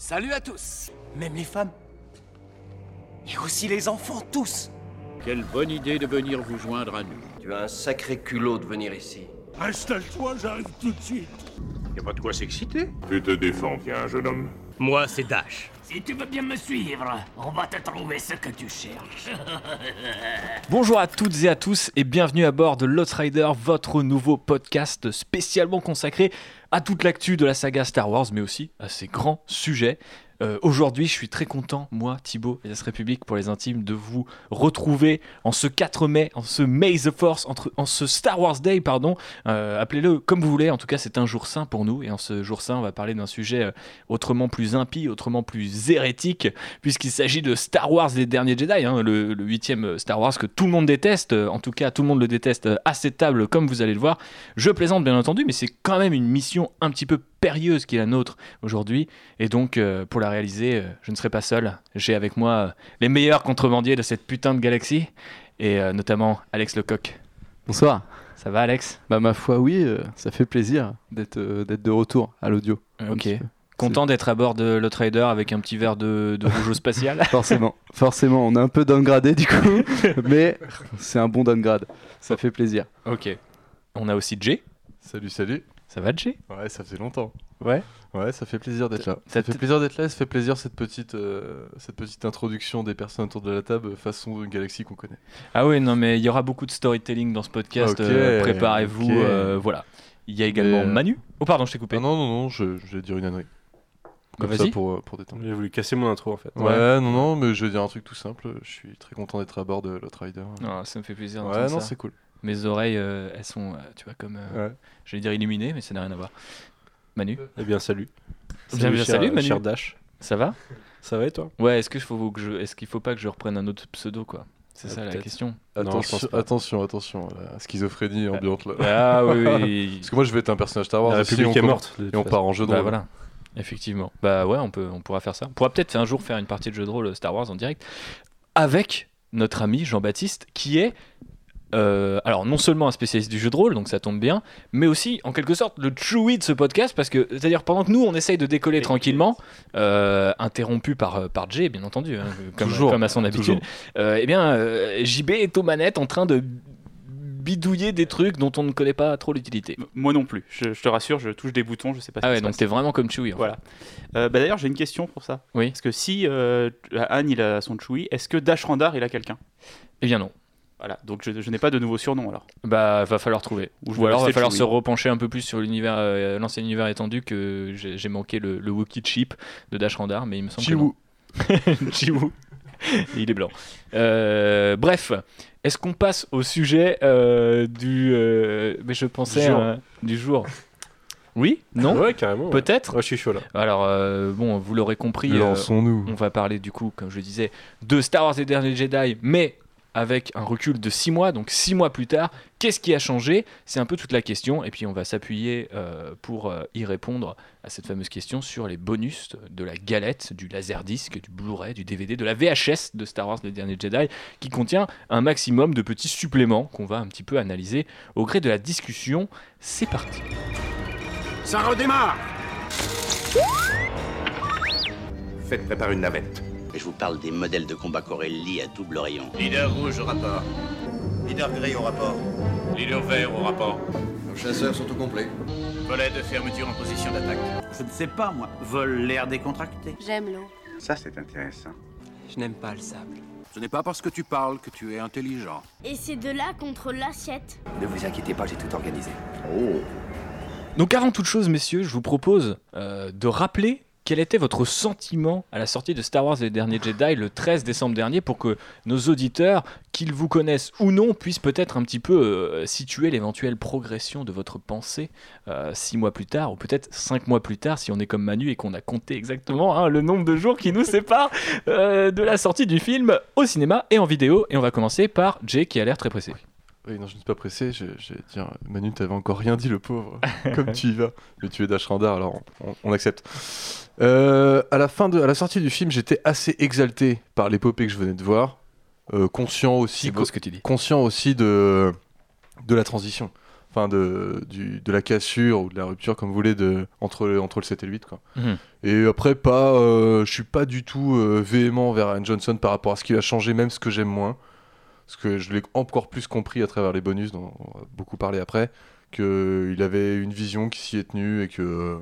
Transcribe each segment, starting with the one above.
Salut à tous, même les femmes. Et aussi les enfants, tous. Quelle bonne idée de venir vous joindre à nous. Tu as un sacré culot de venir ici. Installe-toi, j'arrive tout de suite. Y a pas de quoi s'exciter. Tu te défends bien, jeune homme. Moi, c'est Dash. Si tu veux bien me suivre, on va te trouver ce que tu cherches. Bonjour à toutes et à tous et bienvenue à bord de Lost Rider, votre nouveau podcast spécialement consacré à toute l'actu de la saga Star Wars, mais aussi à ses grands sujets. Euh, Aujourd'hui, je suis très content, moi, Thibaut la République, pour les intimes, de vous retrouver en ce 4 mai, en ce May the Force, entre, en ce Star Wars Day, pardon. Euh, Appelez-le comme vous voulez, en tout cas, c'est un jour saint pour nous. Et en ce jour saint, on va parler d'un sujet euh, autrement plus impie, autrement plus hérétique, puisqu'il s'agit de Star Wars Les Derniers Jedi, hein, le, huitième Star Wars que tout le monde déteste. En tout cas, tout le monde le déteste à cette table, comme vous allez le voir. Je plaisante, bien entendu, mais c'est quand même une mission un petit peu périlleuse qui est la nôtre aujourd'hui. Et donc, euh, pour la réaliser, euh, je ne serai pas seul. J'ai avec moi euh, les meilleurs contrebandiers de cette putain de galaxie, et euh, notamment Alex Lecoq. Bonsoir. Ça va, Alex? Bah ma foi oui, euh, ça fait plaisir d'être euh, d'être de retour à l'audio. Ok. Content d'être à bord de le Trader avec un petit verre de, de rouge au spatial? Forcément, forcément, on est un peu downgradé du coup, mais c'est un bon downgrade. Ça fait plaisir. ok. On a aussi Jay. Salut, salut. Ça va, Jay? Ouais, ça fait longtemps. Ouais? Ouais, ça fait plaisir d'être là. Ça fait plaisir d'être là. et Ça fait plaisir cette petite, euh, cette petite introduction des personnes autour de la table façon une galaxie qu'on connaît. Ah oui, non, mais il y aura beaucoup de storytelling dans ce podcast. Euh, Préparez-vous. euh, voilà. Il y a également Mais, euh, Manu. Oh, pardon, je t'ai coupé. Ah non, non, non, je, je vais dire une ânnerie. Bah, Comme ça vas-y. pour, euh, pour détendre. J'ai voulu casser mon intro en fait. Ouais, non, non, mais je vais dire un truc tout simple. Je suis très content d'être à bord de Lot Rider. Ah, ça me fait plaisir. ouais, non, c'est cool. Mes oreilles, euh, elles sont, euh, tu vois, comme. euh, Ouais. J'allais dire illuminées, mais ça n'a rien à voir. Manu, Eh bien, salut. Bien, bien, cher, salut, Manu. cher Dash. ça va? Ça va et toi? Ouais, est-ce qu'il faut que je, est-ce qu'il faut pas que je reprenne un autre pseudo, quoi? C'est Ah, ça la question. Attention, attention, attention. La schizophrénie ambiante là. Ah oui, oui. Parce que moi, je vais être un personnage Star Wars. La aussi, République on est morte. Et on part en jeu de Bah rôle. voilà. Effectivement. Bah ouais, on peut, on pourra faire ça. On pourra peut-être un jour faire une partie de jeu de rôle Star Wars en direct avec notre ami Jean-Baptiste, qui est euh, alors non seulement un spécialiste du jeu de rôle, donc ça tombe bien, mais aussi en quelque sorte le Chewie de ce podcast, parce que c'est-à-dire pendant que nous on essaye de décoller tranquillement, euh, interrompu par euh, par Jay bien entendu, hein, comme, Toujours, comme à son habitude, euh, eh bien JB est aux manettes en train de bidouiller des trucs dont on ne connaît pas trop l'utilité. Moi non plus, je, je te rassure, je touche des boutons, je sais pas ce Ah qui ouais, donc t'es vraiment comme Chewie. en Voilà. Euh, bah D'ailleurs, j'ai une question pour ça. Oui. Parce que si euh, Anne il a son Chewie, est-ce que Dash Randar il a quelqu'un? Eh bien non. Voilà, donc je, je n'ai pas de nouveau surnom alors. Bah, va falloir trouver. Ou Ou alors, va falloir se repencher un peu plus sur l'univers, euh, l'ancien univers étendu que j'ai j'ai manqué le, le Wookiee chip de Dash Randar, mais il me semble Chiwu. que il est blanc. Euh, bref, est-ce qu'on passe au sujet euh, du. euh, mais je pensais. Du jour. euh, du jour. Oui? Non? Ouais, carrément. ouais. Peut-être? Ouais, je suis chaud là. Alors, euh, bon, vous l'aurez compris. euh, Lançons-nous. on va parler du coup, comme je disais, de Star Wars et Dernier Jedi, mais avec un recul de 6 mois, donc 6 mois plus tard, qu'est-ce qui a changé? C'est un peu toute la question, et puis on va s'appuyer euh, pour euh, y répondre à cette fameuse question sur les bonus de la galette, du laserdisc, du Blu-ray, du DVD, de la VHS de Star Wars Le Dernier Jedi, qui contient un maximum de petits suppléments qu'on va un petit peu analyser au gré de la discussion. C'est parti Ça redémarre Faites préparer une navette. Je vous parle des modèles de combat Corelli à double rayon. Leader rouge au rapport. Leader gris au rapport. Leader vert au rapport. Nos chasseurs sont au complet. Volet de fermeture en position d'attaque. Je ne sais pas, moi. Vol l'air décontracté. J'aime l'eau. Ça, c'est intéressant. Je n'aime pas le sable. Ce n'est pas parce que tu parles que tu es intelligent. Et c'est de là contre l'assiette. Ne vous inquiétez pas, j'ai tout organisé. Oh. Donc avant toute chose, messieurs, je vous propose euh, de rappeler quel était votre sentiment à la sortie de Star Wars et les derniers Jedi le 13 décembre dernier pour que nos auditeurs, qu'ils vous connaissent ou non, puissent peut-être un petit peu euh, situer l'éventuelle progression de votre pensée euh, six mois plus tard ou peut-être cinq mois plus tard si on est comme Manu et qu'on a compté exactement hein, le nombre de jours qui nous séparent euh, de la sortie du film au cinéma et en vidéo. Et on va commencer par Jay qui a l'air très pressé. Oui, non, je ne suis pas pressé. Je, je Manu, t'avais encore rien dit, le pauvre. Comme tu y vas. Mais tu es Dash Randar, alors on, on accepte. Euh, à, la fin de, à la sortie du film, j'étais assez exalté par l'épopée que je venais de voir. Euh, conscient aussi, C'est beau ce que tu dis. conscient aussi de, de la transition. enfin de, du- de la cassure ou de la rupture, comme vous voulez, de, entre, le- entre le 7 et le 8. Quoi. Mhm. Et après, pas, euh, je suis pas du tout euh, véhément vers Ryan Johnson par rapport à ce qu'il a changé, même ce que j'aime moins. Parce que je l'ai encore plus compris à travers les bonus, dont on va beaucoup parler après, qu'il avait une vision qui s'y est tenue et que. euh,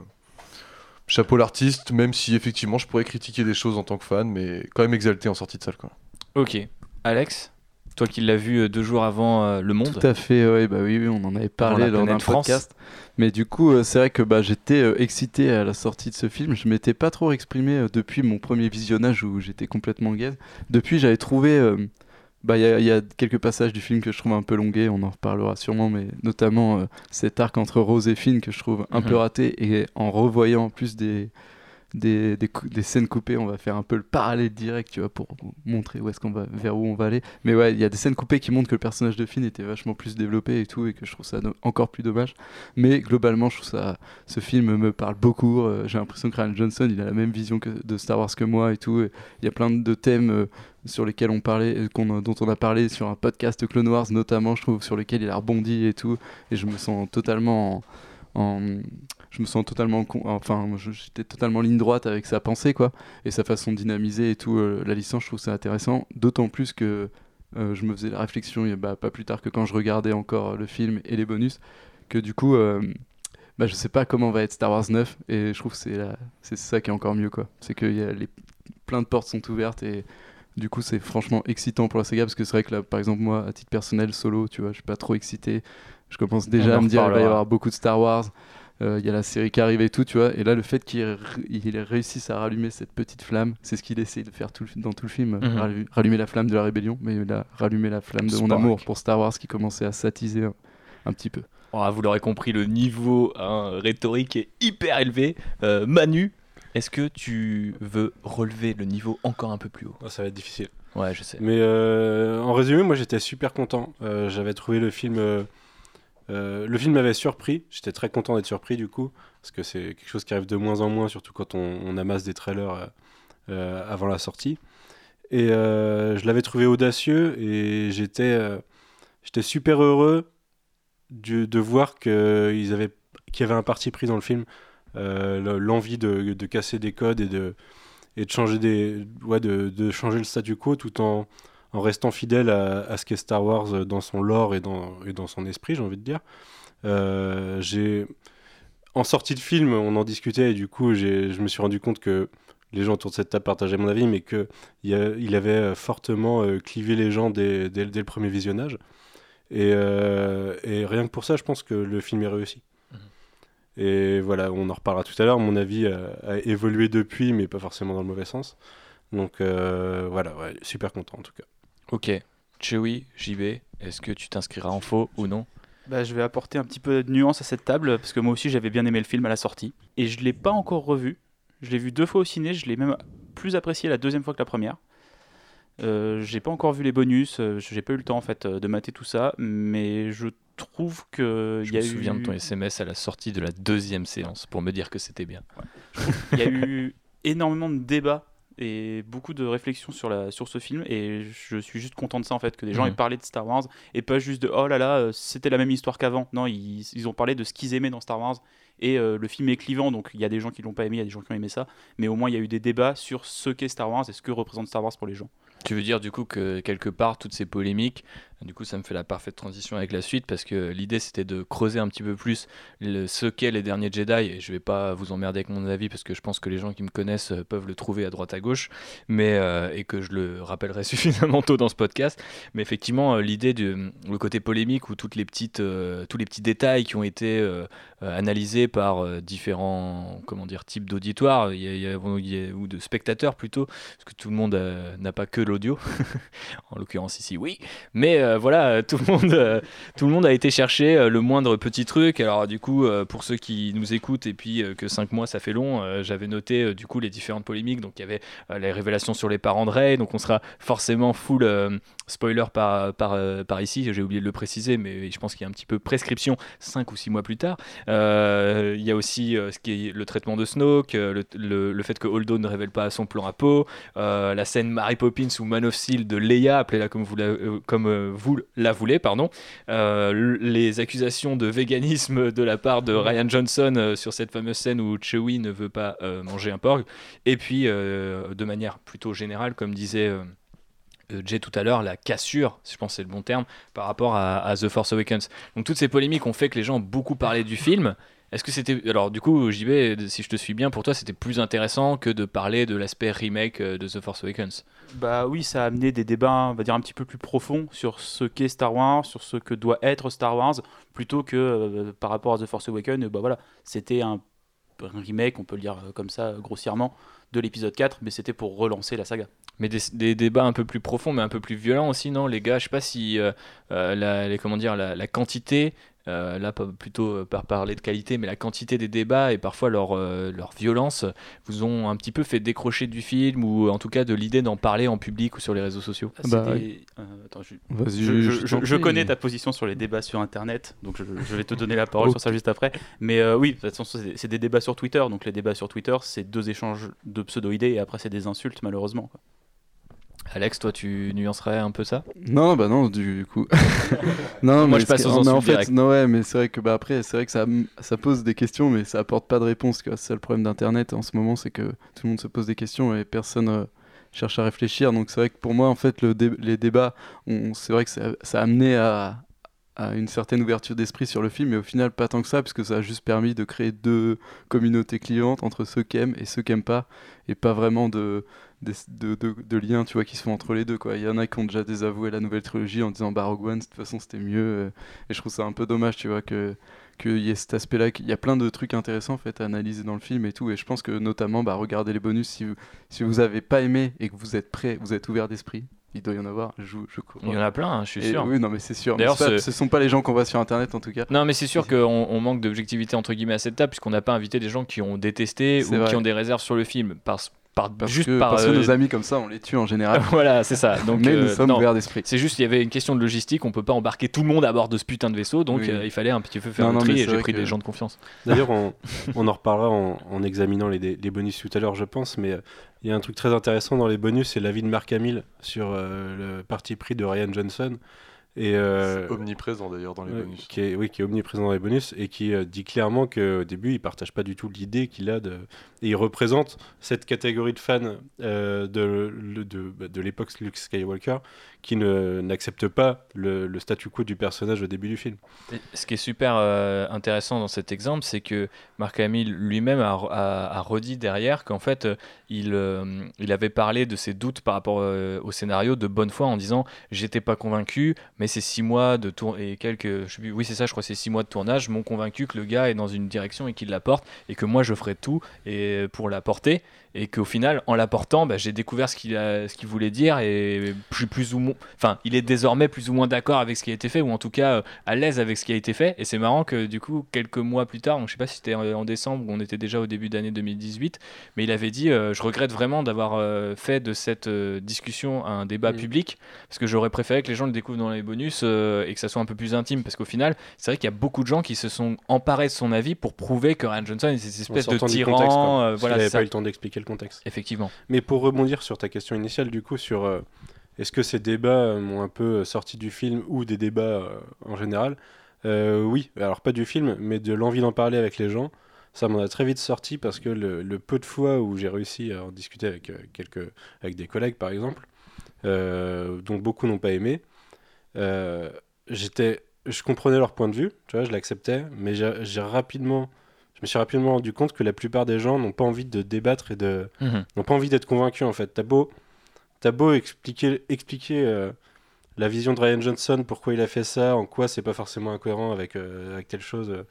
chapeau l'artiste, même si effectivement je pourrais critiquer des choses en tant que fan, mais quand même exalté en sortie de salle. Quoi. Ok. Alex, toi qui l'as vu euh, deux jours avant euh, Le Monde. Tout à fait, ouais, bah oui, oui, on en avait parlé d'un planète France. podcast. Mais du coup, euh, c'est vrai que bah, j'étais euh, excité à la sortie de ce film. Je m'étais pas trop exprimé euh, depuis mon premier visionnage où j'étais complètement gaze. Depuis, j'avais trouvé. Bah, il y, a- y a quelques passages du film que je trouve un peu longués, on en reparlera sûrement, mais notamment euh, cet arc entre Rose et Finn que je trouve un peu Mhm. raté. Et en revoyant plus des, des, des, scènes coupées, on va faire un peu le parallèle direct, tu vois, pour montrer où est-ce qu'on va, vers où on va aller. Mais ouais, il y a des scènes coupées qui montrent que le personnage de Finn était vachement plus développé et tout, et que je trouve ça encore plus dommage. Mais globalement, je trouve ça, ce film me parle beaucoup. Euh, J'ai l'impression que Ryan Johnson, il a la même vision de Star Wars que moi et tout. Il y a plein de thèmes euh, sur lesquels on parlait, euh, dont on a parlé sur un podcast Clone Wars notamment, je trouve, sur lequel il a rebondi et tout. Et je me sens totalement en, en- je me sens totalement con- enfin j'étais totalement en ligne droite avec sa pensée quoi et sa façon de dynamiser et tout euh, la licence je trouve ça intéressant d'autant plus que euh, je me faisais la réflexion a, bah, pas plus tard que quand je regardais encore le film et les bonus que du coup euh, bah, je sais pas comment va être Star Wars 9 et je trouve que c'est la- c'est ça qui est encore mieux quoi. C'est que y a les plein de portes sont ouvertes et du coup c'est franchement excitant pour la saga parce que c'est vrai que là par exemple moi à titre personnel solo tu vois je suis pas trop excité. Je commence déjà à me dire il va y avoir beaucoup de Star Wars il y a la série qui arrive et tout, tu vois. Et là, le fait qu'il réussisse à rallumer cette petite flamme, c'est ce qu'il essaie de faire tout le- dans tout le film. Mhm. rallu- Rallumer la flamme de la rébellion, mais il a rallumé la flamme de mon Spark. amour pour Star Wars qui commençait à s'attiser un, un petit peu. Oh, vous l'aurez compris, le niveau hein, rhétorique est hyper élevé. Euh, Manu, est-ce que tu veux relever le niveau encore un peu plus haut? Oh, ça va être difficile. Ouais, je sais. Mais euh, en résumé, moi j'étais super content. Euh, J'avais trouvé le film. Euh, le film m'avait surpris. J'étais très content d'être surpris du coup. Parce que c'est quelque chose qui arrive de moins en moins, surtout quand on, amasse des trailers euh, euh, avant la sortie. Et je l'avais trouvé audacieux et j'étais j'étais super heureux de voir qu'ils avaient qu'il y avait un parti pris dans le film. Le- L'envie de, casser des codes et de, et de changer des ouais, de changer le statu quo tout en, en restant fidèle à, à ce qu'est Star Wars dans son lore et dans, et dans son esprit j'ai envie de dire Euh, j'ai en sortie de film on en discutait et du coup je me suis rendu compte que les gens autour de cette table partageaient mon avis mais que il, avait fortement euh, clivé les gens dès, dès- dès le premier visionnage et, euh, et rien que pour ça je pense que le film est réussi et voilà, on en reparlera tout à l'heure. Mon avis a, a évolué depuis, mais pas forcément dans le mauvais sens. Donc euh, voilà, ouais, super content en tout cas. Ok. Chewie, JB, est-ce que tu t'inscriras en faux ou non? Bah, je vais apporter un petit peu de nuance à cette table, parce que moi aussi j'avais bien aimé le film à la sortie. Et je l'ai pas encore revu. Je l'ai vu deux fois au ciné, je l'ai même plus apprécié la deuxième fois que la première. Euh, j'ai pas encore vu les bonus, euh, j'ai pas eu le temps en fait euh, de mater tout ça, mais je trouve que Je y me a souviens eu... de ton SMS à la sortie de la deuxième séance pour me dire que c'était bien. Il y a eu énormément de débats et beaucoup de réflexions sur, la, sur ce film. Et je suis juste content de ça en fait que des gens Mhm. aient parlé de Star Wars et pas juste de oh là là euh, c'était la même histoire qu'avant. Non ils, ils ont parlé de ce qu'ils aimaient dans Star Wars et euh, le film est clivant. Donc il y a des gens qui l'ont pas aimé il y a des gens qui ont aimé ça. Mais au moins il y a eu des débats sur ce qu'est Star Wars et ce que représente Star Wars pour les gens. Tu veux dire du coup que quelque part toutes ces polémiques, du coup ça me fait la parfaite transition avec la suite parce que l'idée c'était de creuser un petit peu plus ce qu'est les derniers Jedi et je vais pas vous emmerder avec mon avis parce que je pense que les gens qui me connaissent euh, peuvent le trouver à droite à gauche mais euh, et que je le rappellerai suffisamment tôt dans ce podcast. Mais effectivement euh, l'idée du le côté polémique où toutes les petites tous les petits détails qui ont été analysés par différents comment dire types d'auditoires ou de spectateurs plutôt parce que tout le monde n'a pas que l'audio en l'occurrence ici oui mais euh, voilà euh, tout le monde euh, tout le monde a été chercher le moindre petit truc. Alors du coup pour ceux qui nous écoutent et puis que 5 mois ça fait long j'avais noté du coup les différentes polémiques. Donc il y avait les révélations sur les parents de Rey donc on sera forcément full spoiler par, par, par ici. J'ai oublié de le préciser mais je pense qu'il y a un petit peu prescription 5 ou 6 mois plus tard. Il y a aussi ce qui est le traitement de Snoke le, le- fait que Holdo ne révèle pas son plan à Poe euh, la scène Mary Poppins ou Man of Steel de Leia, appelez-la comme vous, la- comme, vous la voulez, pardon. Euh, les accusations de véganisme de la part de Ryan Johnson euh, sur cette fameuse scène où Chewie ne veut pas euh, manger un porc. Et puis, de manière plutôt générale, comme disait Jay tout à l'heure, la cassure, je pense que c'est le bon terme, par rapport à, The Force Awakens. Donc toutes ces polémiques ont fait que les gens ont beaucoup parlé du film. Est-ce que c'était... Alors du coup, JB, si je te suis bien, pour toi, c'était plus intéressant que de parler de l'aspect remake de The Force Awakens? Bah oui, ça a amené des débats, on va dire, un petit peu plus profonds sur ce qu'est Star Wars, sur ce que doit être Star Wars, plutôt que euh, par rapport à The Force Awakens, bah voilà, c'était un, remake, on peut le dire euh, comme ça grossièrement, de l'épisode 4, mais c'était pour relancer la saga. Mais des, débats un peu plus profonds, mais un peu plus violents aussi, non? Les gars, je sais pas si euh, la quantité, euh, là pas plutôt euh, par parler de qualité, mais la quantité des débats et parfois leur, euh, leur violence vous ont un petit peu fait décrocher du film ou en tout cas de l'idée d'en parler en public ou sur les réseaux sociaux. Ah, Bah, euh, attends, je, Vas-y, je- je je- t'en je prie. connais ta position sur les débats sur Internet, donc je, je vais te donner la parole sur ça juste après. Mais euh, oui, de toute façon, c'est c'est des débats sur Twitter, donc les débats sur Twitter, c'est deux échanges de pseudo-idées et après c'est des insultes malheureusement. quoi. Alex, toi, tu nuancerais un peu ça? Non, bah non, du coup. non, Moi, mais je passe aux en fait, directes. non, ouais, mais c'est vrai que bah après, c'est vrai que ça, ça pose des questions, mais ça apporte pas de réponse. C'est ça le problème d'Internet en ce moment, c'est que tout le monde se pose des questions et personne euh, cherche à réfléchir. Donc c'est vrai que pour moi, en fait, le dé- les débats, c'est vrai que ça, ça a amené à, à une certaine ouverture d'esprit sur le film, mais au final, pas tant que ça, puisque ça a juste permis de créer deux communautés clientes entre ceux qui aiment et ceux qui aiment pas, et pas vraiment de, de, de, de- de liens, tu vois, qui se font entre les deux, quoi. Il y en a qui ont déjà désavoué la nouvelle trilogie en disant, bah, Rogue One, de toute façon, c'était mieux, euh, et je trouve ça un peu dommage, tu vois, que qu'il y ait cet aspect-là, qu'il y a plein de trucs intéressants en fait à analyser dans le film et tout, et je pense que notamment, bah, regardez les bonus si vous, si vous avez pas aimé et que vous êtes prêt, vous êtes ouvert d'esprit, il doit y en avoir, je, je crois. Il y en a plein, hein, je suis Et sûr. Oui, non, mais c'est sûr. D'ailleurs, ce- ce sont pas les gens qu'on voit sur internet en tout cas. Non, mais c'est sûr qu'on on manque d'objectivité entre guillemets à cette table, puisqu'on n'a pas invité des gens qui ont détesté ou vrai. qui ont des réserves sur le film, par, par, Parce juste que, par. parce que euh, nos amis comme ça, on les tue en général. voilà, c'est ça. Donc, mais nous euh, sommes non. ouverts d'esprit. C'est juste, il y avait une question de logistique, on peut pas embarquer tout le monde à bord de ce putain de vaisseau, donc Oui. euh, il fallait un petit peu faire Non, le non, tri et j'ai pris que- des gens de confiance. D'ailleurs, on, on en reparlera en, en examinant les, les bonus tout à l'heure, je pense, mais euh, il y a un truc très intéressant dans les bonus, c'est l'avis de Mark Hamill sur euh, le parti pris de Ryan Johnson. Et, euh, omniprésent d'ailleurs dans les bonus. Qui est, oui, qui est omniprésent dans les bonus et qui euh, dit clairement qu'au début, il partage pas du tout l'idée qu'il a de. Et il représente cette catégorie de fans euh, de, le- de, bah, de l'époque Luke Skywalker qui ne- n'acceptent pas le, le statu quo du personnage au début du film. Et ce qui est super euh, intéressant dans cet exemple, c'est que Mark Hamill lui-même a, a- a redit derrière qu'en fait, il, euh, il avait parlé de ses doutes par rapport euh, au scénario de bonne foi en disant j'étais pas convaincu, mais ces six mois de tour et quelques, je sais plus, oui c'est ça, je crois, ces six mois de tournage m'ont convaincu que le gars est dans une direction et qu'il la porte et que moi je ferai tout et pour la porter et qu'au final, en la portant, bah, j'ai découvert ce qu'il a- ce qu'il voulait dire et je suis plus ou moins, enfin, il est désormais plus ou moins d'accord avec ce qui a été fait ou en tout cas euh, à l'aise avec ce qui a été fait. Et c'est marrant que du coup, quelques mois plus tard, donc je sais pas si c'était en décembre ou on était déjà au début d'année 2018, mais il avait dit euh, Je regrette vraiment d'avoir euh, fait de cette euh, discussion un débat public parce que j'aurais préféré que les gens le découvrent dans les bonus euh, et que ça soit un peu plus intime. Parce qu'au final, c'est vrai qu'il y a beaucoup de gens qui se sont emparés de son avis pour prouver que Ryan Johnson est cette espèce de tyran. contexte, euh, voilà, pas eu le temps d'expliquer le contexte. Effectivement. Mais pour rebondir sur ta question initiale, du coup, sur euh, est-ce que ces débats euh, m'ont un peu sorti du film ou des débats en général? Oui, alors pas du film, mais de l'envie d'en parler avec les gens. Ça m'en a très vite sorti parce que le, le peu de fois où j'ai réussi à en discuter avec, quelques, avec des collègues, par exemple, euh, dont beaucoup n'ont pas aimé, j'étais, je comprenais leur point de vue, tu vois, je l'acceptais, mais j'ai rapidement, je me suis rapidement rendu compte que la plupart des gens n'ont pas envie de débattre et de, Mhm. n'ont pas envie d'être convaincus en fait. T'as beau, t'as beau expliquer, expliquer euh, la vision de Ryan Johnson, pourquoi il a fait ça, en quoi c'est pas forcément incohérent avec, euh, avec telle chose. euh.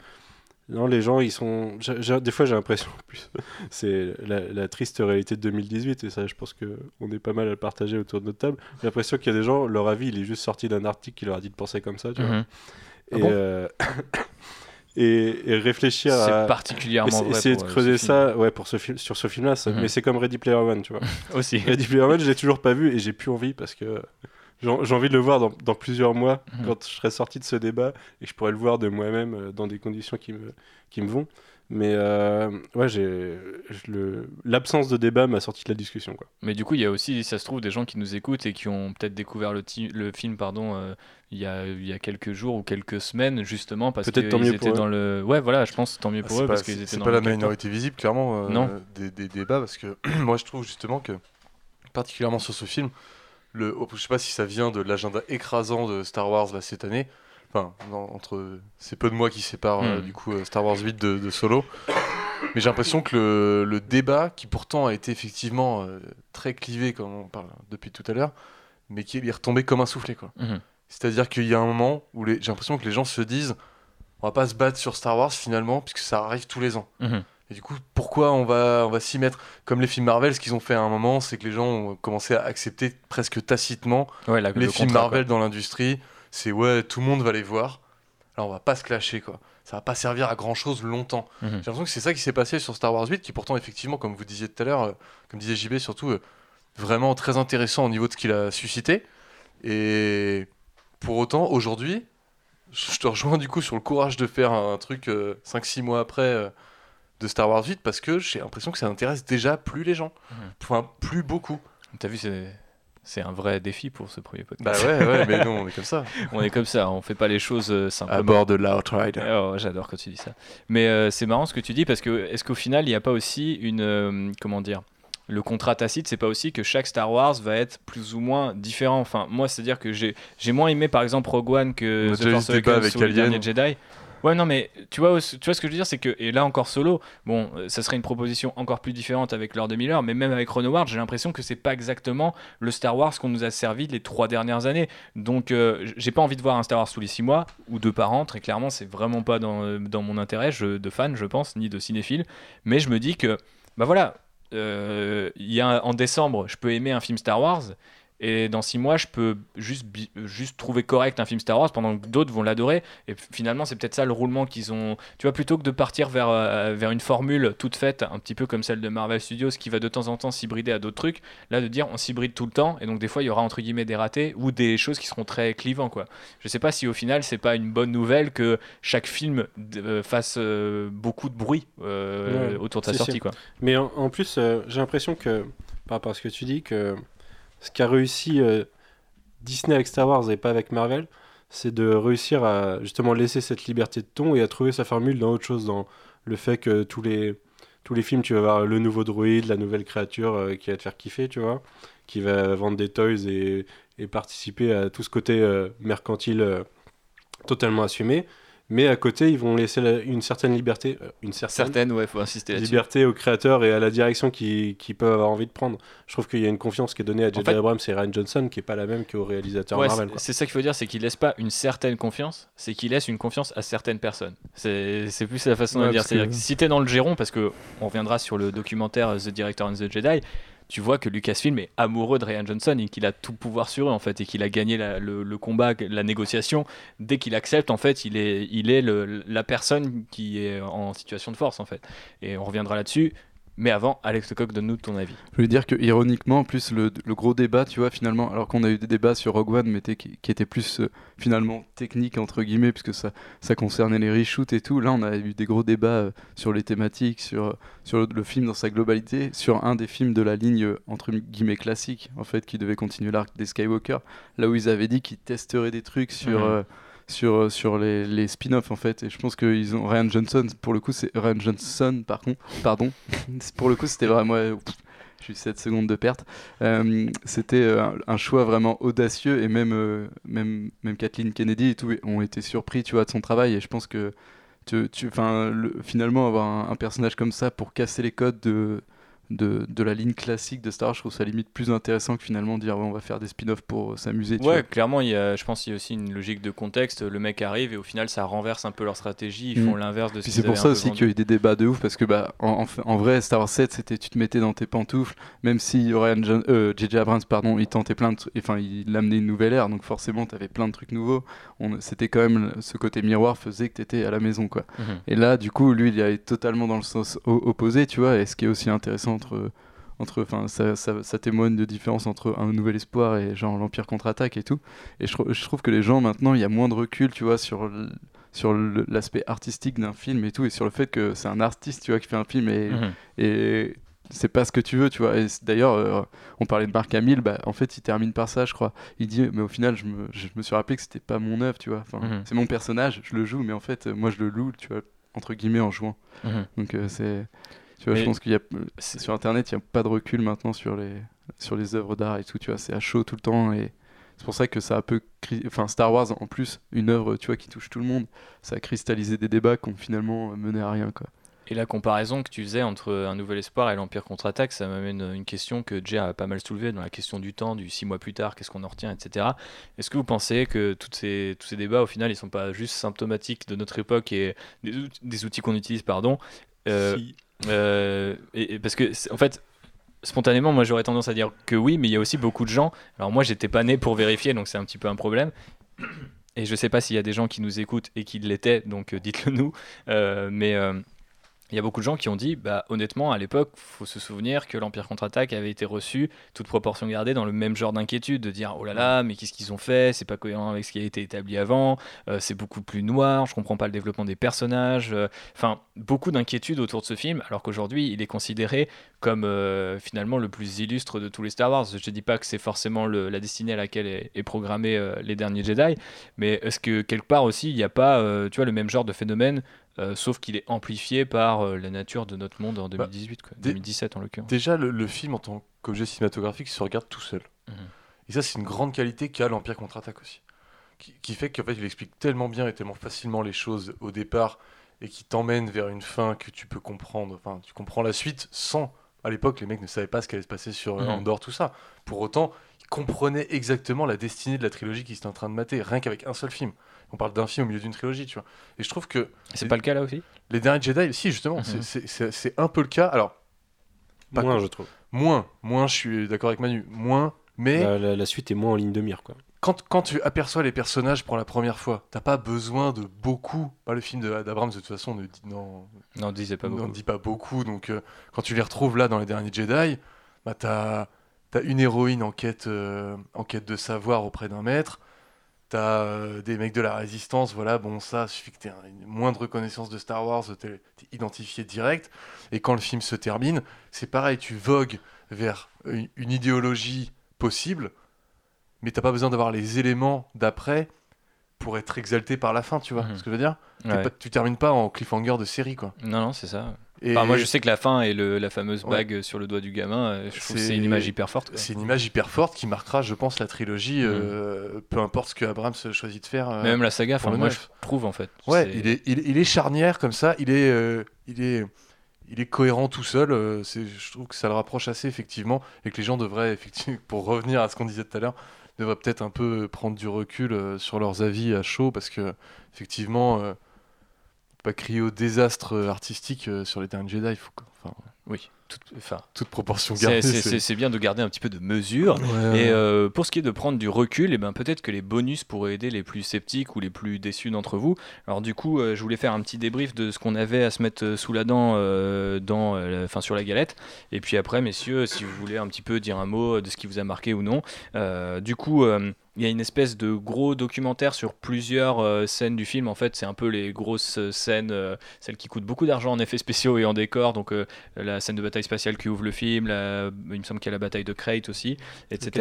Non, les gens, ils sont. des fois, j'ai l'impression, en plus, c'est la, la triste réalité de 2018, et ça, je pense qu'on est pas mal à le partager autour de notre table. J'ai l'impression qu'il y a des gens, leur avis, il est juste sorti d'un article qui leur a dit de penser comme ça, tu vois. Mhm. Ah bon euh, et, et réfléchir C'est à. particulièrement essa- vrai Essayer de euh, creuser ça, ouais, pour ce film, sur ce film-là, Mhm. mais c'est comme Ready Player One, tu vois. Aussi. Ready Player One, je l'ai toujours pas vu et j'ai plus envie parce que j'ai j'ai envie de le voir dans, dans plusieurs mois Mhm. quand je serai sorti de ce débat et que je pourrai le voir de moi-même euh, dans des conditions qui me, qui me vont. Mais euh, ouais, j'ai je- le- l'absence de débat m'a sorti de la discussion. Quoi. Mais du coup, il y a aussi, ça se trouve, des gens qui nous écoutent et qui ont peut-être découvert le, film pardon, euh, il, y a, il y a quelques jours ou quelques semaines, justement, parce Peut-être tant qu'ils mieux étaient pour dans le. Ouais, voilà, je pense tant mieux Ah, pour eux pas- parce qu'ils c'est- étaient C'est dans pas le la minorité visible, clairement, euh, Non. des, des débats, parce que moi je trouve justement que, particulièrement sur ce film, le, oh, je sais pas si ça vient de l'agenda écrasant de Star Wars là, cette année, enfin, entre ces peu de mois qui séparent euh, Mm. du coup euh, Star Wars 8 de, de Solo, mais j'ai l'impression que le, le débat, qui pourtant a été effectivement euh, très clivé, comme on parle depuis tout à l'heure, mais qui est retombé comme un soufflé, quoi. Mhm. C'est-à-dire qu'il y a un moment où les- j'ai l'impression que les gens se disent on va pas se battre sur Star Wars finalement, puisque ça arrive tous les ans. Mhm. Et du coup, pourquoi on va, on va s'y mettre Comme les films Marvel, ce qu'ils ont fait à un moment, c'est que les gens ont commencé à accepter presque tacitement Ouais, les le films contrat, Marvel dans l'industrie. C'est ouais, tout le monde va les voir. Alors on va pas se clasher quoi. Ça va pas servir à grand chose longtemps. Mhm. J'ai l'impression que c'est ça qui s'est passé sur Star Wars 8, qui pourtant effectivement, comme vous disiez tout à l'heure, euh, comme disait JB surtout, euh, vraiment très intéressant au niveau de ce qu'il a suscité. Et pour autant, aujourd'hui, je te rejoins du coup sur le courage de faire un truc 5-6 mois après euh, de Star Wars 8 parce que j'ai l'impression que ça intéresse déjà plus les gens. Mhm. Enfin, plus beaucoup. T'as vu, c'est. C'est un vrai défi pour ce premier Bah podcast. ouais, ouais, mais non, on est comme ça. on est comme ça, on fait pas les choses euh, simplement. À bord de l'Outrider. Oh, J'adore quand tu dis ça. Mais euh, c'est marrant ce que tu dis parce que est-ce qu'au final il n'y a pas aussi une euh, comment dire le contrat tacite, c'est pas aussi que chaque Star Wars va être plus ou moins différent. Enfin, moi, c'est-à-dire que j'ai moins aimé par exemple Rogue One On que The Force Awakens avec ou le Alien. dernier Jedi. Ouais, non, mais tu vois, tu vois ce que je veux dire, c'est que, et là encore solo, bon, euh, ça serait une proposition encore plus différente avec Lord de Miller, mais même avec Ron Howard, j'ai l'impression que c'est pas exactement le Star Wars qu'on nous a servi les trois dernières années. Donc, euh, j'ai pas envie de voir un Star Wars tous les six mois, ou deux par an, très clairement, c'est vraiment pas dans, euh, dans mon intérêt de fan, je pense, ni de cinéphile, mais je me dis que, bah voilà, il y a en décembre, je peux aimer un film Star Wars, et dans six mois, je peux juste, juste trouver correct un film Star Wars pendant que d'autres vont l'adorer. Et finalement, c'est peut-être ça le roulement qu'ils ont. Tu vois, plutôt que de partir vers, euh, vers une formule toute faite, un petit peu comme celle de Marvel Studios, qui va de temps en temps s'hybrider à d'autres trucs, là, de dire on s'hybride tout le temps. Et donc, des fois, il y aura entre guillemets des ratés ou des choses qui seront très clivants, quoi. Je sais pas si au final, c'est pas une bonne nouvelle que chaque film euh, fasse euh, beaucoup de bruit Ouais, autour de sa sortie, quoi. Mais en, en plus, j'ai l'impression que, par rapport à ce que tu dis, que ce qu'a réussi euh, Disney avec Star Wars et pas avec Marvel, c'est de réussir à justement laisser cette liberté de ton et à trouver sa formule dans autre chose, dans le fait que tous les, tous les films, tu vas voir le nouveau droïde, la nouvelle créature euh, qui va te faire kiffer, tu vois, qui va vendre des toys et, participer à tout ce côté euh, mercantile totalement assumé. Mais à côté, ils vont laisser la- une certaine liberté, euh, une certaine, Certaines, ouais, faut insister là-dessus. liberté aux créateurs et à la direction qui, qui peuvent avoir envie de prendre. Je trouve qu'il y a une confiance qui est donnée à J.J. fait- Abrams et Ryan Johnson qui est pas la même qu'aux réalisateurs Ouais, Marvel. c'est- ça qu'il faut dire, c'est qu'il laisse pas une certaine confiance, c'est qu'il laisse une confiance à certaines personnes. C'est plus la façon de Ouais, le dire. C'est-à-dire que- que si t'es dans le giron, parce que on reviendra sur le documentaire The Director and the Jedi, tu vois que Lucasfilm est amoureux de Ryan Johnson et qu'il a tout pouvoir sur eux en fait et qu'il a gagné le, combat, la négociation. Dès qu'il accepte, en fait, il est, il est la personne qui est en situation de force en fait. Et on reviendra là-dessus. Mais avant, Alex Lecoq, donne-nous ton avis. Je veux dire que ironiquement, en plus le, le gros débat, tu vois, finalement, alors qu'on a eu des débats sur Rogue One, mais qui, qui étaient plus euh, finalement techniques entre guillemets, puisque ça, ça concernait les reshoots et tout. Là, on a eu des gros débats euh, sur les thématiques, sur, sur le, le film dans sa globalité, sur un des films de la ligne euh, entre guillemets classique, en fait, qui devait continuer l'arc des Skywalker. Là où ils avaient dit qu'ils testeraient des trucs sur. Euh, sur, euh, sur les, les spin-offs en fait. Et je pense qu'ils ont Ryan Johnson pour le coup c'est Ryan Johnson par contre pardon. Pour le coup c'était vraiment ouais, j'ai eu 7 secondes de perte. Euh, c'était euh, un, choix vraiment audacieux et même même même Kathleen Kennedy et tout ont été surpris tu vois de son travail. Et je pense que tu, tu, le- finalement avoir un personnage comme ça pour casser les codes de de, de la ligne classique de Star Wars, je trouve ça limite plus intéressant que finalement dire ouais, on va faire des spin-offs pour euh, s'amuser. tu Ouais, clairement, il y a, je pense qu'il y a aussi une logique de contexte. Le mec arrive et au final, ça renverse un peu leur stratégie. Ils Mm. font l'inverse de ce c'est pour ça aussi qu'il y a eu des débats de ouf parce que bah en, en vrai Star Wars 7 c'était tu te mettais dans tes pantoufles même si Ryan John- euh, JJ Abrams pardon il tentait plein de tru- enfin il amenait une nouvelle ère donc forcément t'avais plein de trucs nouveaux c'était quand même ce côté miroir faisait que t'étais à la maison quoi Mhm. et là du coup lui il est totalement dans le sens opposé tu vois et ce qui est aussi intéressant entre entre enfin ça, ça, ça témoigne de différence entre un nouvel espoir et genre l'empire contre-attaque et tout et je, trou- je trouve que les gens maintenant il y a moins de recul tu vois sur sur l'aspect artistique d'un film et tout, et sur le fait que c'est un artiste, tu vois, qui fait un film et, Mhm. et c'est pas ce que tu veux, tu vois. D'ailleurs, euh, on parlait de Marc Hamill, bah, en fait, il termine par ça, je crois. Il dit, mais au final, je me, je me suis rappelé que c'était pas mon œuvre, tu vois. Enfin, Mhm. c'est mon personnage, je le joue, mais en fait, moi, je le loue, tu vois, entre guillemets, en jouant. Mhm. Donc, euh, c'est. Tu vois, Mais je pense qu'il y a. Sur Internet, il n'y a pas de recul maintenant sur les, sur les œuvres d'art et tout, tu vois. C'est à chaud tout le temps et. C'est pour ça que ça a un peu. cri- Enfin, Star Wars, en plus, une œuvre, tu vois, qui touche tout le monde, ça a cristallisé des débats qui ont finalement euh, mené à rien, quoi. Et la comparaison que tu faisais entre Un Nouvel Espoir et l'Empire contre-attaque, ça m'amène une question que Jay a pas mal soulevée dans la question du temps, du six mois plus tard, qu'est-ce qu'on en retient, etc. Est-ce que vous pensez que toutes ces, tous ces débats, au final, ils sont pas juste symptomatiques de notre époque et des, out- des outils qu'on utilise, pardon euh, Si. Euh, et, parce que, en fait, spontanément, moi j'aurais tendance à dire que oui, mais il y a aussi beaucoup de gens. Alors moi, j'étais pas né pour vérifier, donc c'est un petit peu un problème. Et je sais pas s'il y a des gens qui nous écoutent et qui l'étaient, donc euh, dites-le nous. Euh, mais il y a beaucoup de gens qui ont dit, bah honnêtement, à l'époque, faut se souvenir que l'Empire contre-attaque avait été reçu, toute proportion gardée, dans le même genre d'inquiétude, de dire, oh là là, mais qu'est-ce qu'ils ont fait? C'est pas cohérent avec ce qui a été établi avant. euh, c'est beaucoup plus noir. Je comprends pas le développement des personnages. euh, Enfin, beaucoup d'inquiétudes autour de ce film, alors qu'aujourd'hui, il est considéré comme euh, finalement le plus illustre de tous les Star Wars. Je dis pas que c'est forcément la destinée à laquelle est, est programmé les derniers Jedi, mais est-ce que quelque part aussi, il n'y a pas, tu vois, le même genre de phénomène, euh, sauf qu'il est amplifié par euh, la nature de notre monde en 2018, quoi. dé- 2017 en l'occurrence. Déjà, le, le film en tant qu'objet cinématographique se regarde tout seul. Mhm. Et ça, c'est une grande qualité qu'a l'Empire contre-attaque aussi. Qui, qui fait qu'en fait, il explique tellement bien et tellement facilement les choses au départ et qui t'emmène vers une fin que tu peux comprendre. Enfin, tu comprends la suite sans. À l'époque, les mecs ne savaient pas ce qui allait se passer sur Mhm. Andorre, tout ça. Pour autant, ils comprenaient exactement la destinée de la trilogie qu'ils étaient en train de mater, rien qu'avec un seul film. On parle d'un film au milieu d'une trilogie, tu vois. Et je trouve que. C'est pas le cas là aussi Les derniers Jedi, si, justement, Mhm. c'est- un peu le cas. Alors. pas Moins, je trouve. Moins, moins, je suis d'accord avec Manu. Moins, mais La, la- la suite est moins en ligne de mire, quoi. quand, quand tu aperçois les personnages pour la première fois, t'as pas besoin de beaucoup. Pas le film de- d'Abrams, de toute façon, ne dit, non, Non, disait pas beaucoup. dit pas beaucoup. Donc, euh, quand tu les retrouves là dans les derniers Jedi, bah, t'as as une héroïne en quête, euh, en quête de savoir auprès d'un maître. T'as euh, des mecs de la résistance, voilà, bon, ça suffit que t'aies un- une moindre reconnaissance de Star Wars, t'es identifié direct. Et quand le film se termine, c'est pareil, tu vogues vers une, une idéologie possible, mais t'as pas besoin d'avoir les éléments d'après pour être exalté par la fin, tu vois Mhm. ce que je veux dire? T'es Ouais. pas- Tu termines pas en cliffhanger de série, quoi. Non, non, c'est ça. Et Enfin, moi, je sais que la fin et le, la fameuse Ouais. bague sur le doigt du gamin, euh, je trouve C'est- une image hyper forte. C'est une image hyper forte qui marquera, je pense, la trilogie, euh, peu importe ce que Abrams choisit de faire. euh, Même la saga, enfin, moi, je trouve en fait. Ouais, il est, il, il est charnière comme ça, il est, euh, il est, il est cohérent tout seul. je trouve que ça le rapproche assez effectivement et que les gens devraient effectivement, pour revenir à ce qu'on disait tout à l'heure, devraient peut-être un peu prendre du recul sur leurs avis à chaud parce que effectivement, pas crier au désastre euh, artistique euh, sur les derniers Jedi, il faut enfin, Oui, tout- enfin, toute proportion gardée. c'est bien de garder un petit peu de mesure. Ouais, Et euh, pour ce qui est de prendre du recul, et ben peut-être que les bonus pourraient aider les plus sceptiques ou les plus déçus d'entre vous. Alors du coup, euh, je voulais faire un petit débrief de ce qu'on avait à se mettre sous la dent, euh, dans, enfin sur la galette. Et puis après, messieurs, si vous voulez un petit peu dire un mot de ce qui vous a marqué ou non. Du coup. Il y a une espèce de gros documentaire sur plusieurs euh, scènes du film. En fait, c'est un peu les grosses euh, scènes, euh, celles qui coûtent beaucoup d'argent en effets spéciaux et en décor. Donc, la scène de bataille spatiale qui ouvre le film, la- il me semble qu'il y a la bataille de Crate aussi, etc.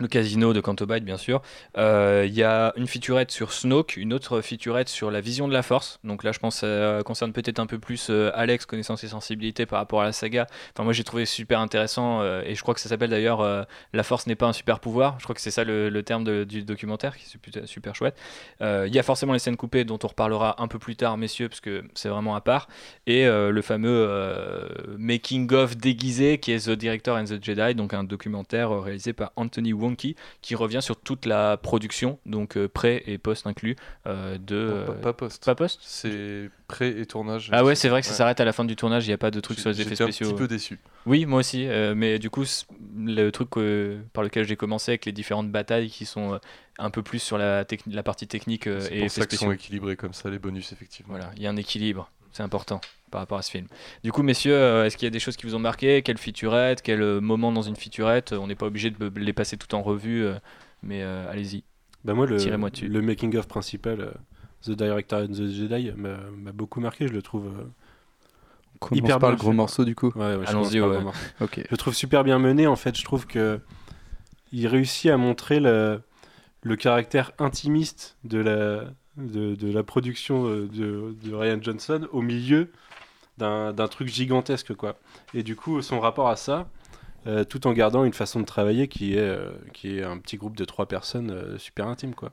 Le casino de Cantobite, bien sûr. Euh, Il y a une featurette sur Snoke, une autre featurette sur la vision de la Force. Donc là, je pense que ça concerne peut-être un peu plus euh, Alex, connaissance et sensibilité par rapport à la saga. Enfin, moi, j'ai trouvé super intéressant euh, et je crois que ça s'appelle d'ailleurs euh, La Force n'est pas un super pouvoir. Je crois que c'est ça le, terme du documentaire, qui est super, chouette. Euh, Il y a forcément les scènes coupées dont on reparlera un peu plus tard, messieurs, parce que c'est vraiment à part. Et euh, le fameux euh, making-of déguisé qui est The Director and the Jedi, donc un documentaire euh, réalisé par Anthony Wonky qui revient sur toute la production, donc euh, pré et post inclus, euh, de. Non, pas, euh, pas post. pas post C'est pré et tournage. Ah ouais, c'est vrai que ça Ouais. s'arrête à la fin du tournage, il n'y a pas de trucs J'ai- sur les effets j'étais un spéciaux. petit peu déçu. Oui, moi aussi, euh, mais du coup, le truc euh, par lequel j'ai commencé avec les différentes batailles qui sont euh, un peu plus sur la, la partie technique euh, C'est et pour effets ça qu'ils sont spéciaux. équilibrés comme ça, les bonus, effectivement. Voilà, il y a un équilibre, c'est important par rapport à ce film. Du coup, messieurs, euh, est-ce qu'il y a des choses qui vous ont marqué? Quelle featurette? Quel euh, moment dans une featurette? On n'est pas obligé de les passer tout en revue, euh, mais euh, allez-y. Bah moi, le, Tirez-moi dessus. le making-of principal, The Director and the Jedi m'a beaucoup marqué. Je le trouve euh, hyper par bien le gros fait. morceau du coup. Ouais, ouais, je Allons-y, ouais. Je le trouve super bien mené. En fait, je trouve que il réussit à montrer le, le caractère intimiste de la, de, de la production de, de Ryan Johnson au milieu d'un truc gigantesque, quoi. Et du coup, son rapport à ça, euh, tout en gardant une façon de travailler qui est, euh, qui est un petit groupe de trois personnes euh, super intime, quoi.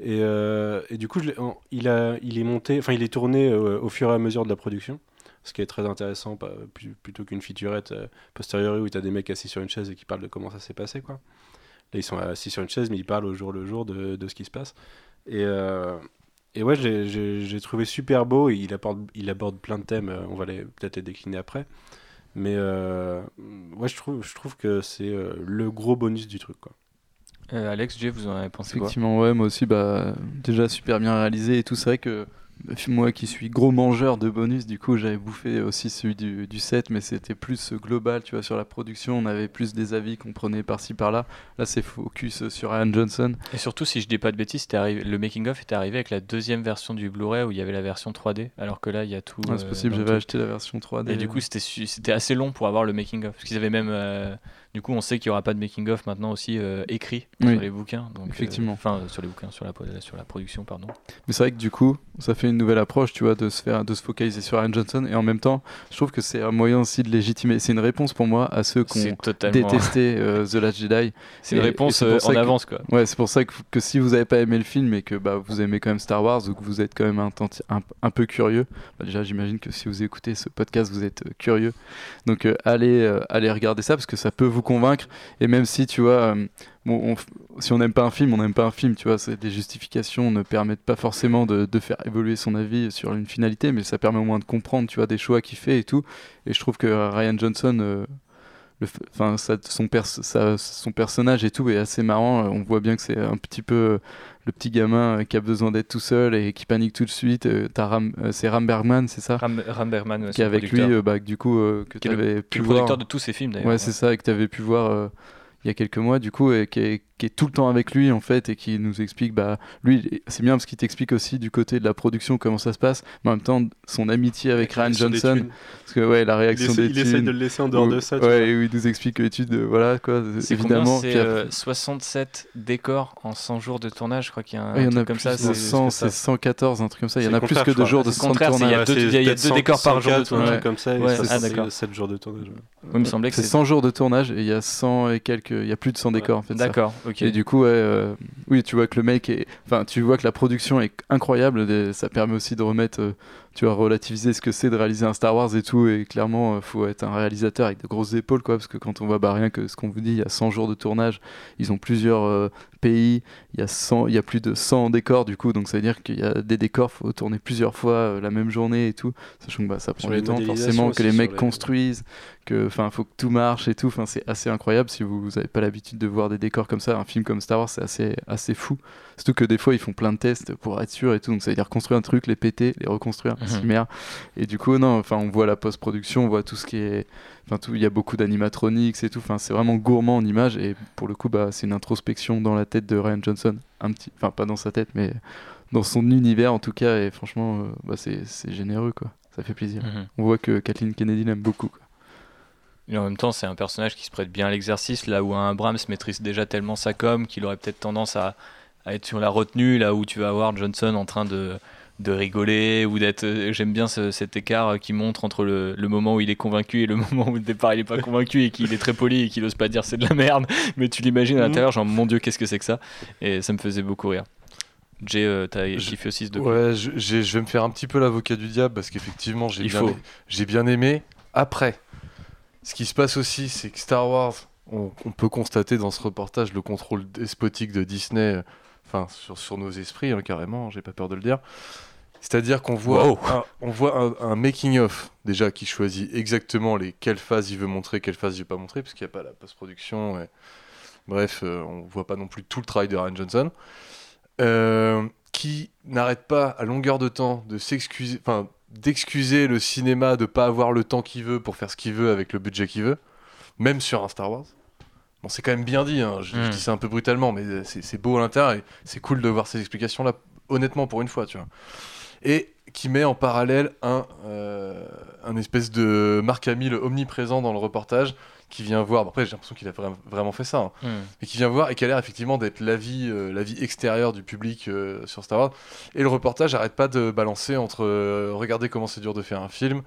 Et, euh, et du coup, je il, a, il est monté, enfin, il est tourné au fur et à mesure de la production, ce qui est très intéressant, pas- plus- plutôt qu'une featurette posteriori où tu as des mecs assis sur une chaise et qui parlent de comment ça s'est passé, quoi. Là, ils sont assis sur une chaise, mais ils parlent au jour le jour de, de ce qui se passe. Et, et ouais, j'ai- trouvé super beau. Et il, aborde, il aborde plein de thèmes. euh, On va les- peut-être les décliner après. Mais euh, ouais, je trouve, je trouve que c'est euh, le gros bonus du truc, quoi. Euh, Alex, Jay, vous en avez pensé quoi? Effectivement, ouais, moi aussi, bah, déjà super bien réalisé et tout. C'est vrai que moi qui suis gros mangeur de bonus, du coup, j'avais bouffé aussi celui du, du 7, mais c'était plus global, tu vois, sur la production. On avait plus des avis qu'on prenait par-ci par-là. Là, c'est focus sur Ryan Johnson. Et surtout, si je dis pas de bêtises, arrivé- le making-of était arrivé avec la deuxième version du Blu-ray où il y avait la version 3D, alors que là, il y a tout. Ah, c'est euh, possible, j'avais acheté la version 3D. Et du coup, c'était assez long pour avoir le making-of. Parce qu'ils avaient même. euh, du coup, on sait qu'il n'y aura pas de making-of maintenant aussi euh, écrit Oui. sur les bouquins. Donc, euh, Effectivement. Enfin, sur les bouquins, sur la, sur la production, pardon. Mais c'est vrai que du coup, ça fait une nouvelle approche, tu vois, de se faire, de se focaliser sur Ryan Johnson. Et en même temps, je trouve que c'est un moyen aussi de légitimer. C'est une réponse pour moi à ceux qui ont totalement- détesté euh, The Last Jedi. C'est une réponse, en que- avance, quoi. Ouais, c'est pour ça que, que si vous n'avez pas aimé le film et que bah, vous aimez quand même Star Wars ou que vous êtes quand même un, un, un peu curieux, bah, déjà j'imagine que si vous écoutez ce podcast, vous êtes euh, curieux. Donc euh, allez, allez regarder ça parce que ça peut vous convaincre. Et même si tu vois, euh, bon, on si on n'aime pas un film, on n'aime pas un film, tu vois, des justifications ne permettent pas forcément de, de faire évoluer son avis sur une finalité, mais ça permet au moins de comprendre, tu vois, des choix qu'il fait et tout. Et je trouve que Ryan Johnson euh, le enfin ça- son, pers- ça- son personnage et tout est assez marrant. On voit bien que c'est un petit peu euh, le petit gamin euh, qui a besoin d'être tout seul et qui panique tout de suite. Euh, Ram- c'est Ram Bergman c'est ça? Ram, Ram Bergman, ouais, qui est avec lui bah, du coup euh, que le- tu avais est pu le voir. producteur de tous ses films, d'ailleurs, ouais, ouais. c'est ça et que tu avais pu voir euh, il y a quelques mois du coup et qui est, qui est tout le temps avec lui en fait et qui nous explique bah lui il est- c'est bien parce qu'il t'explique aussi du côté de la production comment ça se passe mais en même temps son amitié avec Ryan Johnson parce que ouais la réaction essaie- des il essaye de le laisser en dehors où- de ça, tu ouais vois. et où il nous explique que l'étude de- voilà quoi C'est évidemment combien C'est euh, 67 décors en 100 jours de tournage, je crois qu'il y a un Ouais, il y en truc a comme plus ça. c'est- 100, c'est ça. c'est 114, un truc comme ça. Il y en a plus que de jours de il a tournage. deux- il y a- il a deux décors par jour de 104 ou un tournage. truc comme ça, et Ouais, ça, ah, c'est d'accord. 7 jours de tournage. il me semblait que C'est c'est 100 jours de tournage et il y a 100 et quelques, il y a plus de 100 décors en fait. D'accord, ok. Et du coup, ouais, euh, oui, tu vois que le mec est, enfin, tu vois que la production est incroyable. Ça permet aussi de remettre, euh, tu vois, relativiser ce que c'est de réaliser un Star Wars et tout. Et clairement, euh, faut être un réalisateur avec de grosses épaules, quoi, parce que quand on voit bah, rien que ce qu'on vous dit, il y a 100 jours de tournage. Ils ont plusieurs euh, pays. Il y a 100, il y a plus de 100 décors du coup, donc ça veut dire qu'il y a des décors, faut tourner plusieurs fois euh, la même journée et tout. Sachant que bah, ça prend du temps forcément que les mecs les- construisent, que enfin faut que tout marche et tout. Enfin c'est assez incroyable si vous n'avez pas l'habitude de voir des décors comme ça. Un film comme Star Wars c'est assez assez fou. Surtout que des fois ils font plein de tests pour être sûr et tout. Donc ça veut dire construire un truc, les péter, les reconstruire, merde. Et du coup non, enfin on voit la post-production, on voit tout ce qui est, enfin tout, il y a beaucoup d'animatronics et tout. Enfin c'est vraiment gourmand en images et pour le coup bah c'est une introspection dans la tête de Ryan Johnson, un petit, enfin pas dans sa tête mais dans son univers en tout cas et franchement euh, bah, c'est généreux quoi. Ça fait plaisir. Mhm. On voit que Kathleen Kennedy l'aime beaucoup. quoi. Et en même temps, c'est un personnage qui se prête bien à l'exercice, là où un Abrams maîtrise déjà tellement sa com qu'il aurait peut-être tendance à, à être sur la retenue, là où tu vas avoir Johnson en train de, de rigoler ou d'être. euh, J'aime bien ce- cet écart euh, qui montre entre le, le moment où il est convaincu et le moment où au départ il est pas convaincu et qu'il est très poli et qu'il ose pas dire c'est de la merde, mais tu l'imagines à Mhm. l'intérieur, genre mon dieu, qu'est-ce que c'est que ça? Et ça me faisait beaucoup rire. Jay, euh, t'as kiffé aussi ce docu? Ouais, je, j'ai- je vais me faire un petit peu l'avocat du diable parce qu'effectivement, j'ai bien, ai- aimé. Après, ce qui se passe aussi, c'est que Star Wars, on, on peut constater dans ce reportage le contrôle despotique de Disney, euh, enfin sur, sur nos esprits hein, carrément, j'ai pas peur de le dire. C'est-à-dire qu'on voit, Wow. un, on voit un, un making-of déjà qui choisit exactement les quelles phases il veut montrer, quelles phases il veut pas montrer, parce qu'il n'y a pas la post-production. et- Bref, euh, on voit pas non plus tout le travail de Ryan Johnson. Euh, qui n'arrête pas à longueur de temps de s'excuser, enfin d'excuser le cinéma de pas avoir le temps qu'il veut pour faire ce qu'il veut avec le budget qu'il veut, même sur un Star Wars. Bon, c'est quand même bien dit, hein, je, je Mm. dis ça un peu brutalement, mais euh, c'est c'est beau à l'intérieur et c'est cool de voir ces explications-là honnêtement pour une fois, tu vois. Et qui met en parallèle un, euh, un espèce de Marc Hamill omniprésent dans le reportage qui vient voir. bon, après, j'ai l'impression qu'il a vra- vraiment fait ça, hein, Hmm. mais qui vient voir et qui a l'air effectivement d'être l'avis euh, l'avis extérieur du public euh, sur Star Wars. Et le reportage arrête pas de balancer entre euh, regardez comment c'est dur de faire un film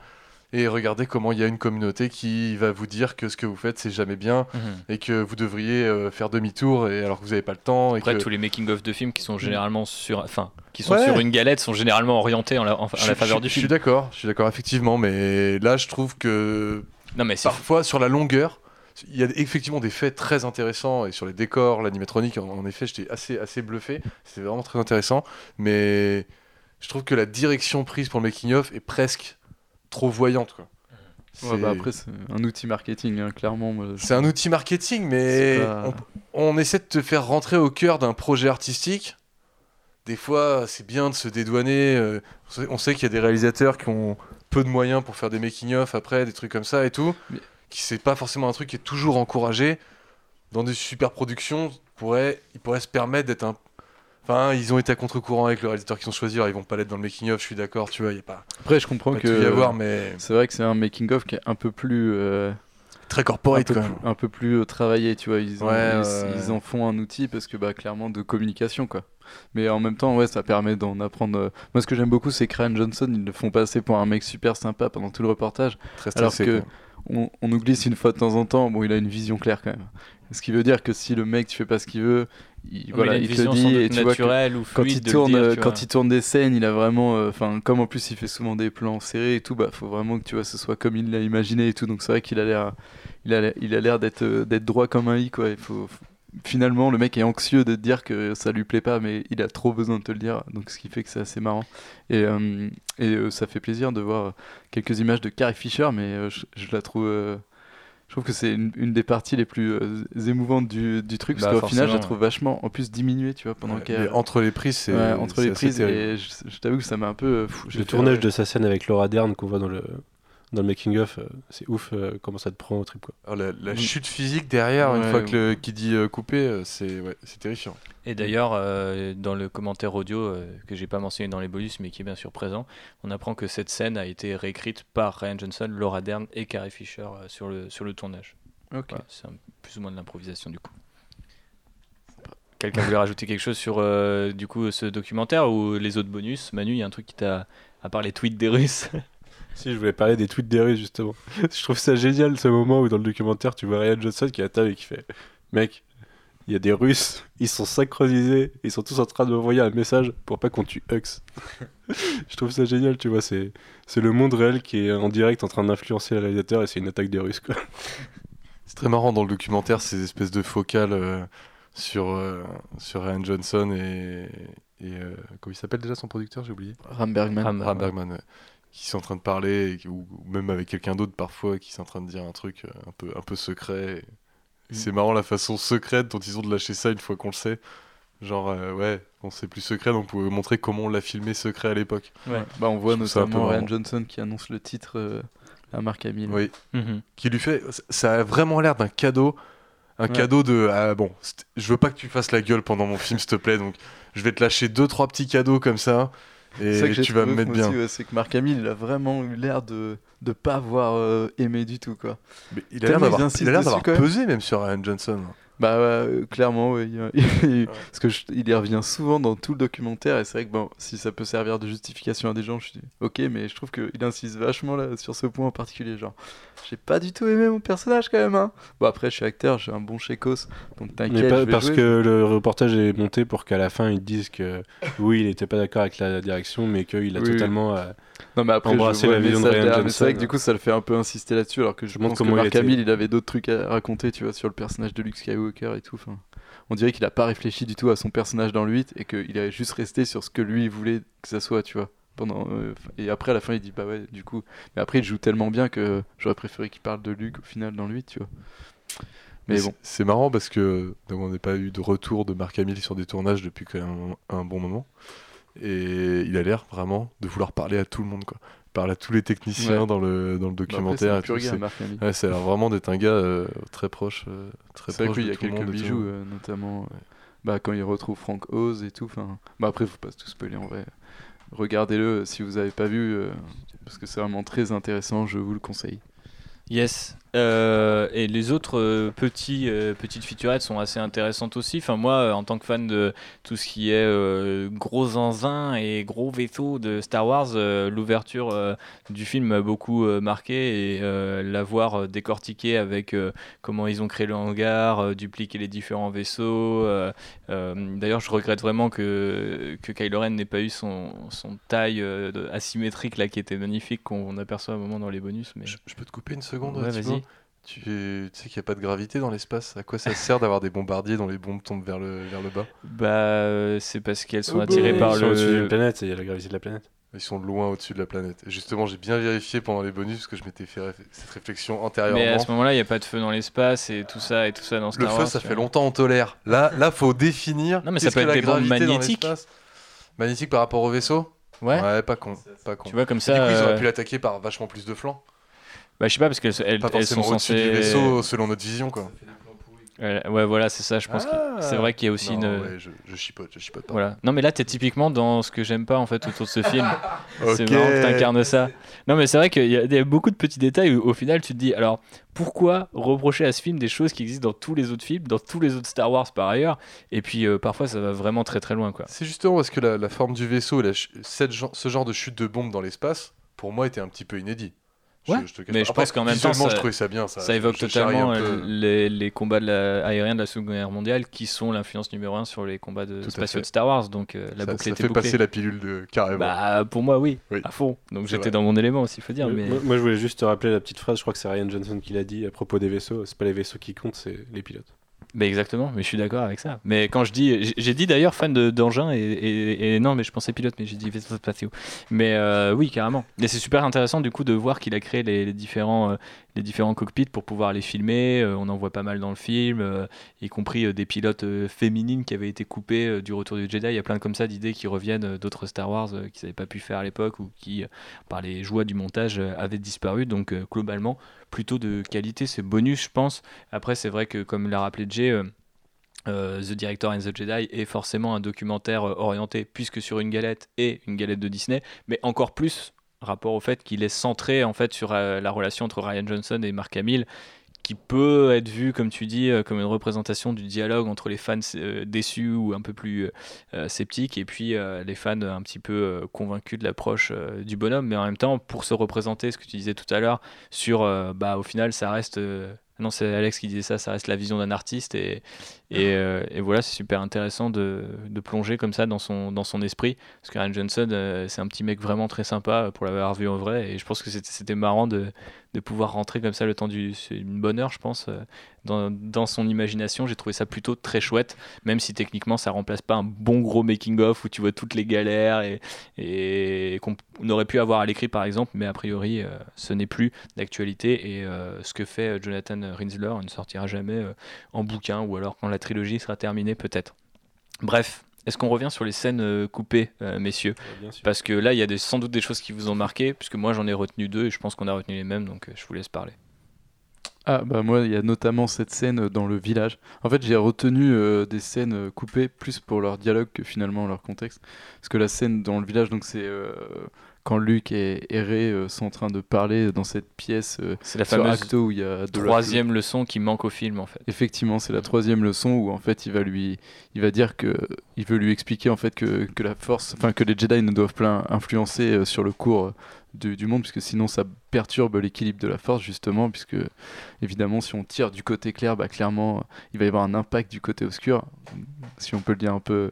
et regardez comment il y a une communauté qui va vous dire que ce que vous faites c'est jamais bien Mhm. et que vous devriez euh, faire demi-tour et alors que vous n'avez pas le temps. Et Après, que... tous les making-of de films qui sont généralement sur, enfin, qui sont Ouais. sur une galette sont généralement orientés en la, en- en Je- la faveur je- du Je suis film. d'accord, je suis d'accord effectivement, mais là je trouve que Non, mais c'est parfois sur la longueur, il y a effectivement des faits très intéressants et sur les décors, l'animatronique, en, en effet, j'étais assez assez bluffé, c'était vraiment très intéressant, mais je trouve que la direction prise pour le making of est presque trop voyante quoi. Ouais, bah après, c'est un outil marketing, hein, clairement. C'est un outil marketing, mais pas- on, on essaie de te faire rentrer au cœur d'un projet artistique. Des fois, c'est bien de se dédouaner. euh, on sait- qu'il y a des réalisateurs qui ont peu de moyens pour faire des making-of après, des trucs comme ça et tout. Mais- Qui c'est pas forcément un truc qui est toujours encouragé. Dans des super productions, pourrait, ils pourraient se permettre d'être un. Enfin, ils ont été à contre-courant avec le réalisateur qu'ils ont choisi. Alors, ils vont pas l'être dans le making-of, je suis d'accord, tu vois, il y a pas. Après, je comprends pas que. tout y avoir, mais C'est vrai que c'est un making-of qui est un peu plus. euh, très un corporate peu, quand plus, un peu plus, euh, travaillé, tu vois. Ils, en- Ouais, ils, ouais, ils ouais. en font un outil parce que, bah, clairement, de communication, quoi. Mais en même temps, ouais, ça permet d'en apprendre. euh, Moi, ce que j'aime beaucoup, c'est Ryan Johnson, ils le font passer pour un mec super sympa pendant tout le reportage. Très Alors que on, on oublie si une fois de temps en temps, bon, il a une vision claire quand même. Ce qui veut dire que si le mec, tu fais pas ce qu'il veut, il, voilà, il il te dit et tu vois que naturelle ou quand il de tourne, dire, euh, quand vois. il tourne des scènes, il a vraiment, euh, enfin, comme en plus il fait souvent des plans serrés et tout, bah, faut vraiment que tu vois, ce soit comme il l'a imaginé et tout. Donc c'est vrai qu'il a l'air, il a, il a l'air d'être, euh, d'être droit comme un i, quoi. Il faut, faut- Finalement, le mec est anxieux de te dire que ça lui plaît pas, mais il a trop besoin de te le dire, donc ce qui fait que c'est assez marrant. Et, euh, et euh, ça fait plaisir de voir quelques images de Carrie Fisher, mais je, je la trouve. Euh, je trouve que c'est une, une des parties les plus euh, émouvantes du, du truc, Bah, parce qu'au final, je la trouve vachement, en plus, diminuée, tu vois, pendant Ouais, qu'elle. mais entre les prises, c'est Ouais, entre les prises, terrible. et je, je t'avoue que ça m'a un peu. euh, fou- Le fait, tournage ouais. de sa scène avec Laura Dern qu'on voit dans le, dans le making-of, euh, c'est ouf euh, comment ça te prend au trip. Quoi. Alors, la, la Mm. chute physique derrière, une Ouais, fois que le, qui dit euh, couper, c'est ouais, c'est terrifiant. Et d'ailleurs, euh, dans le commentaire audio euh, que j'ai pas mentionné dans les bonus, mais qui est bien sûr présent, on apprend que cette scène a été réécrite par Ryan Johnson, Laura Dern et Carrie Fisher euh, sur, le, sur le tournage. Ok. Voilà, c'est plus ou moins de l'improvisation du coup. Quelqu'un voulait rajouter quelque chose sur euh, du coup ce documentaire ou les autres bonus? Manu, il y a un truc qui t'a à part les tweets des Russes. Si, je voulais parler des tweets des Russes justement. je trouve ça génial ce moment où dans le documentaire tu vois Ryan Johnson qui est à table et qui fait Mec, il y a des Russes, ils sont synchronisés, ils sont tous en train de m'envoyer un message pour pas qu'on tue Hux. je trouve ça génial, tu vois, c'est c'est le monde réel qui est en direct en train d'influencer le réalisateur et c'est une attaque des Russes quoi. C'est très marrant dans le documentaire, ces espèces de focales euh, sur, euh, sur Ryan Johnson et. et euh, comment il s'appelle déjà son producteur J'ai oublié. Ram Bergman. Ram- Ram Bergman, ouais. Qui sont en train de parler, et ou, ou même avec quelqu'un d'autre parfois, qui sont en train de dire un truc euh, un peu, un peu secret. Et C'est marrant la façon secrète dont ils ont de lâcher ça une fois qu'on le sait. Genre, euh, ouais, on sait plus secret, donc vous pouvez montrer comment on l'a filmé secret à l'époque. Ouais. Bah, on voit notamment Ryan. Johnson qui annonce le titre euh, à Mark Hamill. Oui. Mhm. qui lui fait ça a vraiment l'air d'un cadeau un Ouais. cadeau de ah, bon c'est- je veux pas que tu fasses la gueule pendant mon film s'il te plaît donc je vais te lâcher deux trois petits cadeaux comme C'est ça et que tu vas me mettre bien. ouais, c'est que Mark Hamill, il a vraiment eu l'air de de pas avoir euh, aimé du tout quoi. Mais il a l'air d'avoir pesé même sur Ryan Johnson Bah ouais, euh, clairement, ouais, il- il- parce que je- il y revient souvent dans tout le documentaire et c'est vrai que bon, si ça peut servir de justification à des gens, je dis ok, mais je trouve qu'il insiste vachement là sur ce point en particulier, genre j'ai pas du tout aimé mon personnage quand même. Hein. Bon après, je suis acteur, j'ai un bon chécos, donc Mais t'inquiète. pas je vais parce jouer. que le reportage est monté pour qu'à la fin ils disent que oui, il était pas d'accord avec la direction, mais qu'il a Oui, oui. totalement. euh, Non mais après, je embrasser vois la vision de Ryan mais c'est vrai que du coup, ça le fait un peu insister là-dessus, alors que je, pense que comment il Mark était. Hamill, il avait d'autres trucs à raconter, tu vois, sur le personnage de Luke Skywalker et tout. Enfin, on dirait qu'il a pas réfléchi du tout à son personnage dans le 8 et qu'il est juste resté sur ce que lui voulait que ça soit, tu vois. Pendant, euh, et après, à la fin, il dit bah ouais, du coup. Mais après, il joue tellement bien que j'aurais préféré qu'il parle de Luke au final dans le 8, tu vois. Mais Mais bon. c'est- marrant parce que donc, on n'a pas eu de retour de Mark Hamill sur des tournages depuis quand même un, un bon moment et il a l'air vraiment de vouloir parler à tout le monde quoi parler à tous les techniciens Ouais. dans le dans le Bah après, c'est documentaire gars, c'est- Mark Hamill. Ouais, ça a l'air vraiment d'être un gars euh, très proche euh, très C'est vrai proche qu'il y a quelques monde bijoux, euh, notamment. bah, quand il retrouve Frank Oz et tout. Enfin, bah après, faut pas tout spoiler en vrai. Regardez-le si vous avez pas vu, euh, parce que c'est vraiment très intéressant. Je vous le conseille. Yes. Euh, et les autres euh, petits, euh, petites featurettes sont assez intéressantes aussi. Enfin, moi, euh, en tant que fan de tout ce qui est euh, gros zinzin et gros vaisseaux de Star Wars, euh, l'ouverture euh, du film m'a beaucoup euh, marqué et euh, l'avoir euh, décortiqué avec euh, comment ils ont créé le hangar, euh, dupliqué les différents vaisseaux. euh, euh, D'ailleurs, je regrette vraiment que, que Kylo Ren n'ait pas eu son, son taille euh, asymétrique là qui était magnifique qu'on aperçoit à un moment dans les bonus. Mais... Je, je peux te couper une seconde Ouais. Tu, tu sais qu'il n'y a pas de gravité dans l'espace? À quoi ça sert d'avoir des bombardiers dont les bombes tombent vers le, vers le bas? Bah, euh, c'est parce qu'elles sont Oh, attirées bah, par ils sont au-dessus le. d'une planète, et il y a la gravité de la planète. Ils sont loin au-dessus de la planète. Et justement, j'ai bien vérifié pendant les bonus parce que je m'étais fait réf- cette réflexion antérieurement. Mais à ce moment-là, il n'y a pas de feu dans l'espace et tout ça et tout ça dans Le Star feu, Wars, ça tu fait vois. longtemps on tolère. Là, là, faut définir. Non, mais ça qu'est-ce peut que être la des bombes gravité dans magnétiques. l'espace. Magnétique par rapport au vaisseau? Ouais. Ouais, pas con, pas con. Tu vois, comme Et ça, Du coup, ils euh, auraient pu l'attaquer par vachement plus de flancs. Bah, je sais pas, parce qu'elles elles, sont censées. du vaisseau, selon notre vision, quoi. Euh, ouais, voilà, c'est ça. Je pense que c'est vrai qu'il y a aussi Non, une. ouais, je, je chipote, je chipote pas. Voilà. Non, mais là, t'es typiquement dans ce que j'aime pas en fait autour de ce film. C'est marrant que t'incarnes ça. Non, mais c'est vrai qu'il y, y a beaucoup de petits détails où au final tu te dis alors pourquoi reprocher à ce film des choses qui existent dans tous les autres films, dans tous les autres Star Wars par ailleurs, et puis euh, parfois ça va vraiment très très loin quoi. C'est justement parce que la, la forme du vaisseau la cette ce genre de chute de bombe dans l'espace, pour moi, était un petit peu inédit. Je- Ouais, je te cache mais je Après, pense qu'en même temps, ça, je trouvais ça bien. Ça, ça évoque totalement euh, les, les combats de la, aériens de la Seconde Guerre mondiale qui sont l'influence numéro un sur les combats de spatiaux de Star Wars. Donc euh, la Ça- boucle ça était fait bouclée. passer la pilule de carrément. Bah pour moi oui, Oui. à fond. Donc j'étais dans mon élément aussi, faut dire. Moi- Mais moi, moi, je voulais juste te rappeler la petite phrase, je crois que c'est Ryan Johnson qui l'a dit à propos des vaisseaux. C'est pas les vaisseaux qui comptent, c'est les pilotes. Mais exactement, mais je suis d'accord avec ça. Mais quand je dis, j'ai- dit d'ailleurs fan de- d'engins et, et- non, mais je pensais pilote, mais j'ai dit spatiaux. Mais euh, oui, carrément. Et c'est super intéressant du coup de voir qu'il a créé les, différents, euh, les différents cockpits pour pouvoir les filmer. Euh, on en voit pas mal dans le film, y compris des pilotes féminines qui avaient été coupées du Retour du Jedi. Il y a plein comme ça d'idées qui reviennent d'autres Star Wars qu'ils n'avaient pas pu faire à l'époque ou qui, par les joies du montage, avaient disparu. Donc globalement, plutôt de qualité, c'est bonus, je pense. Après, c'est vrai que comme l'a rappelé Jay. euh, euh, The Director and the Jedi est forcément un documentaire euh, orienté puisque sur une galette et une galette de Disney, mais encore plus rapport au fait qu'il est centré en fait sur la relation entre Ryan Johnson et Mark Hamill qui peut être vu comme tu dis euh, comme une représentation du dialogue entre les fans euh, déçus ou un peu plus euh, sceptiques et puis les fans un petit peu convaincus de l'approche du bonhomme. Mais en même temps pour se représenter ce que tu disais tout à l'heure sur bah au final ça reste non c'est Alex qui disait ça ça reste la vision d'un artiste et, et, euh, et voilà c'est super intéressant de, plonger comme ça dans son, dans son esprit. Parce Ryan Johnson euh, c'est un petit mec vraiment très sympa pour l'avoir vu en vrai. Et je pense que c'était marrant de, de pouvoir rentrer comme ça le temps du c'est une bonne heure je pense euh, dans, dans son imagination. J'ai trouvé ça plutôt très chouette même si techniquement ça remplace pas un bon gros making of où tu vois toutes les galères et, qu'on on aurait pu avoir à l'écrit par exemple. Mais a priori euh, ce n'est plus d'actualité. Et euh, ce que fait euh, Jonathan Rinsler ne sortira jamais euh, en bouquin ou alors quand la trilogie sera terminée peut-être bref est-ce qu'on revient sur les scènes euh, coupées, euh, messieurs? Parce que là, il y a des- sans doute des choses qui vous ont marqué, puisque moi j'en ai retenu deux et je pense qu'on a retenu les mêmes, donc euh, je vous laisse parler. Ah bah moi il y a notamment cette scène dans le village. En fait j'ai retenu euh, des scènes coupées plus pour leur dialogue que finalement leur contexte. Parce que la scène dans le village donc c'est euh, quand Luke et Ray euh, sont en train de parler dans cette pièce. euh, C'est la sur fameuse Acto où il y a de troisième leçon qui manque au film en fait. Effectivement, c'est la troisième leçon où en fait il va lui, il va dire que, il veut lui expliquer en fait que, que la force, enfin que les Jedi ne doivent pas influencer euh, sur le cours euh, du, du monde puisque sinon ça perturbe l'équilibre de la force justement puisque évidemment si on tire du côté clair, bah clairement il va y avoir un impact du côté obscur, si on peut le dire un peu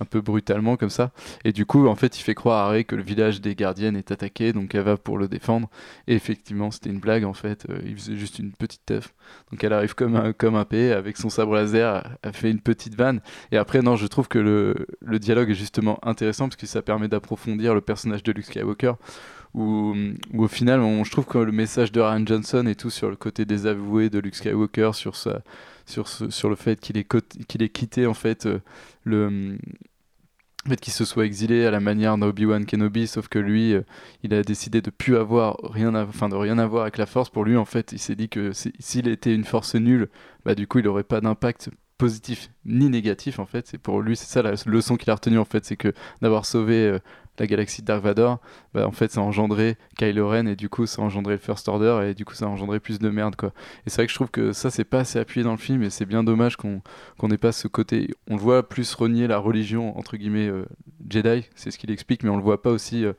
un peu brutalement comme ça. Et du coup, en fait, il fait croire à Rey que le village des gardiennes est attaqué, donc elle va pour le défendre. Et effectivement, c'était une blague, en fait. euh, il faisait juste une petite teuf. Donc elle arrive comme un, comme un P, avec son sabre laser, elle fait une petite vanne. Et après, non, je trouve que le, le dialogue est justement intéressant, parce que ça permet d'approfondir le personnage de Luke Skywalker. Où, au final, je trouve que le message de Ryan Johnson et tout sur le côté désavoué de Luke Skywalker, sur, sa, sur, sur le fait qu'il ait, qu'il ait quitté en fait euh, le, fait qu'il se soit exilé à la manière d'Obi-Wan Kenobi, sauf que lui, euh, il a décidé de plus avoir rien, à, enfin de rien avoir avec la Force. Pour lui, en fait, il s'est dit que si- s'il était une force nulle, bah du coup, il aurait pas d'impact positif ni négatif en fait. C'est pour lui, c'est ça la leçon qu'il a retenue en fait, c'est que d'avoir sauvé euh, la galaxie de Dark Vador, bah, en fait, ça a engendré Kylo Ren et du coup, ça a engendré le First Order et du coup, ça a engendré plus de merde quoi. Et c'est vrai que je trouve que ça, c'est pas assez appuyé dans le film et c'est bien dommage qu'on qu'on n'ait pas ce côté. On le voit plus renier la religion entre guillemets euh, Jedi, c'est ce qu'il explique, mais on le voit pas aussi. euh,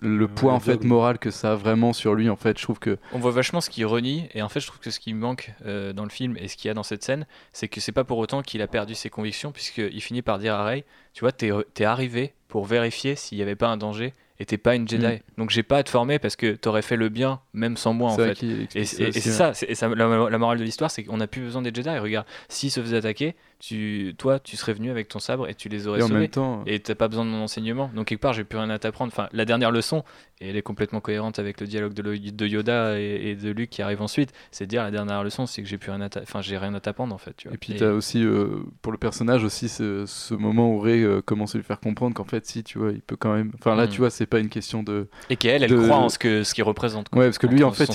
le poids en fait moral que ça a vraiment sur lui en fait je trouve que On voit vachement ce qu'il renie, et en fait, je trouve que ce qui manque euh, dans le film et ce qu'il y a dans cette scène, c'est que c'est pas pour autant qu'il a perdu ses convictions, puisqu'il finit par dire à Rey Tu vois, t'es es arrivé pour vérifier s'il n'y avait pas un danger, et t'es pas une Jedi. Mm. Donc j'ai pas à te former parce que t'aurais fait le bien, même sans moi, en fait. Et, ça et- ça, et ça- la, la morale de l'histoire, c'est qu'on n'a plus besoin des Jedi. Regarde, s'ils se faisaient attaquer, tu, toi, tu serais venu avec ton sabre et tu les aurais Et en sauvés. même temps- Et t'as pas besoin de mon enseignement. Donc quelque part, j'ai plus rien à t'apprendre. Enfin, la dernière leçon, et elle est complètement cohérente avec le dialogue de, le- de Yoda et, de Luke qui arrive ensuite, c'est de dire la dernière leçon, c'est que j'ai plus rien à enfin, j'ai rien à t'apprendre en fait. Tu vois. Et puis t'as aussi euh, pour le personnage aussi ce, ce moment où Ray euh, commence à lui faire comprendre qu'en fait si tu vois il peut quand même. Enfin là Mm. tu vois c'est pas une question de. Et qu'elle, elle de- croit en ce que ce qu'il représente. quoi. Ouais parce que lui en fait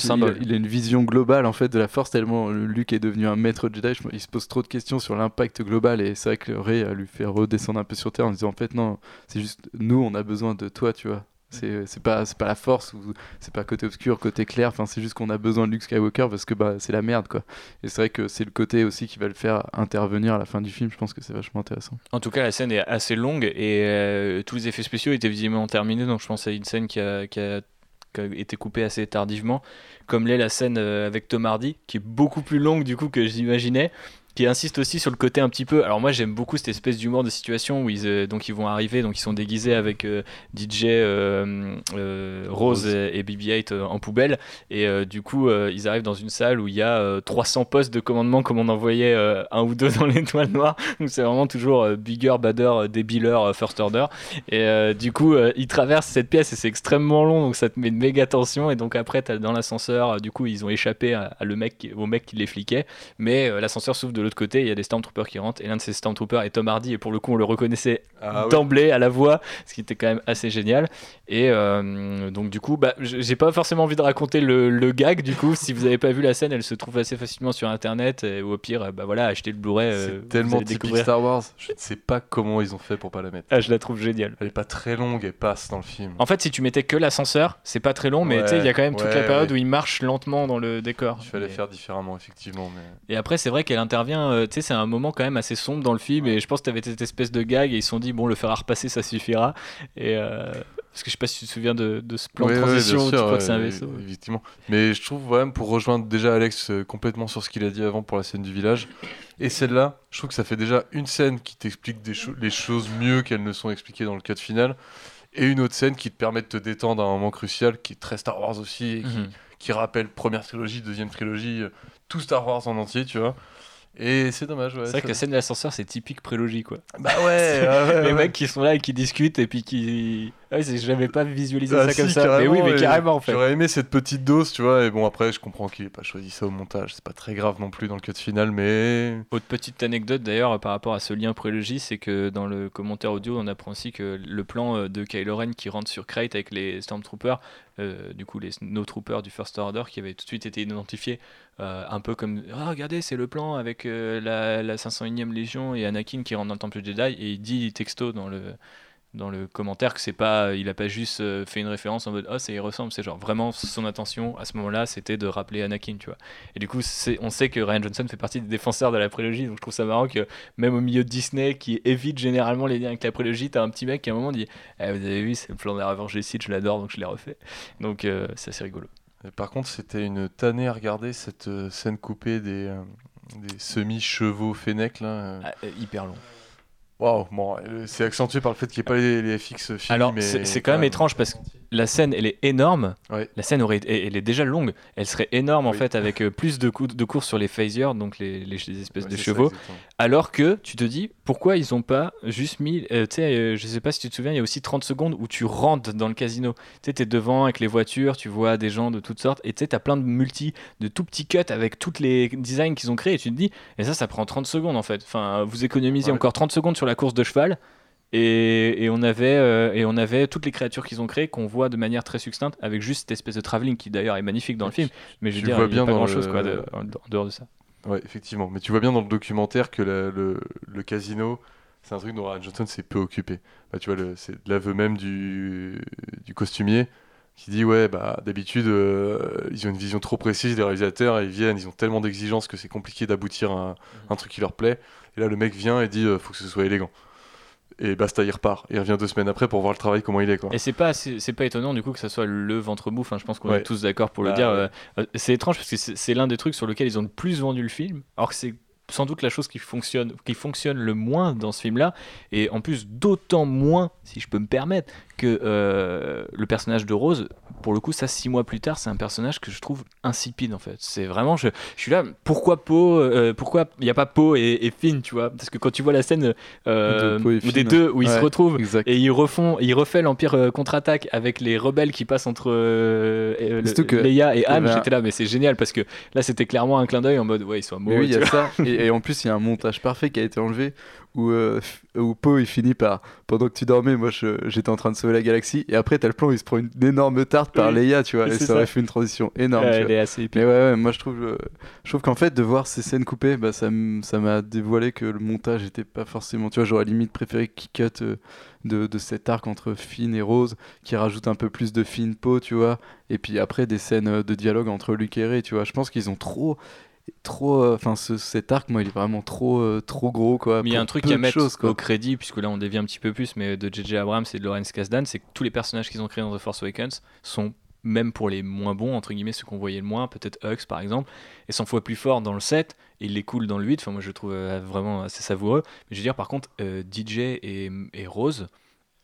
il, a une vision globale en fait de la force tellement Luke est devenu un maître Jedi. je- il se pose trop de questions sur l'impact global et c'est vrai que Ray a lui fait redescendre un peu sur terre en disant en fait non c'est juste nous on a besoin de toi tu vois. C'est c'est pas, pas la force, c'est pas côté obscur, côté clair, enfin c'est juste qu'on a besoin de Luke Skywalker parce que bah, c'est la merde quoi. Et c'est vrai que c'est le côté aussi qui va le faire intervenir à la fin du film, je pense que c'est vachement intéressant. En tout cas, la scène est assez longue et euh, tous les effets spéciaux étaient visiblement terminés. Donc, je pense à une scène qui a, qui a- été coupée assez tardivement, comme l'est la scène euh, avec Tom Hardy, qui est beaucoup plus longue du coup que j'imaginais. Qui insiste aussi sur le côté un petit peu. Alors moi j'aime beaucoup cette espèce d'humour de situation où ils euh, donc ils vont arriver donc ils sont déguisés avec euh, DJ euh, Rose et, et BB-8 euh, en poubelle. Et du coup ils arrivent dans une salle où il y a euh, 300 postes de commandement comme on en voyait un ou deux dans l'étoile noire. Donc c'est vraiment toujours bigger, badder, débiler, first order. Et du coup ils traversent cette pièce et c'est extrêmement long donc ça te met une méga tension. Et donc après t'as dans l'ascenseur du coup ils ont échappé à, à le mec au mec qui les fliquait. Mais l'ascenseur s'ouvre de l'autre côté il y a des stormtroopers qui rentrent et l'un de ces stormtroopers est Tom Hardy et pour le coup on le reconnaissait Ah oui. d'emblée à la voix ce qui était quand même assez génial et euh, donc du coup bah, j'ai pas forcément envie de raconter le, le gag du coup si vous avez pas vu la scène elle se trouve assez facilement sur internet et, ou au pire bah voilà achetez le Blu-ray euh, C'est tellement typique découvrir. Star Wars. Je ne sais pas comment ils ont fait pour pas la mettre. Ah, je la trouve géniale. Elle est pas très longue, elle passe dans le film. En fait, si tu mettais que l'ascenseur, c'est pas très long, mais tu sais, il y a quand même toute Ouais, la période ouais. où il marche lentement dans le décor. Il fallait Mais- faire différemment, effectivement. Mais... Et après, c'est vrai qu'elle intervient, euh, tu sais, c'est un moment quand même assez sombre dans le film, et je pense que t'avais cette espèce de gag, et ils se sont dit, bon, le faire à repasser, ça suffira. Et euh, parce que je sais pas si tu te souviens de, de ce plan Ouais, de ouais, transition où tu crois que c'est un ouais, vaisseau. Effectivement. Mais je trouve, vraiment, pour rejoindre déjà Alex euh, complètement sur ce qu'il a dit avant pour la scène du village, et celle-là, je trouve que ça fait déjà une scène qui t'explique cho- les choses mieux qu'elles ne sont expliquées dans le cut final, et une autre scène qui te permet de te détendre à un moment crucial, qui est très Star Wars aussi, et qui, Mhm. qui rappelle première trilogie, deuxième trilogie, euh, tout Star Wars en entier, tu vois. Et c'est dommage, ouais. C'est vrai que la scène de l'ascenseur, c'est typique prélogie, quoi. Bah ouais, ouais, ouais, Les mecs qui sont là et qui discutent, et puis qui. Ah oui, c'est- j'avais pas visualisé Ah ça si, comme ça. Mais oui, mais carrément, en fait. J'aurais aimé cette petite dose, tu vois. Et bon, après, je comprends qu'il ait pas choisi ça au montage. C'est pas très grave non plus dans le cut final, mais. Autre petite anecdote d'ailleurs par rapport à ce lien prélogie, c'est que dans le commentaire audio, on apprend aussi que le plan euh, de Kylo Ren qui rentre sur Crate avec les Stormtroopers, euh, du coup les Snowtroopers du First Order qui avaient tout de suite été identifiés, euh, un peu comme ah regardez c'est le plan avec euh, la, la 501e Légion et Anakin qui rentre dans le Temple Jedi et il dit texto dans le dans le commentaire que c'est pas il a pas juste euh, fait une référence en mode oh ça y ressemble c'est genre vraiment son intention à ce moment-là c'était de rappeler Anakin tu vois et du coup on sait que Ryan Johnson fait partie des défenseurs de la prélogie donc je trouve ça marrant que même au milieu de Disney qui évite généralement les liens avec la prélogie t'as un petit mec qui à un moment dit Eh, vous avez vu c'est le plan des Sith je l'adore donc je l'ai refait donc euh, c'est assez rigolo Et par contre, c'était une tannée à regarder cette euh, scène coupée des, euh, des semi-chevaux Fennec là. euh. Ah, euh, hyper long Waouh, bon, euh, c'est accentué par le fait qu'il n'y ait pas les, les FX finis. Alors, mais c'est quand même étrange parce que la scène, elle est énorme. Ouais. La scène, aurait, elle elle est déjà longue. Elle serait énorme, en fait, avec euh, plus de, coups, de sur les phasers, donc les, les- les espèces Ouais, de ça, chevaux. Alors que tu te dis, pourquoi ils ont pas juste mis. euh, tu sais, euh, je sais pas si tu te souviens, il y a aussi 30 secondes où tu rentres dans le casino. Tu sais, t'es devant avec les voitures, tu vois des gens de toutes sortes, et tu sais, t'as plein de multi, de tout petits cuts avec tous les designs qu'ils ont créés, et tu te dis, et ça, ça prend 30 secondes, en fait. Enfin, vous économisez Ouais. encore 30 secondes sur la course de cheval. Et, et on avait, euh, et on avait toutes les créatures qu'ils ont créées qu'on voit de manière très succincte avec juste cette espèce de travelling qui d'ailleurs est magnifique dans le film mais je veux dire vois il y a bien pas grand chose le- quoi de- en dehors de ça Ouais, effectivement. Mais tu vois bien dans le documentaire que la- le, le casino, c'est un truc dont Ryan Johnson s'est peu occupé. Bah, tu vois, le- c'est de l'aveu même du, du costumier qui dit Ouais, bah, d'habitude, euh, ils ont une vision trop précise des réalisateurs, et ils viennent, ils ont tellement d'exigences que c'est compliqué d'aboutir à un, un truc qui leur plaît. Et là, le mec vient et dit euh, Faut que ce soit élégant. Et basta, il repart. Il revient deux semaines après pour voir le travail, comment il est. Quoi. Et c'est pas, c'est pas étonnant du coup que ça soit le ventre mou. Enfin, je pense qu'on Ouais. est tous d'accord pour le Bah, dire. ouais. Euh, euh, c'est étrange parce que c'est c'est l'un des trucs sur lequel ils ont le plus vendu le film, alors que c'est sans doute la chose qui fonctionne, qui fonctionne le moins dans ce film-là, et en plus d'autant moins, si je peux me permettre, que euh, le personnage de Rose, pour le coup, ça six mois plus tard, c'est un personnage que je trouve insipide en fait. C'est vraiment, je, je suis là, pourquoi Poe, euh, pourquoi il n'y a pas Poe et, et Finn, tu vois? Parce que quand tu vois la scène euh, De des deux où ils se retrouvent exact. et ils refont, ils refait l'Empire contre-attaque avec les rebelles qui passent entre le- Leia et Anne. J'étais là, mais c'est génial parce que là c'était clairement un clin d'œil en mode ouais ils sont amoureux. oui, il y a vois. ça. Et, et en plus, il y a un montage parfait qui a été enlevé où, euh, où Poe il finit par pendant que tu dormais, moi j'étais en train de sauver la galaxie. Et après, t'as le plan où il se prend une énorme tarte par Oui, Leia, tu vois. Et c'est ça aurait ça. fait une transition énorme. Ouais, tu elle vois. est assez épique. Mais ouais, ouais, moi je trouve, euh, je trouve qu'en fait, de voir ces scènes coupées, bah, ça ça m'a dévoilé que le montage était pas forcément. Tu vois, j'aurais limite préféré qu'il cut euh, de, de cet arc entre Finn et Rose, qui rajoute un peu plus de Finn Poe, tu vois. Et puis après, des scènes euh, de dialogue entre Luke et Rey, tu vois. Je pense qu'ils ont trop. Trop, euh, enfin, ce- cet arc, moi, il est vraiment trop, euh, trop gros, quoi. Mais il y a un truc à mettre au crédit, puisque là on dévie un petit peu plus, mais de JJ Abrams et de Lawrence Kasdan, c'est que tous les personnages qu'ils ont créés dans The Force Awakens sont, même pour les moins bons, entre guillemets, ceux qu'on voyait le moins, peut-être Hux par exemple, et 100 fois plus fort dans le 7, et il les coule dans le 8, enfin moi je le trouve euh, vraiment assez savoureux. Mais je veux dire, par contre, euh, DJ et, et Rose,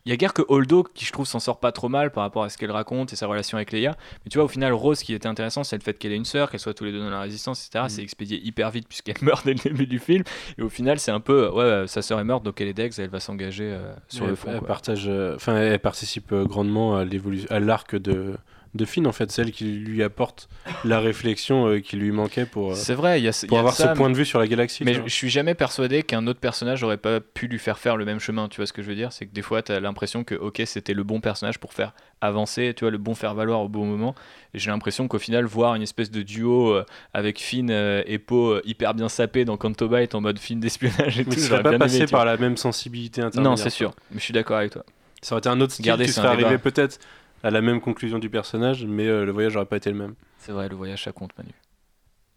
il y a guère que Holdo qui je trouve s'en sort pas trop mal par rapport à ce qu'elle raconte et sa relation avec Leia. Mais tu vois, au final, Rose, ce qui était intéressant, c'est le fait qu'elle ait une sœur, qu'elle soit tous les deux dans la résistance, etc. Mm. C'est expédié hyper vite puisqu'elle meurt dès le début du film. Et au final, c'est un peu, ouais, sa sœur est morte, donc elle est Dex, elle va s'engager euh, sur le front. elle partage, euh, enfin, elle participe euh, grandement à l'évolution, à l'arc de de Finn en fait, celle qui lui apporte la réflexion euh, qui lui manquait pour. euh, C'est vrai, y a, pour il y a avoir ça, ce point de vue sur la galaxie. Mais je, suis jamais persuadé qu'un autre personnage aurait pas pu lui faire faire le même chemin. Tu vois ce que je veux dire? C'est que des fois, tu as l'impression que, ok, c'était le bon personnage pour faire avancer, tu vois, le bon faire valoir au bon moment. Et j'ai l'impression qu'au final, voir une espèce de duo euh, avec Finn et Poe hyper bien sapé dans Canto Bight en mode film d'espionnage et Mais tout, serais pas passé par la même sensibilité intermédiaire. Non, c'est sûr. Mais je suis d'accord avec toi. Ça aurait été un autre style Regardez, qui serait arrivé peut-être à la même conclusion du personnage, mais euh, le voyage n'aurait pas été le même. C'est vrai, le voyage, ça compte, Manu.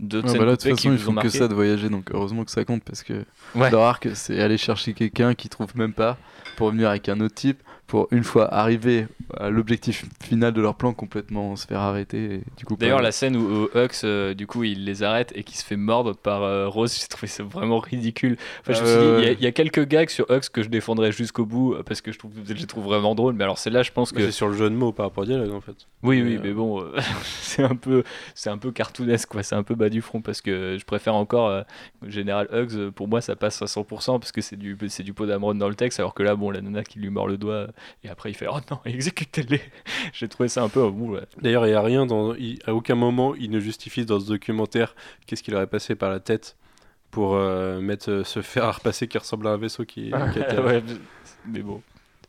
Ouais, bah là, de toute façon, ils font que ça de voyager, donc heureusement que ça compte parce que Ouais. leur arc, c'est aller chercher quelqu'un qui trouve même pas pour venir avec un autre type pour une fois arriver à l'objectif final de leur plan complètement se faire arrêter. Et du coup, D'ailleurs, pas- la scène où, où Hux, euh, du coup, il les arrête et qui se fait mordre par euh, Rose, j'ai trouvé ça vraiment ridicule. Enfin, je me suis dit, il y a- ouais. il y, a quelques gags sur Hux que je défendrais jusqu'au bout euh, parce que je, trouve, je les trouve vraiment drôles. Mais alors, celle-là, je pense que. Mais C'est sur le jeu de mots par rapport au dialogue en fait. Oui, Mais, oui, euh, mais bon, euh, c'est un peu, c'est un peu cartoonesque, quoi. C'est un peu bas du front parce que je préfère encore euh, Général Hugs. euh, Pour moi, ça passe à 100% parce que c'est du, c'est du pot d'Amron dans le texte, alors que là, bon, la nana qui lui mord le doigt euh, et après il fait oh non, exécutez-les. J'ai trouvé ça un peu, ouais. D'ailleurs, il n'y a rien dans. il- à aucun moment, il ne justifie dans ce documentaire qu'est-ce qu'il aurait passé par la tête pour euh, mettre ce fer à repasser qui ressemble à un vaisseau qui, qui atterrit. Ouais, mais- bon,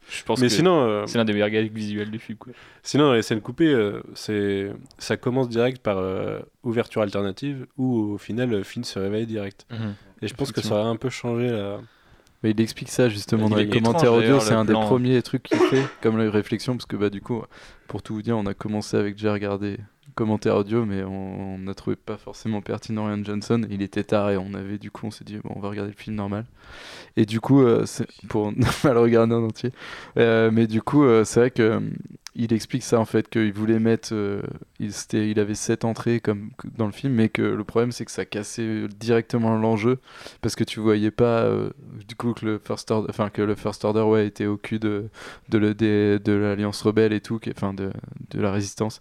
je pense Mais que sinon, euh, c'est l'un des meilleurs gags visuels du film, quoi. Sinon, dans les scènes coupées, euh, c'est ça commence direct par euh, ouverture alternative où au final Finn se réveille direct. Mhm. Et je pense que ça aurait un peu changé la. Mais il explique ça justement Il dans les commentaires audio, c'est le un des plan. premiers trucs qu'il fait, comme la réflexion, parce que bah du coup, pour tout vous dire, on a commencé avec déjà regarder commentaires audio, mais on n'a trouvé pas forcément pertinent Ryan Johnson. Il était tard et on avait du coup, on s'est dit bon, on va regarder le film normal. Et du coup, euh, pour ne pas le regarder en entier. Euh, mais du coup, euh, c'est vrai que euh, il explique ça en fait qu'il voulait mettre, euh, il, il avait sept entrées comme dans le film, mais que le problème c'est que ça cassait directement l'enjeu parce que tu voyais pas euh, du coup que le first order, enfin que le first order ouais était au cul de de, l'alliance rebelle et tout, enfin de, de la résistance.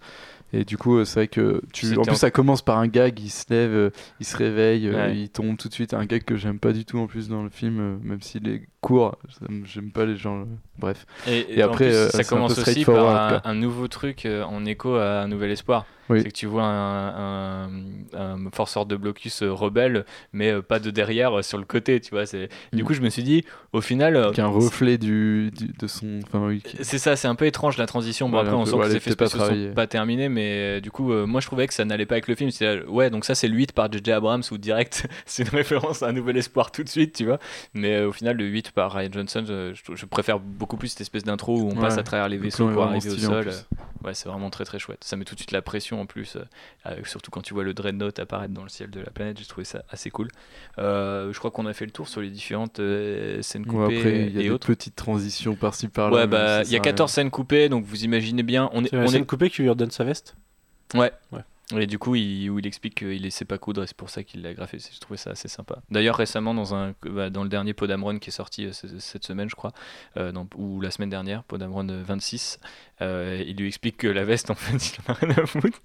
Et du coup, euh, c'est vrai que tu, en plus en- ça commence par un gag, il se lève, euh, il se réveille, euh, Ouais. il tombe tout de suite. Un gag que j'aime pas du tout en plus dans le film, même s'il est court, j'aime pas les gens. bref. Et, après, plus, ça commence aussi par un, un nouveau truc en écho à un nouvel espoir. Oui. C'est que tu vois un, un, un forceur de blocus euh, rebelle, mais euh, pas de derrière euh, sur le côté, tu vois. C'est... Du Mm. coup, je me suis dit, au final. Qui un reflet du, du- de son. Enfin, oui, qui- c'est ça, c'est un peu étrange la transition. Bon, après, on peu, sent que les effets était pas spéciaux sont pas terminés, mais euh, du coup, euh, moi je trouvais que ça n'allait pas avec le film. Là, ouais, donc ça c'est le 8 par J.J. Abrams ou direct, c'est une référence à un nouvel espoir tout de suite, tu vois. Mais euh, au final, le 8 par Ryan Johnson, je, préfère beaucoup plus cette espèce d'intro où on Ouais, passe à travers les le vaisseaux pour arriver au sol. Ouais, c'est vraiment très très chouette. Ça met tout de suite la pression en plus, euh, surtout quand tu vois le Dreadnought apparaître dans le ciel de la planète. J'ai trouvé ça assez cool. Euh, je crois qu'on a fait le tour sur les différentes euh, scènes coupées après, il y a et des autres. petites transitions par-ci par-là. Ouais, bah, il y a sert à 14 scènes coupées, donc vous imaginez bien. On est, C'est la on scène est... coupée qui lui redonne sa veste Ouais. Ouais. Et du coup, il, où il explique qu'il ne sait pas coudre et c'est pour ça qu'il l'a graffé. J'ai trouvé ça assez sympa. D'ailleurs, récemment, dans, un, bah, dans le dernier Podamron qui est sorti euh, ce- cette semaine, je crois, euh, ou la semaine dernière, Podamron 26, euh, il lui explique que la veste, en fait, il en a rien à foutre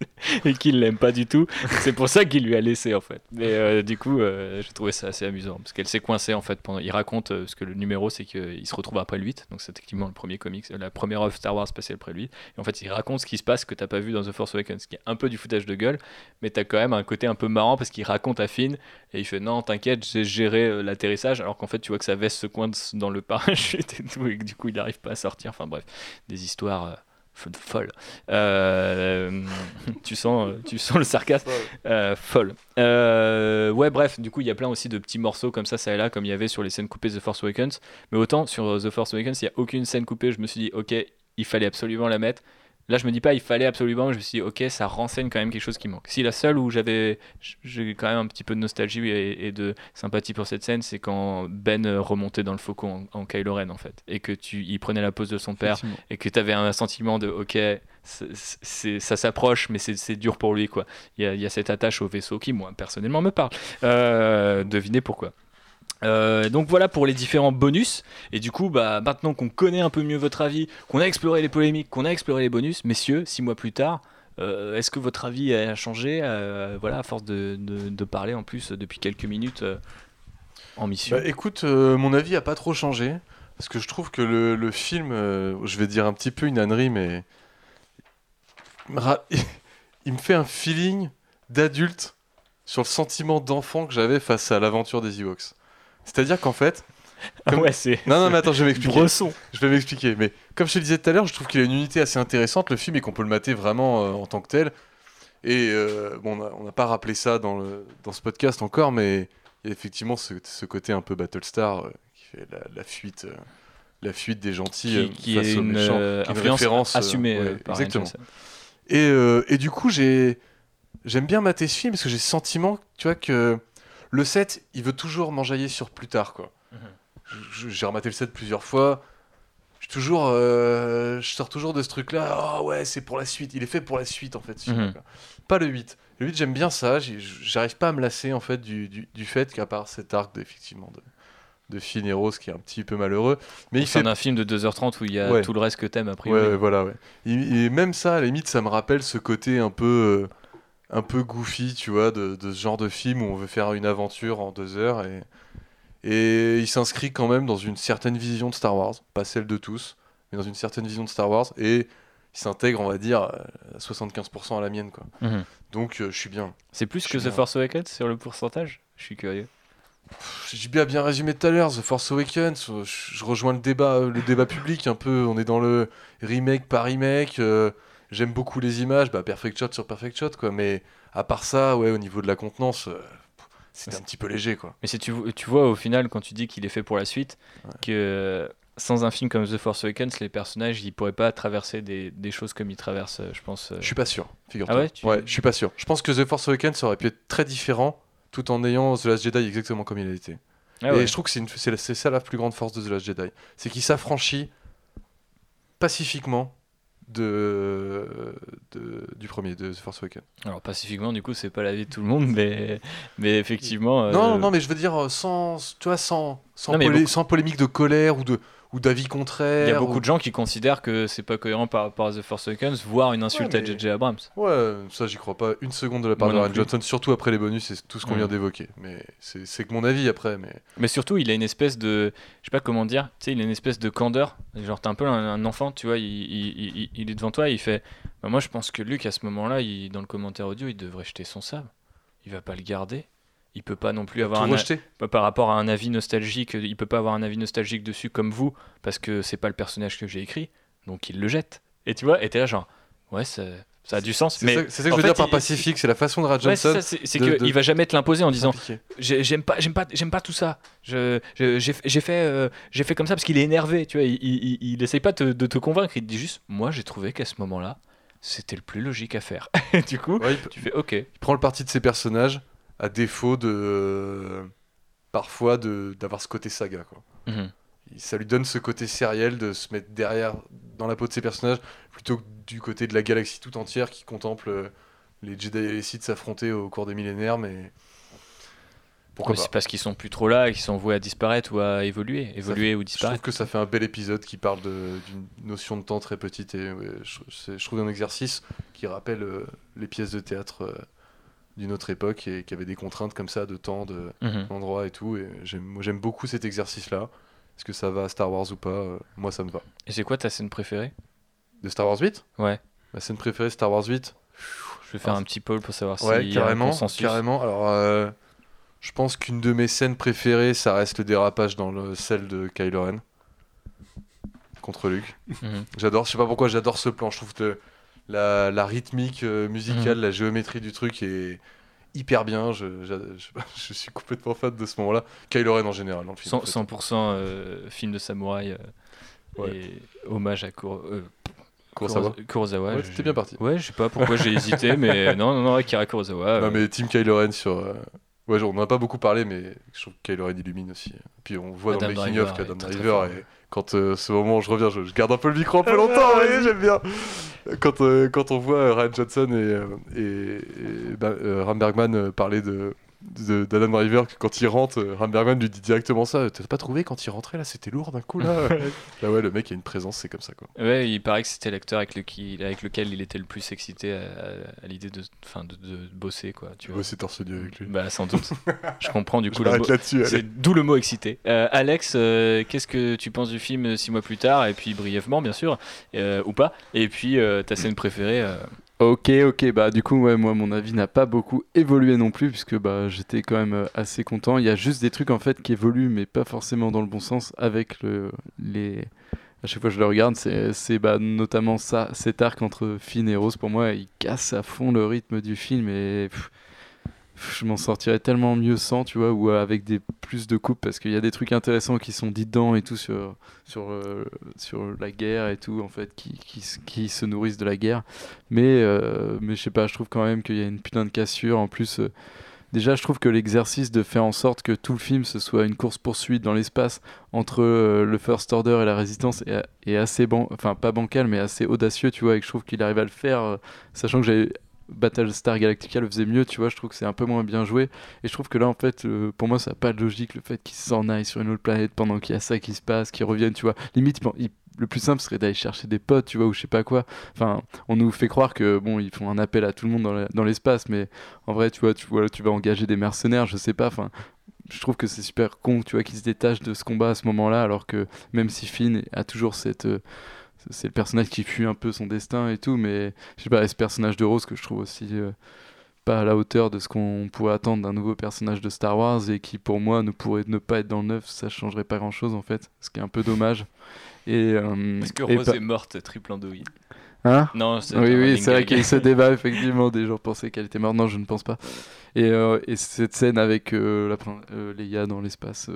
et qu'il l'aime pas du tout. C'est pour ça qu'il lui a laissé, en fait. Euh, du coup, j'ai trouvé ça assez amusant parce qu'elle s'est coincée, en fait. Pendant... Il raconte, parce que le numéro, c'est qu'il se retrouve après le 8, donc c'est effectivement le premier comics, la première œuvre Star Wars passée après 8. Et en fait, il raconte ce qui se passe que t'as pas vu dans The Force Awakens, qui est un peu du foutage de gueule, mais t'as quand même un côté un peu marrant parce qu'il raconte à Finn et il fait non, t'inquiète, j'ai géré euh, l'atterrissage, alors qu'en fait, tu vois que sa veste se coince dans le parachute et tout, et que du coup, il n'arrive pas à sortir. Enfin bref, des histoires. euh, fo- folles. Euh, tu, sens, euh, tu sens le sarcasme euh, folle. Euh, ouais, bref, du coup, il y a plein aussi de petits morceaux comme ça, ça et là, comme il y avait sur les scènes coupées The Force Awakens. Mais autant sur euh, The Force Awakens, il n'y a aucune scène coupée. Je me suis dit, ok, il fallait absolument la mettre. Là, je me dis pas, il fallait absolument. Je me suis dit, ok, ça renseigne quand même quelque chose qui manque. Si la seule où j'avais, j'ai quand même un petit peu de nostalgie et, et de sympathie pour cette scène, c'est quand Ben euh, remontait dans le faucon en, en Kylo Ren en fait, et que tu, il prenait la pose de son père, et que tu avais un sentiment de, ok, c'est- ça s'approche, mais c'est, c'est dur pour lui quoi. Il y a, il y a cette attache au vaisseau qui, moi, personnellement, me parle. Euh, devinez pourquoi. Euh, donc voilà pour les différents bonus. Et du coup, bah, maintenant qu'on connaît un peu mieux votre avis, qu'on a exploré les polémiques, qu'on a exploré les bonus, messieurs, six mois plus tard, euh, est-ce que votre avis a changé euh, Voilà, à force de, parler en plus depuis quelques minutes en mission. Bah, écoute, mon avis a pas trop changé. Parce que je trouve que le, le film, je vais dire un petit peu une ânerie, mais. Il me fait un feeling d'adulte sur le sentiment d'enfant que j'avais face à l'aventure des Ewoks. C'est-à-dire qu'en fait. Ah comme- ouais, c'est- Non, non, mais attends, je vais m'expliquer. Bresson. Je vais m'expliquer. Mais comme je te le disais tout à l'heure, je trouve qu'il a une unité assez intéressante, le film, et qu'on peut le mater vraiment euh, en tant que tel. Et euh, bon, on n'a pas rappelé ça dans, le, dans ce podcast encore, mais il y a effectivement ce, ce côté un peu Battlestar euh, qui fait la, la fuite. euh, la fuite des gentils Qui- qui face est aux une, méchants, qui une référence assumée, ouais, par exactement. Et, et du coup, j'ai j'aime bien mater ce film parce que j'ai le sentiment, tu vois, que le 7, il veut toujours m'enjailler sur plus tard, quoi. Je- J'ai rematé le 7 plusieurs fois. Je suis toujours, euh, je sors toujours de ce truc-là. Ah ouais, c'est pour la suite. Il est fait pour la suite en fait. Mhm. Pas le 8. Le 8, j'aime bien ça. j'ai- J'arrive pas à me lasser en fait du, du, du fait qu'à part cet arc de, effectivement de, de Finn et Rose qui est un petit peu malheureux, mais il fait d'un film de 2h30 où il y a Ouais. tout le reste que t'aimes a priori. Ouais, ouais, voilà, ouais. Et, et même ça, à la limite, ça me rappelle ce côté un peu, euh, un peu goofy, tu vois, de, de ce genre de film où on veut faire une aventure en deux heures. Et, et il s'inscrit quand même dans une certaine vision de Star Wars, pas celle de tous, mais dans une certaine vision de Star Wars. Et il s'intègre, on va dire, à 75% à la mienne, quoi. Mhm. Donc, euh, je suis bien. C'est plus que The. Force Awakens sur le pourcentage? Je suis curieux. J'ai bien bien résumé tout à l'heure, The Force Awakens, euh, je je rejoins le débat, le débat public un peu, on est dans le remake par remake, euh, j'aime beaucoup les images, bah perfect shot sur perfect shot quoi, mais à part ça, ouais, au niveau de la contenance, euh, c'était un petit peu léger quoi. Mais si tu, tu vois au final, quand tu dis qu'il est fait pour la suite, que sans un film comme The Force Awakens, les personnages ils pourraient pas traverser des, des choses comme ils traversent, euh, je pense. euh. Je suis pas sûr, figure-toi. Ah ouais, tu- je suis pas sûr. Je pense que The Force Awakens aurait pu être très différent tout en ayant The Last Jedi exactement comme il a été. Ah et ouais. je trouve que c'est c'est c'est ça la plus grande force de The Last Jedi. C'est qu'il s'affranchit pacifiquement de, de- du premier, de The Force Awakens. Alors pacifiquement, du coup, c'est pas l'avis de tout le monde, mais, mais effectivement. euh, Non, non, mais je veux dire sans, tu vois, sans, sans, Non, mais polé- beaucoup- sans polémique de colère ou de, ou d'avis contraires. Il y a beaucoup ou- de gens qui considèrent que c'est pas cohérent par rapport à The Force Awakens, voire une insulte Ouais, à JJ Abrams. Ouais, ça j'y crois pas une seconde de la part Moi de Ryan. Johnson, surtout après les bonus et tout ce qu'on Mm. vient d'évoquer. Mais c'est que mon avis après. Mais Mais surtout, il a une espèce de. Je sais pas comment dire. Tu sais, il a une espèce de candeur. Genre, t'es un peu un, un enfant, tu vois. Il, il- il- il est devant toi et il fait. Bah, moi, je pense que Luc, à ce moment-là, dans le commentaire audio, il devrait jeter son sabre. Il va pas le garder. Il peut pas non plus avoir Tout un. a-. Bah, par rapport à un avis nostalgique, il peut pas avoir un avis nostalgique dessus comme vous, parce que c'est pas le personnage que j'ai écrit. Donc, il le jette. Et tu vois, et t'es là, genre. Ouais, ça, ça a du sens. c'est Mais ça, c'est ça que je veux fait, dire par pacifique, c'est la façon de c'est Johnson. c'est qu'il de- va jamais te l'imposer en disant j'aime pas j'aime pas j'aime pas tout ça j'ai fait euh, j'ai fait comme ça parce qu'il est énervé tu vois il, il, il- il essaye pas te- de te convaincre il te dit juste moi j'ai trouvé qu'à ce moment-là c'était le plus logique à faire Et du coup Ouais, tu fais ok il prend le parti de ses personnages à défaut de parfois de d'avoir ce côté saga quoi. Mhm. Ça lui donne ce côté sériel de se mettre derrière dans la peau de ses personnages plutôt que du côté de la galaxie tout entière qui contemple euh, les Jedi et les Sith s'affronter au cours des millénaires mais pourquoi c'est parce qu'ils sont plus trop là et qu'ils sont voués à disparaître ou à évoluer évoluer fait- ou Je trouve disparaître que ça fait un bel épisode qui parle d'une notion de temps très petite et ouais, je, c'est- je trouve un exercice qui rappelle euh, les pièces de théâtre euh, d'une autre époque et qui avait des contraintes comme ça de temps, de Mhm. d'endroit et tout. Et j'aime, moi j'aime beaucoup cet exercice-là. Est-ce que ça va à Star Wars ou pas Euh, Moi ça me va. et c'est quoi ta scène préférée? De Star Wars 8 ouais Ma scène préférée Star Wars 8 je vais faire un petit poll pour savoir Ouais, s'il y a un carrément, consensus carrément. Alors, euh, je pense qu'une de mes scènes préférées, ça reste le dérapage dans le celle de Kylo Ren contre Luke. Mhm. J'adore, je sais pas pourquoi, j'adore ce plan. Je trouve que la, la rythmique euh, musicale, Mhm. la géométrie du truc est hyper bien. Je, je, je- je suis complètement fan de ce moment-là. Kylo Ren en général dans le film. en 100%, fait. 100% euh, film de samouraï euh, Ouais. et hommage à Kuro- euh, Kurosawa. Kurosa- Kurosawa. Ouais, bien parti. Ouais, je sais pas pourquoi j'ai hésité, mais non, non, non, Akira Kurosawa. Non mais Team Kylo Ren sur. Ouais, on en a pas beaucoup parlé, mais je trouve que Kylo Ren illumine aussi. Puis on voit dans Adam le making Driver of qu'Adam Driver, et quand euh, ce moment où je reviens, je, je garde un peu le micro un peu longtemps, vous voyez, j'aime bien. Quand, euh, quand on voit euh, Ryan Johnson et, euh, euh, Ram Bergman parler de- d'Adam Driver, que quand il rentre, euh, Ram Bergman lui dit directement ça. T'as pas trouvé quand il rentrait là, c'était lourd d'un coup là? bah ouais, le mec a une présence, c'est comme ça quoi. Ouais, il paraît que c'était l'acteur avec, le qui- avec lequel il était le plus excité à, à- à l'idée de, enfin, de, de bosser, quoi. Tu c'est torse nu avec lui. Bah, sans doute. Je comprends du coup. C'est d'où le mot excité. Euh, Alex, euh, qu'est-ce que tu penses du film euh, six mois plus tard Et puis brièvement, bien sûr, euh, ou pas. Et puis euh, ta scène préférée euh, Ok, ok, bah du coup, ouais, moi, mon avis n'a pas beaucoup évolué non plus, puisque bah, j'étais quand même euh, assez content. Il y a juste des trucs en fait qui évoluent, mais pas forcément dans le bon sens, avec le, les. À chaque fois que je le regarde, c'est bah, notamment ça, cet arc entre Finn et Rose. Pour moi, il casse à fond le rythme du film et je m'en sortirais tellement mieux sans, tu vois, ou avec des plus de coupes, parce qu'il y a des trucs intéressants qui sont dits dedans et tout sur, sur, euh, sur la guerre et tout, en fait, qui, qui, qui se nourrissent de la guerre. Mais, euh, mais je sais pas, je trouve quand même qu'il y a une putain de cassure. En plus, euh, déjà, je trouve que l'exercice de faire en sorte que tout le film ce soit une course-poursuite dans l'espace entre euh, le First Order et la Résistance est, est assez ban enfin pas bancal, mais assez audacieux, tu vois, et que je trouve qu'il arrive à le faire, euh, sachant que j'avais Battlestar Galactica le faisait mieux, tu vois, je trouve que c'est un peu moins bien joué. Et je trouve que là, en fait, euh, pour moi, ça n'a pas de logique le fait qu'ils s'en aillent sur une autre planète pendant qu'il y a ça qui se passe, qu'ils reviennent, tu vois. Limite, le plus simple serait d'aller chercher des potes, tu vois, ou je sais pas quoi. Enfin, on nous fait croire que, bon, ils font un appel à tout le monde dans l'espace, mais en vrai, tu vois, tu vois, tu vas engager des mercenaires, je sais pas, enfin. Je trouve que c'est super con, tu vois, qu'ils se détachent de ce combat à ce moment-là, alors que même si Finn a toujours cette, euh, c'est le personnage qui fuit un peu son destin et tout, mais je sais pas, et ce personnage de Rose que je trouve aussi euh, pas à la hauteur de ce qu'on pourrait attendre d'un nouveau personnage de Star Wars et qui pour moi ne pourrait ne pas être dans le neuf, ça changerait pas grand chose en fait, ce qui est un peu dommage. Et, euh, Est-ce que Rose pas- est morte triple andouille Hein? Non, c'est oui, oui, c'est vrai qu'il y a eu ce débat, effectivement. Des gens pensaient qu'elle était morte. Non, je ne pense pas. Et, euh, et cette scène avec euh, la, euh, Leia dans l'espace,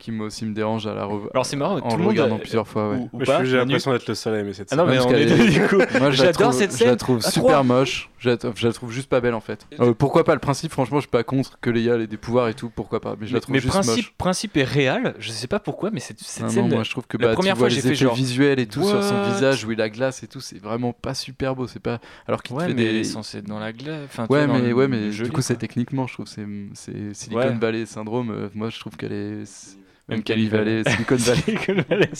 qui moi aussi me dérange à la revo- Alors, c'est marrant, en tout le le monde regardant a- plusieurs fois. Ouais. ou- ou Moi, pas, J'ai l'impression d'être le seul à aimer cette Ah non, scène. mais on est du coup. Moi, J'adore trouve, cette je la scène. trouve à super moche. Je la, je la trouve juste pas belle en fait. Euh, pourquoi pas le principe? Franchement, je suis pas contre que Leia ait des pouvoirs et tout. Pourquoi pas Mais je la trouve mais juste principe, moche. principe est réel, je sais pas pourquoi, mais cette, cette Non, non, scène. moi je trouve que la bah, première tu fois vois j'ai les fait genre. visuels et tout sur son What? visage où il a glace et tout, c'est vraiment pas super beau. C'est pas alors qu'il te Ouais, fait mais des il est censé être dans la glace. Enfin, Ouais, mais, le- ouais, mais joli, du coup, c'est techniquement, je trouve, c'est c'est Silicon Ouais. Valley syndrome. euh, moi, je trouve qu'elle est. c'est- Uncanny Valley, Silicon Valley.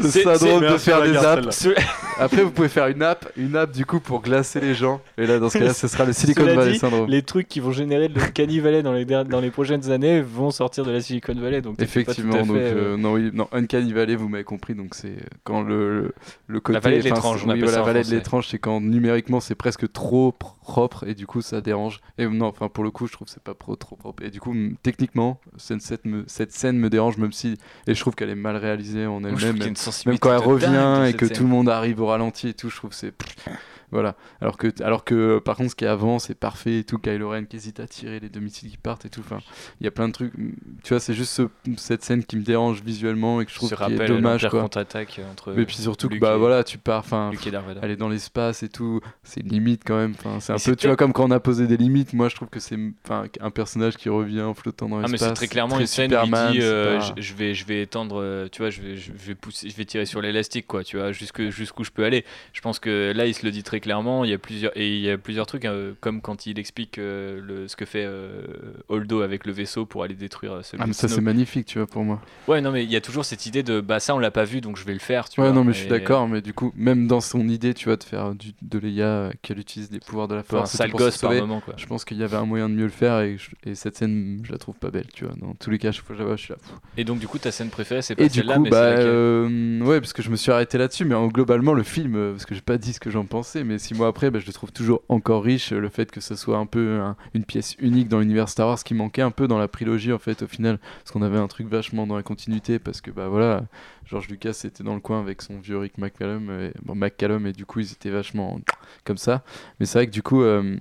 Le C'est- syndrome de faire des apps. Après, vous pouvez faire une app, une app du coup pour glacer les gens. Et là, dans ce cas-là, ce sera le Silicon Cela Valley dit, syndrome. les trucs qui vont générer de l'Uncanny Valley dans les, dans les prochaines années vont sortir de la Silicon Valley. Donc t'es pas tout Effectivement, donc fait, euh, euh, non, oui, non, Uncanny Valley, vous m'avez compris, donc c'est quand le, le côté. vallée de l'étrange, c'est- on oui, appelle voilà, ça en la vallée de l'étrange, c'est quand numériquement c'est presque trop pr- propre et du coup ça dérange. Et non, enfin pour le coup, je trouve que c'est pas pro- trop propre. Et du coup, techniquement, cette, cette, me- cette scène me dérange, même si. Et je trouve qu'elle est mal réalisée en elle-même. Même, quand elle revient et que tout le monde arrive ralenti et tout, je trouve c'est. Voilà. Alors que, alors que par contre, ce qui est avant, c'est parfait et tout. Kylo Ren qui hésite à tirer les deux missiles qui partent et tout. Enfin, il y a plein de trucs. Tu vois, c'est juste ce- cette scène qui me dérange visuellement et que je trouve qui est dommage. Quoi. contre-attaque entre Mais puis surtout que Luke bah et- voilà, tu pars, enfin, aller dans l'espace et tout, c'est limite quand même. Enfin, c'est un peu, tu vois, comme quand on a posé des limites. Moi, je trouve que c'est, enfin, un personnage qui revient en flottant dans Ah l'espace. mais c'est très clairement très une scène où il Superman, dit euh, pas- je, vais je vais étendre euh, tu vois je vais je vais pousser je vais tirer sur l'élastique quoi tu vois jusque jusqu'où je peux aller je pense que là il se le dit très clairement il y a plusieurs et il y a plusieurs trucs euh, comme quand il explique euh, le ce que fait euh, Holdo avec le vaisseau pour aller détruire euh, celui Ah, mais ça c'est magnifique, tu vois, pour moi. ouais non mais il y a toujours cette idée de bah ça on l'a pas vu donc je vais le faire tu ouais, vois non, mais je suis d'accord, mais du coup, même dans son idée, tu vois, de faire du, de Leia qu'elle utilise les pouvoirs de la un force, sale tout pour se gosse par moment quoi Je pense qu'il y avait un moyen de mieux le faire et, je- et cette scène, je la trouve pas belle, tu vois. Dans tous les cas, je je suis là. pff. et donc du coup ta scène préférée c'est pas celle-là mais bah, laquelle? ouais, parce que je me suis arrêté là-dessus, mais en, globalement, le film, parce que j'ai pas dit ce que j'en pensais, mais six mois après, bah, je le trouve toujours encore riche. euh, Le fait que ce soit un peu un- une pièce unique dans l'univers Star Wars, qui manquait un peu dans la prélogie, en fait, au final, parce qu'on avait un truc vachement dans la continuité, parce que, bah voilà, George Lucas était dans le coin avec son vieux Rick McCallum, et, bon, McCallum, et du coup, ils étaient vachement comme ça. Mais c'est vrai que du coup. euh,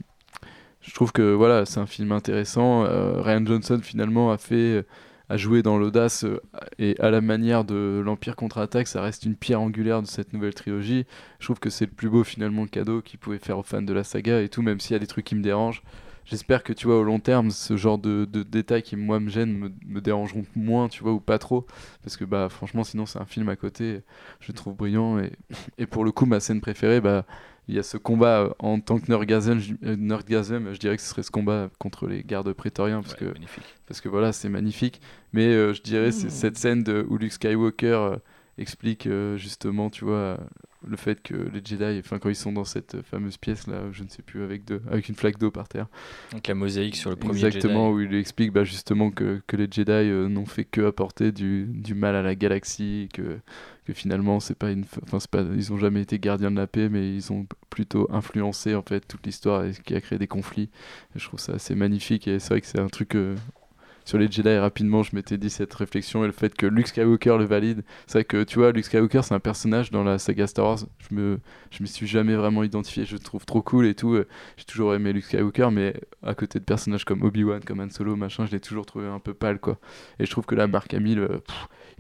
je trouve que voilà, c'est un film intéressant. Euh, Ryan Johnson finalement a fait a joué dans l'audace euh, et à la manière de l'Empire contre-attaque, ça reste une pierre angulaire de cette nouvelle trilogie. Je trouve que c'est le plus beau finalement cadeau qu'il pouvait faire aux fans de la saga et tout, même s'il y a des trucs qui me dérangent. J'espère que tu vois au long terme, ce genre de, détails qui moi me gênent me, me dérangeront moins, tu vois, ou pas trop, parce que bah franchement sinon c'est un film à côté, je le trouve brillant et, et pour le coup ma scène préférée, bah il y a ce combat euh, en tant que Nerdgasm, je, euh, je dirais que ce serait ce combat contre les gardes prétoriens parce que parce que voilà c'est magnifique. Mais euh, je dirais c'est cette scène de, où Luke Skywalker euh, explique euh, justement tu vois euh, le fait que les Jedi enfin quand ils sont dans cette fameuse pièce là je ne sais plus avec de, avec une flaque d'eau par terre donc la mosaïque sur le premier exactement Jedi. où il explique bah, justement que, que les Jedi euh, n'ont fait que apporter du, du mal à la galaxie que que finalement c'est pas une enfin c'est pas ils ont jamais été gardiens de la paix mais ils ont plutôt influencé en fait toute l'histoire et ce qui a créé des conflits et je trouve ça assez magnifique et c'est vrai que c'est un truc euh, sur les Jedi rapidement je m'étais dit cette réflexion et le fait que Luke Skywalker le valide. C'est vrai que tu vois Luke Skywalker c'est un personnage dans la saga Star Wars. Je me je m'y suis jamais vraiment identifié. Je le trouve trop cool et tout. J'ai toujours aimé Luke Skywalker mais à côté de personnages comme Obi-Wan comme Han Solo machin je l'ai toujours trouvé un peu pâle quoi. Et je trouve que là Mark Hamill euh,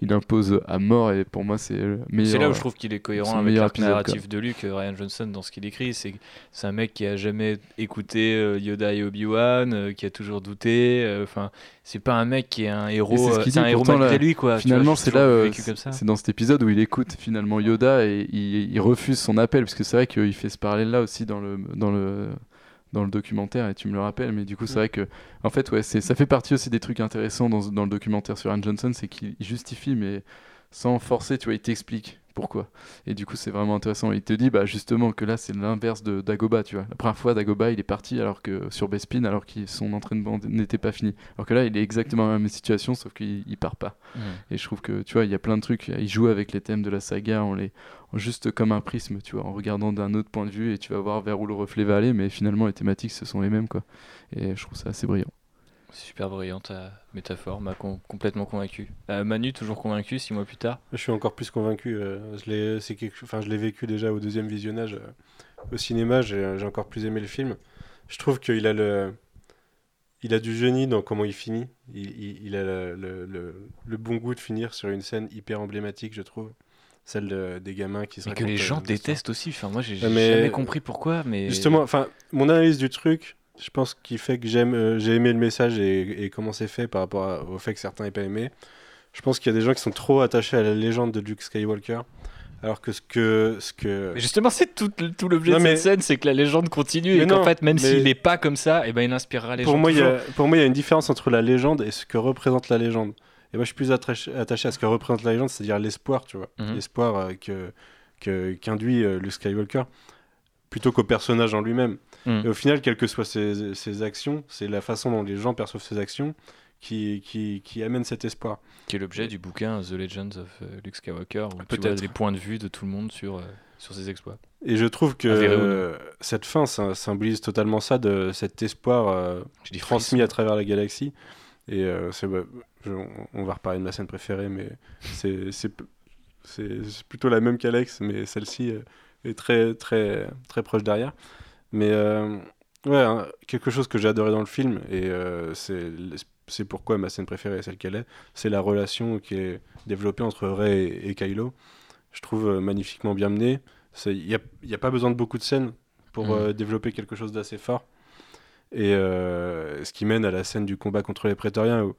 il impose à mort et pour moi c'est le meilleur C'est là où je trouve qu'il est cohérent avec l'arc narratif de Luke, euh, Ryan Johnson, dans ce qu'il écrit. C'est c'est un mec qui a jamais écouté euh, Yoda et Obi-Wan, euh, qui a toujours douté. Enfin, c'est pas un mec qui est un héros, c'est ce un héros malgré là, lui, quoi. Finalement, c'est là, c'est dans cet épisode où il écoute finalement Yoda et il, il refuse son appel, parce que c'est vrai qu'il fait ce parallèle-là aussi dans le, dans le, dans le documentaire, et tu me le rappelles, mais du coup, c'est vrai que, en fait, ouais, c'est, ça fait partie aussi des trucs intéressants dans, dans le documentaire sur Anne Johnson, c'est qu'il justifie, mais sans forcer, tu vois, il t'explique pourquoi. Et du coup, c'est vraiment intéressant. Il te dit, bah, justement, que là, c'est l'inverse de Dagoba, tu vois. La première fois, Dagoba, il est parti alors que, sur Bespin, alors que son entraînement n'était pas fini. Alors que là, il est exactement dans la même situation, sauf qu'il il part pas. Mhm. Et je trouve que, tu vois, il y a plein de trucs. Il joue avec les thèmes de la saga en les, juste comme un prisme, tu vois, en regardant d'un autre point de vue et tu vas voir vers où le reflet va aller, mais finalement, les thématiques, ce sont les mêmes, quoi. Et je trouve ça assez brillant. C'est super brillant ta métaphore, m'a complètement convaincu. Euh, Manu, toujours convaincu, six mois plus tard? Je suis encore plus convaincu. euh, je l'ai, c'est quelque, enfin, je l'ai vécu déjà au deuxième visionnage euh, au cinéma. J'ai, encore plus aimé le film. Je trouve qu'il a le, il a du génie dans comment il finit. Il, il- il a le, le- le- le bon goût de finir sur une scène hyper emblématique, je trouve. Celle de- des gamins qui se Mais que les gens euh, détestent aussi. Enfin, moi, j'ai jamais compris pourquoi, mais. Justement, enfin, mon analyse du truc, je pense qu'il fait que j'aime, euh, j'ai aimé le message et, et comment c'est fait par rapport à- au fait que certains n'aient pas aimé. Je pense qu'il y a des gens qui sont trop attachés à la légende de Luke Skywalker, alors que ce que, ce que Mais justement, c'est tout, tout l'objet de mais- cette scène, c'est que la légende continue Mais et qu'en fait, même mais- s'il n'est pas comme ça, et ben, il inspirera les pour gens. moi, y a, pour moi, il y a une différence entre la légende et ce que représente la légende. Et moi, je suis plus attaché, attaché à ce que représente la légende, c'est-à-dire l'espoir, tu vois. Mhm. L'espoir euh, que, qu'induit euh, Luke Skywalker, plutôt qu'au personnage en lui-même. Mhm. Et au final, quelles que soient ses, ses actions, c'est la façon dont les gens perçoivent ses actions qui, qui, qui amène cet espoir. Qui est l'objet du bouquin The Legends of euh, Luke Skywalker, où tu vois Peut-être. les points de vue de tout le monde sur, euh, sur ses exploits. Et je trouve que euh, cette fin ça symbolise totalement ça, de cet espoir euh, transmis à travers la galaxie. Et euh, c'est, bah, on- va reparler de ma scène préférée, mais c'est, c'est, p- c'est, c'est plutôt la même qu'Alex, mais celle-ci euh, est très, très, très proche derrière. Mais euh, ouais, hein, quelque chose que j'ai adoré dans le film, et euh, c'est, c'est pourquoi ma scène préférée est celle qu'elle est, c'est la relation qui est développée entre Rey et, et Kylo. Je trouve magnifiquement bien menée. Il n'y a, y a pas besoin de beaucoup de scènes pour euh, développer quelque chose d'assez fort. Et euh, ce qui mène à la scène du combat contre les prétoriens, où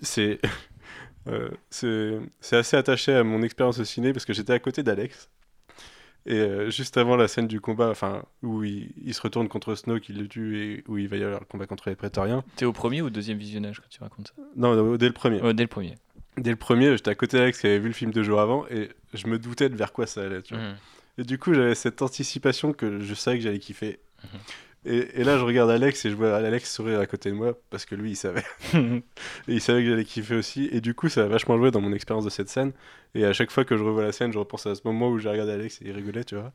c'est euh, c'est assez attaché à mon expérience au ciné parce que j'étais à côté d'Alex. Et euh, juste avant la scène du combat, enfin, où il, il se retourne contre Snoke, il le tue et où il va y avoir le combat contre les prétoriens. T'es au premier ou au deuxième visionnage quand tu racontes ça? Non, non, dès le premier. Dès le premier. Dès le premier, j'étais à côté d'Alex qui avait vu le film deux jours avant et je me doutais de vers quoi ça allait. Tu vois. Mhm. Et du coup, j'avais cette anticipation que je savais que j'allais kiffer. Mhm. Et, et là, je regarde Alex et je vois Alex sourire à côté de moi parce que lui, il savait. et il savait que j'allais kiffer aussi. Et du coup, ça a vachement joué dans mon expérience de cette scène. Et à chaque fois que je revois la scène, je repense à ce moment où j'ai regardé Alex et il rigolait, tu vois.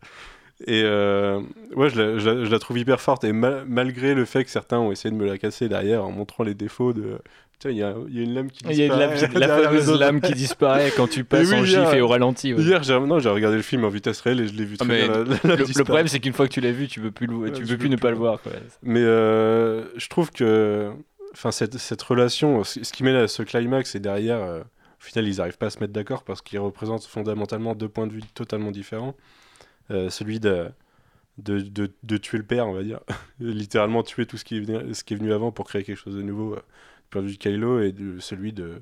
Et euh, ouais, je la, je la- je la trouve hyper forte. Et ma- malgré le fait que certains ont essayé de me la casser derrière en montrant les défauts de. Il y a, il y a une lame qui Il y a lame disparaît qui- la fameuse lame qui disparaît quand tu passes oui, en hier- gif et au ralenti. ouais. Hier, j'ai non, j'ai regardé le film en vitesse réelle et je l'ai vu Ah, très bien. la- la- le, problème, c'est qu'une fois que tu l'as vu, tu peux plus, le- tu peux plus ne plus pas le voir. quoi. Mais euh, je trouve que enfin, cette, cette relation, ce qui mène à ce climax, et derrière, euh, au final, ils n'arrivent pas à se mettre d'accord parce qu'ils représentent fondamentalement deux points de vue totalement différents. Euh, celui de, de, de, de tuer le père, on va dire. Littéralement tuer tout ce qui, est venu, ce qui est venu avant pour créer quelque chose de nouveau, point de vue de Kylo, et de, celui de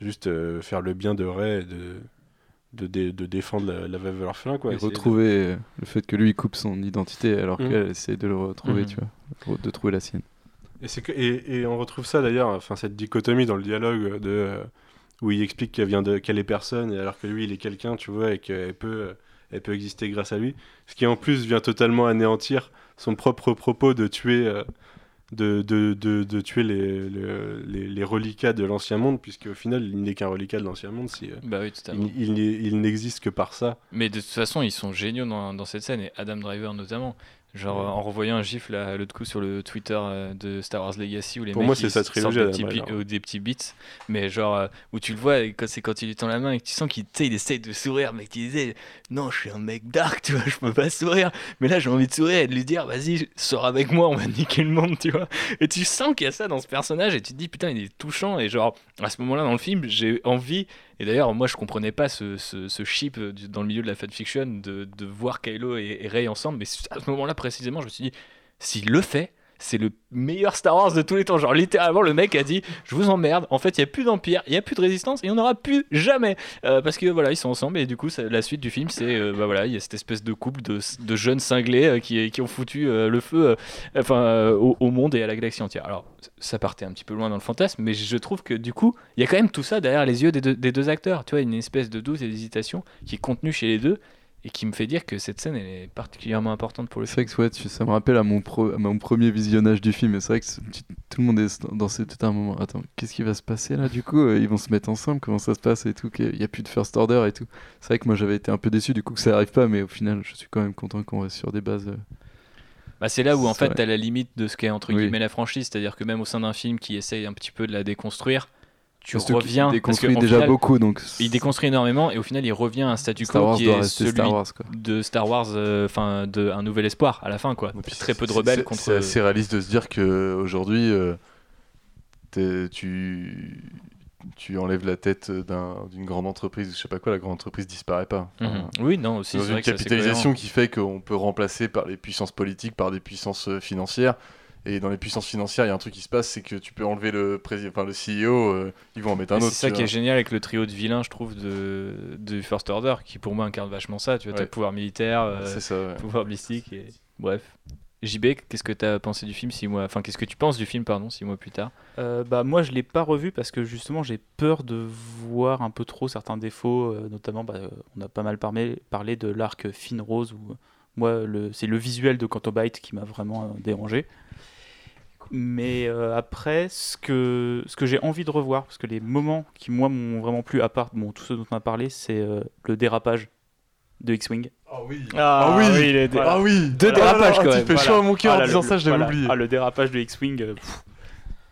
juste euh, faire le bien de Rey et de, de, dé- de défendre la, la veuve et l'orphelin. Quoi, Et de- retrouver euh, le fait que lui il coupe son identité alors Mhm. qu'elle essaie de le retrouver, Mhm. tu vois, de trouver la sienne. Et, c'est que- et, et on retrouve ça d'ailleurs, enfin cette dichotomie dans le dialogue de euh, où il explique qu'elle vient de qu'elle est personne, alors que lui il est quelqu'un, tu vois, et qu'elle peut, elle peut exister grâce à lui. Ce qui en plus vient totalement anéantir son propre propos de tuer, euh, de, de, de, de tuer les, le- les, les reliquats de l'ancien monde, puisque au final il n'est qu'un reliquat de l'ancien monde. Si, euh, Bah oui, il, il il n'existe que par ça. Mais de toute façon, ils sont géniaux dans, dans cette scène, et Adam Driver notamment. Genre, Ouais. euh, en revoyant un gif là, l'autre coup sur le Twitter euh, de Star Wars Legacy, où les Pour mecs moi, c'est sa trilogie, sortent des Adam petits, bi- euh, des petits beats, mais genre, euh, où tu le vois, quand c'est quand il lui tend la main et que tu sens qu'il il essaye de sourire, mais que tu disais, non, je suis un mec dark, tu vois, je peux pas sourire. Mais là, j'ai envie de sourire et de lui dire, vas-y, sors avec moi, on va niquer le monde, tu vois. Et tu sens qu'il y a ça dans ce personnage, et tu te dis, putain, il est touchant, et genre, à ce moment-là dans le film, j'ai envie et d'ailleurs, moi, je comprenais pas ce, ce, chip euh, dans le milieu de la fanfiction de, de voir Kylo et, et Rey ensemble. Mais à ce moment-là, précisément, je me suis dit, s'il le fait, c'est le meilleur Star Wars de tous les temps. Genre, littéralement, le mec a dit Je vous emmerde. En fait, il n'y a plus d'empire, il n'y a plus de résistance et on n'aura plus jamais. Euh, parce que voilà, ils sont ensemble et du coup, la suite du film, c'est euh, bah voilà, il y a cette espèce de couple de, jeunes cinglés euh, qui, ont foutu le feu au, monde et à la galaxie entière. Alors, ça partait un petit peu loin dans le fantasme, mais je trouve que du coup, il y a quand même tout ça derrière les yeux des deux, des deux acteurs. Tu vois, une espèce de doute et d'hésitation qui est contenue chez les deux et qui me fait dire que cette scène elle est particulièrement importante pour le C'est film. vrai que ouais, tu- ça me rappelle à mon, pro- à mon premier visionnage du film. Et c'est vrai que c'est- tu- tout le monde est dans ce tout un moment. Attends, qu'est-ce qui va se passer là du coup Euh, Ils vont se mettre ensemble Comment ça se passe et tout qu'il n'y a plus de first order et tout. C'est vrai que moi j'avais été un peu déçu du coup que ça arrive pas, mais au final je suis quand même content qu'on reste sur des bases. euh, Bah, c'est là où en C'est fait vrai. t'as la limite de ce qu'est entre Oui. guillemets la franchise, c'est-à-dire que même au sein d'un film qui essaye un petit peu de la déconstruire, tu reviens parce déconstruit qu'au déjà final, beaucoup, donc il déconstruit énormément et au final il revient à un statu quo qui est celui Star Wars, quoi. de Star Wars, euh, enfin de un nouvel espoir à la fin quoi. Très peu de rebelles contre. C'est assez réaliste de se dire que aujourd'hui, euh, tu tu enlèves la tête d'un- d'une grande entreprise, je sais pas quoi, la grande entreprise disparaît pas. Mhm. Oui, non, aussi, Dans c'est une vrai capitalisation qui fait qu'on peut remplacer par les puissances politiques, par des puissances euh, financières. Et dans les puissances financières, il y a un truc qui se passe, c'est que tu peux enlever le président, enfin le CEO, euh, ils vont en mettre un Et autre. C'est ça qui est génial avec le trio de vilains, je trouve, de, de First Order, qui pour moi incarne vachement ça. Tu vois, Ouais. le pouvoir militaire, euh, C'est ça, ouais. pouvoir mystique, et bref. JB, qu'est-ce que tu as pensé du film six mois Enfin, qu'est-ce que tu penses du film, pardon, six mois plus tard? Euh, bah, moi, je l'ai pas revu parce que justement, j'ai peur de voir un peu trop certains défauts, euh, notamment, bah, euh, on a pas mal parlé, parlé de l'arc Fine Rose, où moi, le, c'est le visuel de Canto Bight qui m'a vraiment euh, dérangé. Mais euh, après, ce que, ce que j'ai envie de revoir, parce que les moments qui, moi, m'ont vraiment plu, à part bon, tout ce dont on a parlé, c'est euh, le dérapage de X-Wing. Ah oui. Ah, oui. oui, les dé- Ah oui. Deux Ah là dérapages là, quand tu même. fais chaud à mon cœur Ah, en là, disant le- ça, je l'avais voilà. oublié. Ah, le dérapage de X-Wing, euh,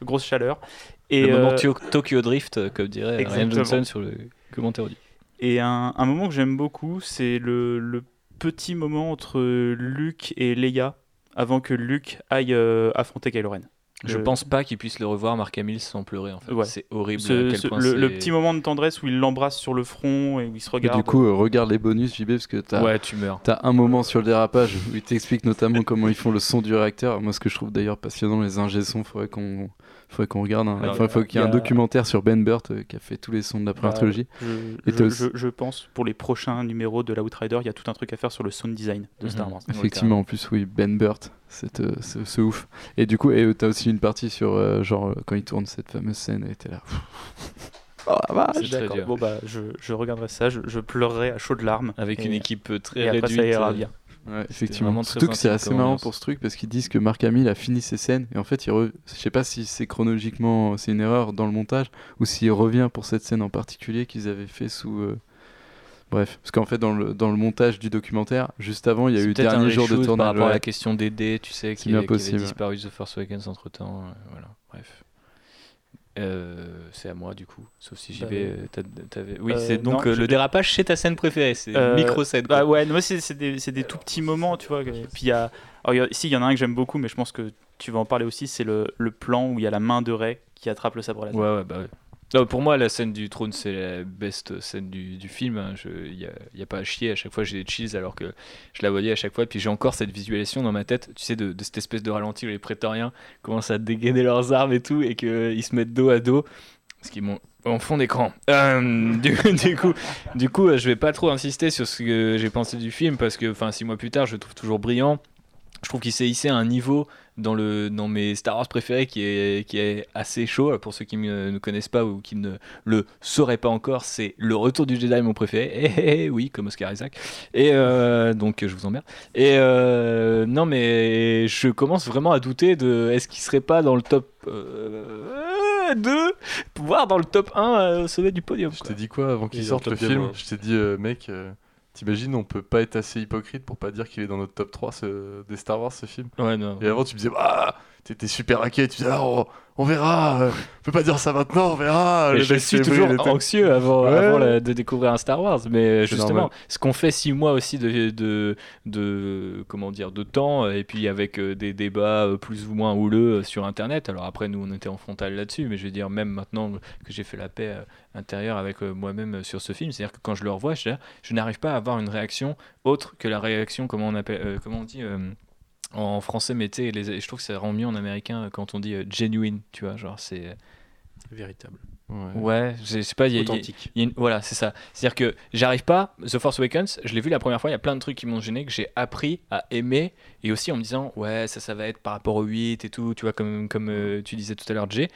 grosse chaleur. Et, le moment euh, Tokyo Drift, comme dirait Ryan. Johnson sur le commentaire audio. Et un, un moment que j'aime beaucoup, c'est le, le petit moment entre Luke et Leia avant que Luke aille euh, affronter Kylo Ren. Je Le- pense pas qu'il puisse le revoir, Mark Hamill, sans pleurer. En fait. Ouais. C'est horrible. Ce- à quel ce- point le, petit moment de tendresse où il l'embrasse sur le front et où il se Et regarde. du coup, euh, regarde les bonus, JB, parce que t'as Ouais, tu meurs. as un moment sur le dérapage où il t'explique notamment comment ils font le son du réacteur. Moi, ce que je trouve d'ailleurs passionnant, les ingé sons, faudrait qu'on faudrait qu'on regarde. un- Alors, enfin, il faut qu'il y ait un documentaire sur Ben Burt euh, qui a fait tous les sons de la première Bah, trilogie. Je, je- je- je pense pour les prochains numéros de la Outrider, il y a tout un truc à faire sur le sound design de Star Mhm. Wars. Effectivement, en plus, oui, Ben Burt, c'est euh, c'est- ouf. Et du coup, et t'as aussi une partie sur, euh, genre, euh, quand il tourne cette fameuse scène, et t'es là. Oh D'accord. dur. Bon bah je, je regarderai ça, je, je pleurerai à chaudes larmes. Avec Et- une équipe euh, très et après, réduite. ça ira euh, bien. Ouais, effectivement. Surtout que c'est assez marrant pour ce truc parce qu'ils disent que Mark Hamill a fini ses scènes et en fait, il re- je sais pas si c'est chronologiquement, c'est une erreur dans le montage ou s'il revient pour cette scène en particulier qu'ils avaient fait sous. euh, Bref, parce qu'en fait, dans le, dans le montage du documentaire, juste avant, il y a eu dernier jour de tournage. Par rapport à la question des dés, tu sais, qui, qui avait disparu The Force Awakens entre temps. voilà, bref. Euh, c'est à moi du coup, sauf si JB. Bah, euh, t'avais- Oui, euh, c'est donc non, euh, le dérapage, c'est ta scène préférée, c'est micro scène. Bah ouais, moi c'est des, c'est des tout petits moments, tu vois. que- Puis il y a, alors, y a- si il y en a un que j'aime beaucoup, mais je pense que tu vas en parler aussi, c'est le, le plan où il y a la main de Rey qui attrape le sabre laser. Ouais, ouais, bah ouais. Non, pour moi, la scène du trône, c'est la best scène du, du film. hein. Il n'y a, pas à chier. À chaque fois, j'ai des chills alors que je la voyais à chaque fois. Puis j'ai encore cette visualisation dans ma tête, tu sais, de, cette espèce de ralenti où les prétoriens commencent à dégainer leurs armes et tout, et qu'ils se mettent dos à dos. Ce qui mon, en fond d'écran. Euh, du, du coup, du coup, euh, je vais pas trop insister sur ce que j'ai pensé du film parce que, enfin, six mois plus tard, je le trouve toujours brillant. Je trouve qu'il s'est hissé à un niveau dans, le, dans mes Star Wars préférés qui est, qui est assez chaud. Pour ceux qui me- ne connaissent pas ou qui ne le sauraient pas encore, c'est Le Retour du Jedi, mon préféré. Eh, eh, eh, oui, comme Oscar Isaac. Et euh, donc, je vous emmerde. Et euh, non, mais je commence vraiment à douter de est-ce qu'il serait pas dans le top euh, 2, voire dans le top 1 euh, au sommet du podium. Je t'ai dit quoi avant qu'il sorte le film? Je t'ai dit, euh, mec, euh, t'imagines, on peut pas être assez hypocrite pour pas dire qu'il est dans notre top 3 ce- des Star Wars ce film. Ouais, non. Et avant, tu me disais, bah, t'étais super inquiet, tu disais, ah, on, on verra, euh, on peut pas dire ça maintenant, on verra. Le je suis toujours anxieux avant, Ouais. avant la- de découvrir un Star Wars, mais C'est justement, normal. ce qu'on fait six mois aussi de, de, de- comment dire de temps, et puis avec euh, des débats euh, plus ou moins houleux euh, sur Internet. Alors après, nous, on était en frontal là-dessus, mais je veux dire même maintenant que j'ai fait la paix euh, intérieure avec euh, moi-même euh, sur ce film, c'est-à-dire que quand je le revois, je, je n'arrive pas à avoir une réaction autre que la réaction, comment on appelle, euh, comment on dit. euh, en français, mais tu les- je trouve que ça rend mieux en américain quand on dit euh, genuine, tu vois, genre c'est Véritable. Ouais. Ouais, je sais pas, il y a- il y a- Authentique. il y a une- voilà, c'est ça. C'est-à-dire que j'arrive pas, The Force Awakens, je l'ai vu la première fois, il y a plein de trucs qui m'ont gêné, que j'ai appris à aimer, et aussi en me disant, ouais, ça, ça va être par rapport au 8 et tout, tu vois, comme, comme euh, tu disais tout à l'heure, Jay.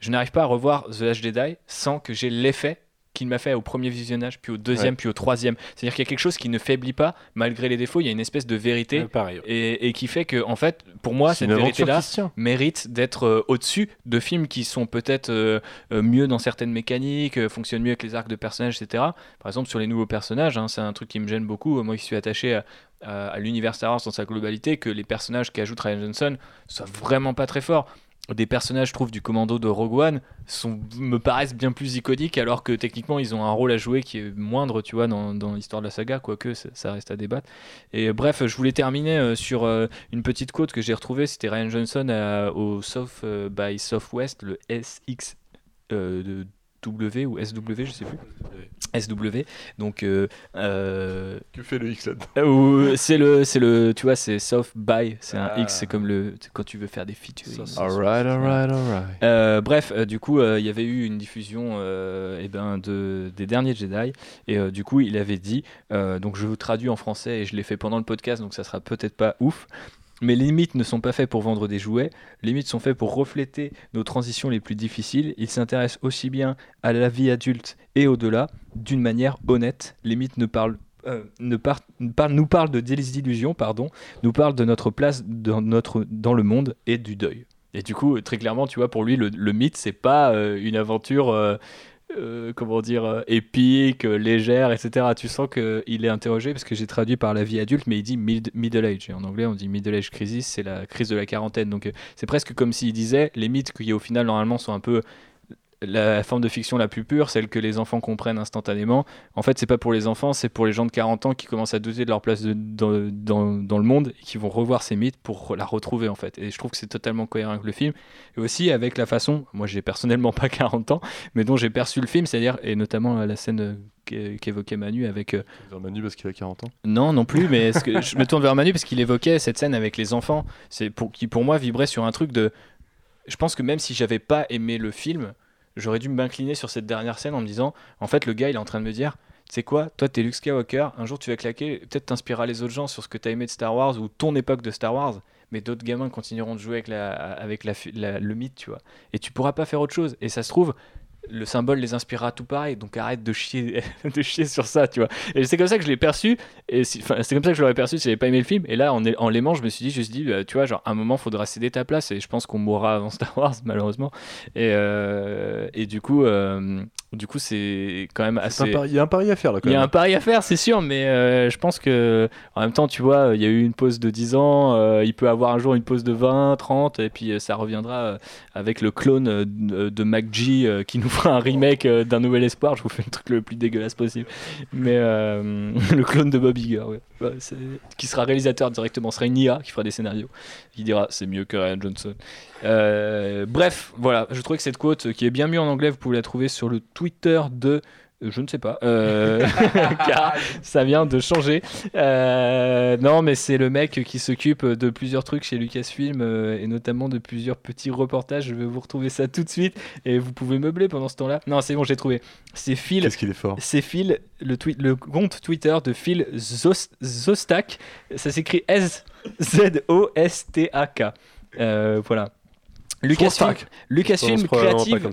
Je n'arrive pas à revoir The Last Jedi sans que j'ai l'effet qu'il m'a fait au premier visionnage, puis au deuxième, Ouais. puis au troisième. C'est-à-dire qu'il y a quelque chose qui ne faiblit pas, malgré les défauts, il y a une espèce de vérité, Ouais, et, et qui fait que, en fait, pour moi, cette vérité-là, mérite d'être euh, au-dessus de films qui sont peut-être euh, euh, mieux dans certaines mécaniques, fonctionnent mieux avec les arcs de personnages, etc. Par exemple, sur les nouveaux personnages, hein, c'est un truc qui me gêne beaucoup. Moi qui suis attaché à, à- à l'univers Star Wars dans sa globalité, que les personnages qu'ajoute Ryan Johnson soient vraiment pas très forts. Des personnages, je trouve, du commando de Rogue One sont, me paraissent bien plus iconiques, alors que techniquement, ils ont un rôle à jouer qui est moindre, tu vois, dans, dans l'histoire de la saga, quoique ça, ça reste à débattre. Et euh, bref, je voulais terminer euh, sur euh, une petite quote que j'ai retrouvée, c'était Ryan Johnson au South by Southwest, le SX euh, W ou SW, je sais plus. SW. Donc, euh, euh, Que fait le X là euh, c'est le, c'est le, tu vois, c'est South by, c'est un Ah. X, c'est comme le, quand tu veux faire des featuring. Alright, alright, alright. Euh, bref, euh, du coup, euh, il y avait eu une diffusion euh, eh ben, de, des derniers Jedi, et euh, du coup, il avait dit, euh, donc je vous traduis en français et je l'ai fait pendant le podcast, donc ça sera peut-être pas ouf. Mais les mythes ne sont pas faits pour vendre des jouets, les mythes sont faits pour refléter nos transitions les plus difficiles. Ils s'intéressent aussi bien à la vie adulte et au-delà, d'une manière honnête. Les mythes ne parlent euh, nous parlent de désillusion, pardon, nous parlent de notre place dans, le monde et du deuil. Et du coup, très clairement, tu vois, pour lui, le, le mythe, c'est pas euh, une aventure, euh, euh, comment dire, euh, épique, euh, légère, etc. Tu sens qu'il est interrogé parce que j'ai traduit par la vie adulte, mais il dit mid- middle age. En anglais, on dit middle age crisis, c'est la crise de la quarantaine. Donc, c'est presque comme s'il disait les mythes qui, au final, normalement, sont un peu la forme de fiction la plus pure, celle que les enfants comprennent instantanément. En fait, c'est pas pour les enfants, c'est pour les gens de 40 ans qui commencent à douter de leur place de- dans, dans- dans le monde et qui vont revoir ces mythes pour la retrouver en fait. Et je trouve que c'est totalement cohérent avec le film et aussi avec la façon, moi j'ai personnellement pas 40 ans, mais dont j'ai perçu le film, c'est-à-dire et notamment la scène qu'é- qu'évoquait Manu avec euh, Vers Manu parce qu'il a 40 ans? non, non plus, mais est-ce que je me tourne vers Manu parce qu'il évoquait cette scène avec les enfants, c'est pour qui pour moi vibrait sur un truc de. Je pense que même si j'avais pas aimé le film, j'aurais dû m'incliner sur cette dernière scène en me disant, en fait, le gars il est en train de me dire, tu sais quoi, toi t'es Luke Skywalker, un jour tu vas claquer, peut-être t'inspireras les autres gens sur ce que t'as aimé de Star Wars ou ton époque de Star Wars, mais d'autres gamins continueront de jouer avec, la, avec le mythe, tu vois. Et tu pourras pas faire autre chose. Et ça se trouve, le symbole les inspirera tout pareil, donc arrête de chier, de chier sur ça, tu vois. Et c'est comme ça que je l'ai perçu, et si- c'est comme ça que je l'aurais perçu si j'avais pas aimé le film. Et là, en, en l'aimant, je me suis dit, je me suis dit, bah, tu vois, genre, à un moment, faudra céder ta place, et je pense qu'on mourra avant Star Wars, malheureusement. Et, euh, et du coup, euh, du coup, c'est quand même assez. pari- Il y a un pari à faire là quand Il y a un pari à faire, c'est sûr, mais euh, je pense que en même temps, tu vois, il y a eu une pause de 10 ans, il peut avoir un jour une pause de 20, 30, et puis ça reviendra avec le clone de MacG qui nous fera un remake euh, d'un Nouvel Espoir. Je vous fais le truc le plus dégueulasse possible. Mais euh, le clone de Bob Iger, qui sera réalisateur directement, ce sera une IA qui fera des scénarios. Il dira c'est mieux que Ryan Johnson. Euh, bref, voilà, je trouvais que cette quote qui est bien mieux en anglais, vous pouvez la trouver sur le Twitter de. Euh, Je ne sais pas, euh, car ça vient de changer. Euh, non, mais c'est le mec qui s'occupe de plusieurs trucs chez Lucasfilm euh, et notamment de plusieurs petits reportages. Je vais vous retrouver ça tout de suite et vous pouvez meubler pendant ce temps-là. Non, c'est bon, j'ai trouvé. C'est Phil. Qu'est-ce qu'il est fort C'est Phil, le, compte Twitter de Phil Zos- Zostak. Ça s'écrit S-Z-O-S-T-A-K. Voilà. Lucasfilm. Lucasfilm Creative,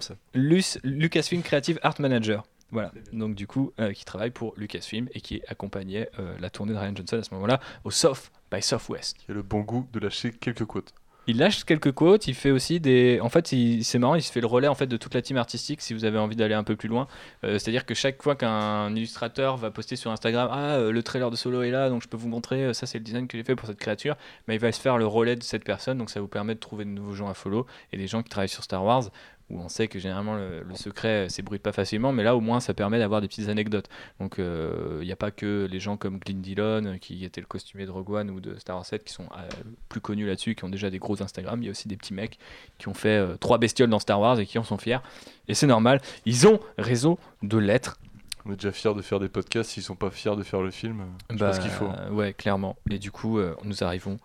Lucasfilm Creative Art Manager. Voilà. Donc du coup, euh, qui travaille pour Lucasfilm et qui accompagnait euh, la tournée de Ryan Johnson à ce moment-là au South by Southwest. Il a le bon goût de lâcher quelques quotes. Il lâche quelques quotes, il fait aussi des. En fait, il- c'est marrant, il se fait le relais en fait de toute la team artistique si vous avez envie d'aller un peu plus loin. Euh, C'est-à-dire que chaque fois qu'un illustrateur va poster sur Instagram, ah le trailer de Solo est là, donc je peux vous montrer, ça c'est le design que j'ai fait pour cette créature, mais il va se faire le relais de cette personne, donc ça vous permet de trouver de nouveaux gens à follow et des gens qui travaillent sur Star Wars où on sait que généralement le, le secret euh, s'ébruite pas facilement, mais là au moins ça permet d'avoir des petites anecdotes. Donc euh, il n'y a pas que les gens comme Glyn Dillon euh, qui était le costumier de Rogue One ou de Star Wars 7 qui sont euh, plus connus là-dessus, qui ont déjà des gros Instagram. Il y a aussi des petits mecs qui ont fait euh, trois bestioles dans Star Wars et qui en sont fiers. Et c'est normal, ils ont raison de l'être. On est déjà fiers de faire des podcasts, s'ils sont pas fiers de faire le film, euh, je Bah, pense qu'il faut. Ouais, clairement. Et du coup, euh, nous arrivons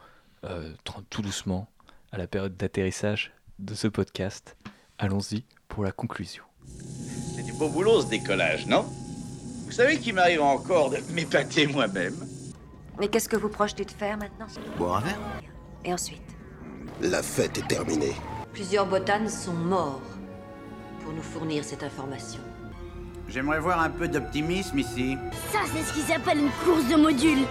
euh, tout doucement à la période d'atterrissage de ce podcast. Allons-y pour la conclusion. C'est du beau boulot ce décollage, non? Vous savez qu'il m'arrive encore de m'épater moi-même Mais qu'est-ce que vous projetez de faire maintenant? Boire un verre Et ensuite? La fête est terminée. Plusieurs botanes sont morts pour nous fournir cette information. J'aimerais voir un peu d'optimisme ici. Ça, c'est ce qui s'appelle une course de modules.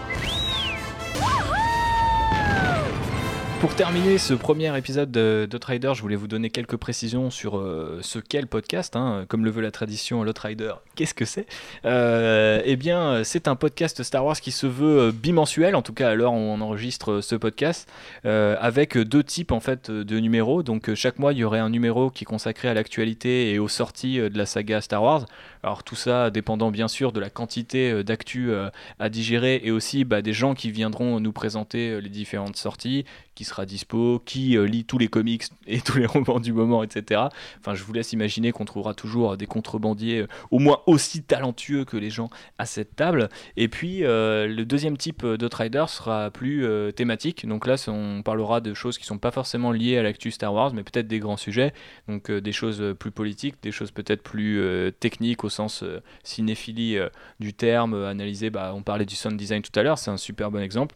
Pour terminer ce premier épisode de d'Outrider, je voulais vous donner quelques précisions sur euh, ce qu'est le podcast. hein. Comme le veut la tradition, l'Outrider, qu'est-ce que c'est Euh, Eh bien, c'est un podcast Star Wars qui se veut euh, bimensuel, en tout cas à l'heure où on enregistre euh, ce podcast, euh, avec deux types en fait de numéros. Donc euh, chaque mois, il y aurait un numéro qui est consacré à l'actualité et aux sorties euh, de la saga Star Wars. Alors tout ça dépendant bien sûr de la quantité euh, d'actu euh, à digérer et aussi bah, des gens qui viendront nous présenter euh, les différentes sorties, qui sera dispo, qui euh, lit tous les comics et tous les romans du moment, etc. Enfin, je vous laisse imaginer qu'on trouvera toujours des contrebandiers euh, au moins aussi talentueux que les gens à cette table. Et puis, euh, le deuxième type d'Outrider sera plus euh, thématique. Donc là, on parlera de choses qui sont pas forcément liées à l'actu Star Wars, mais peut-être des grands sujets. Donc euh, des choses plus politiques, des choses peut-être plus techniques au sens cinéphilie du terme, analysé. Bah, on parlait du sound design tout à l'heure, c'est un super bon exemple.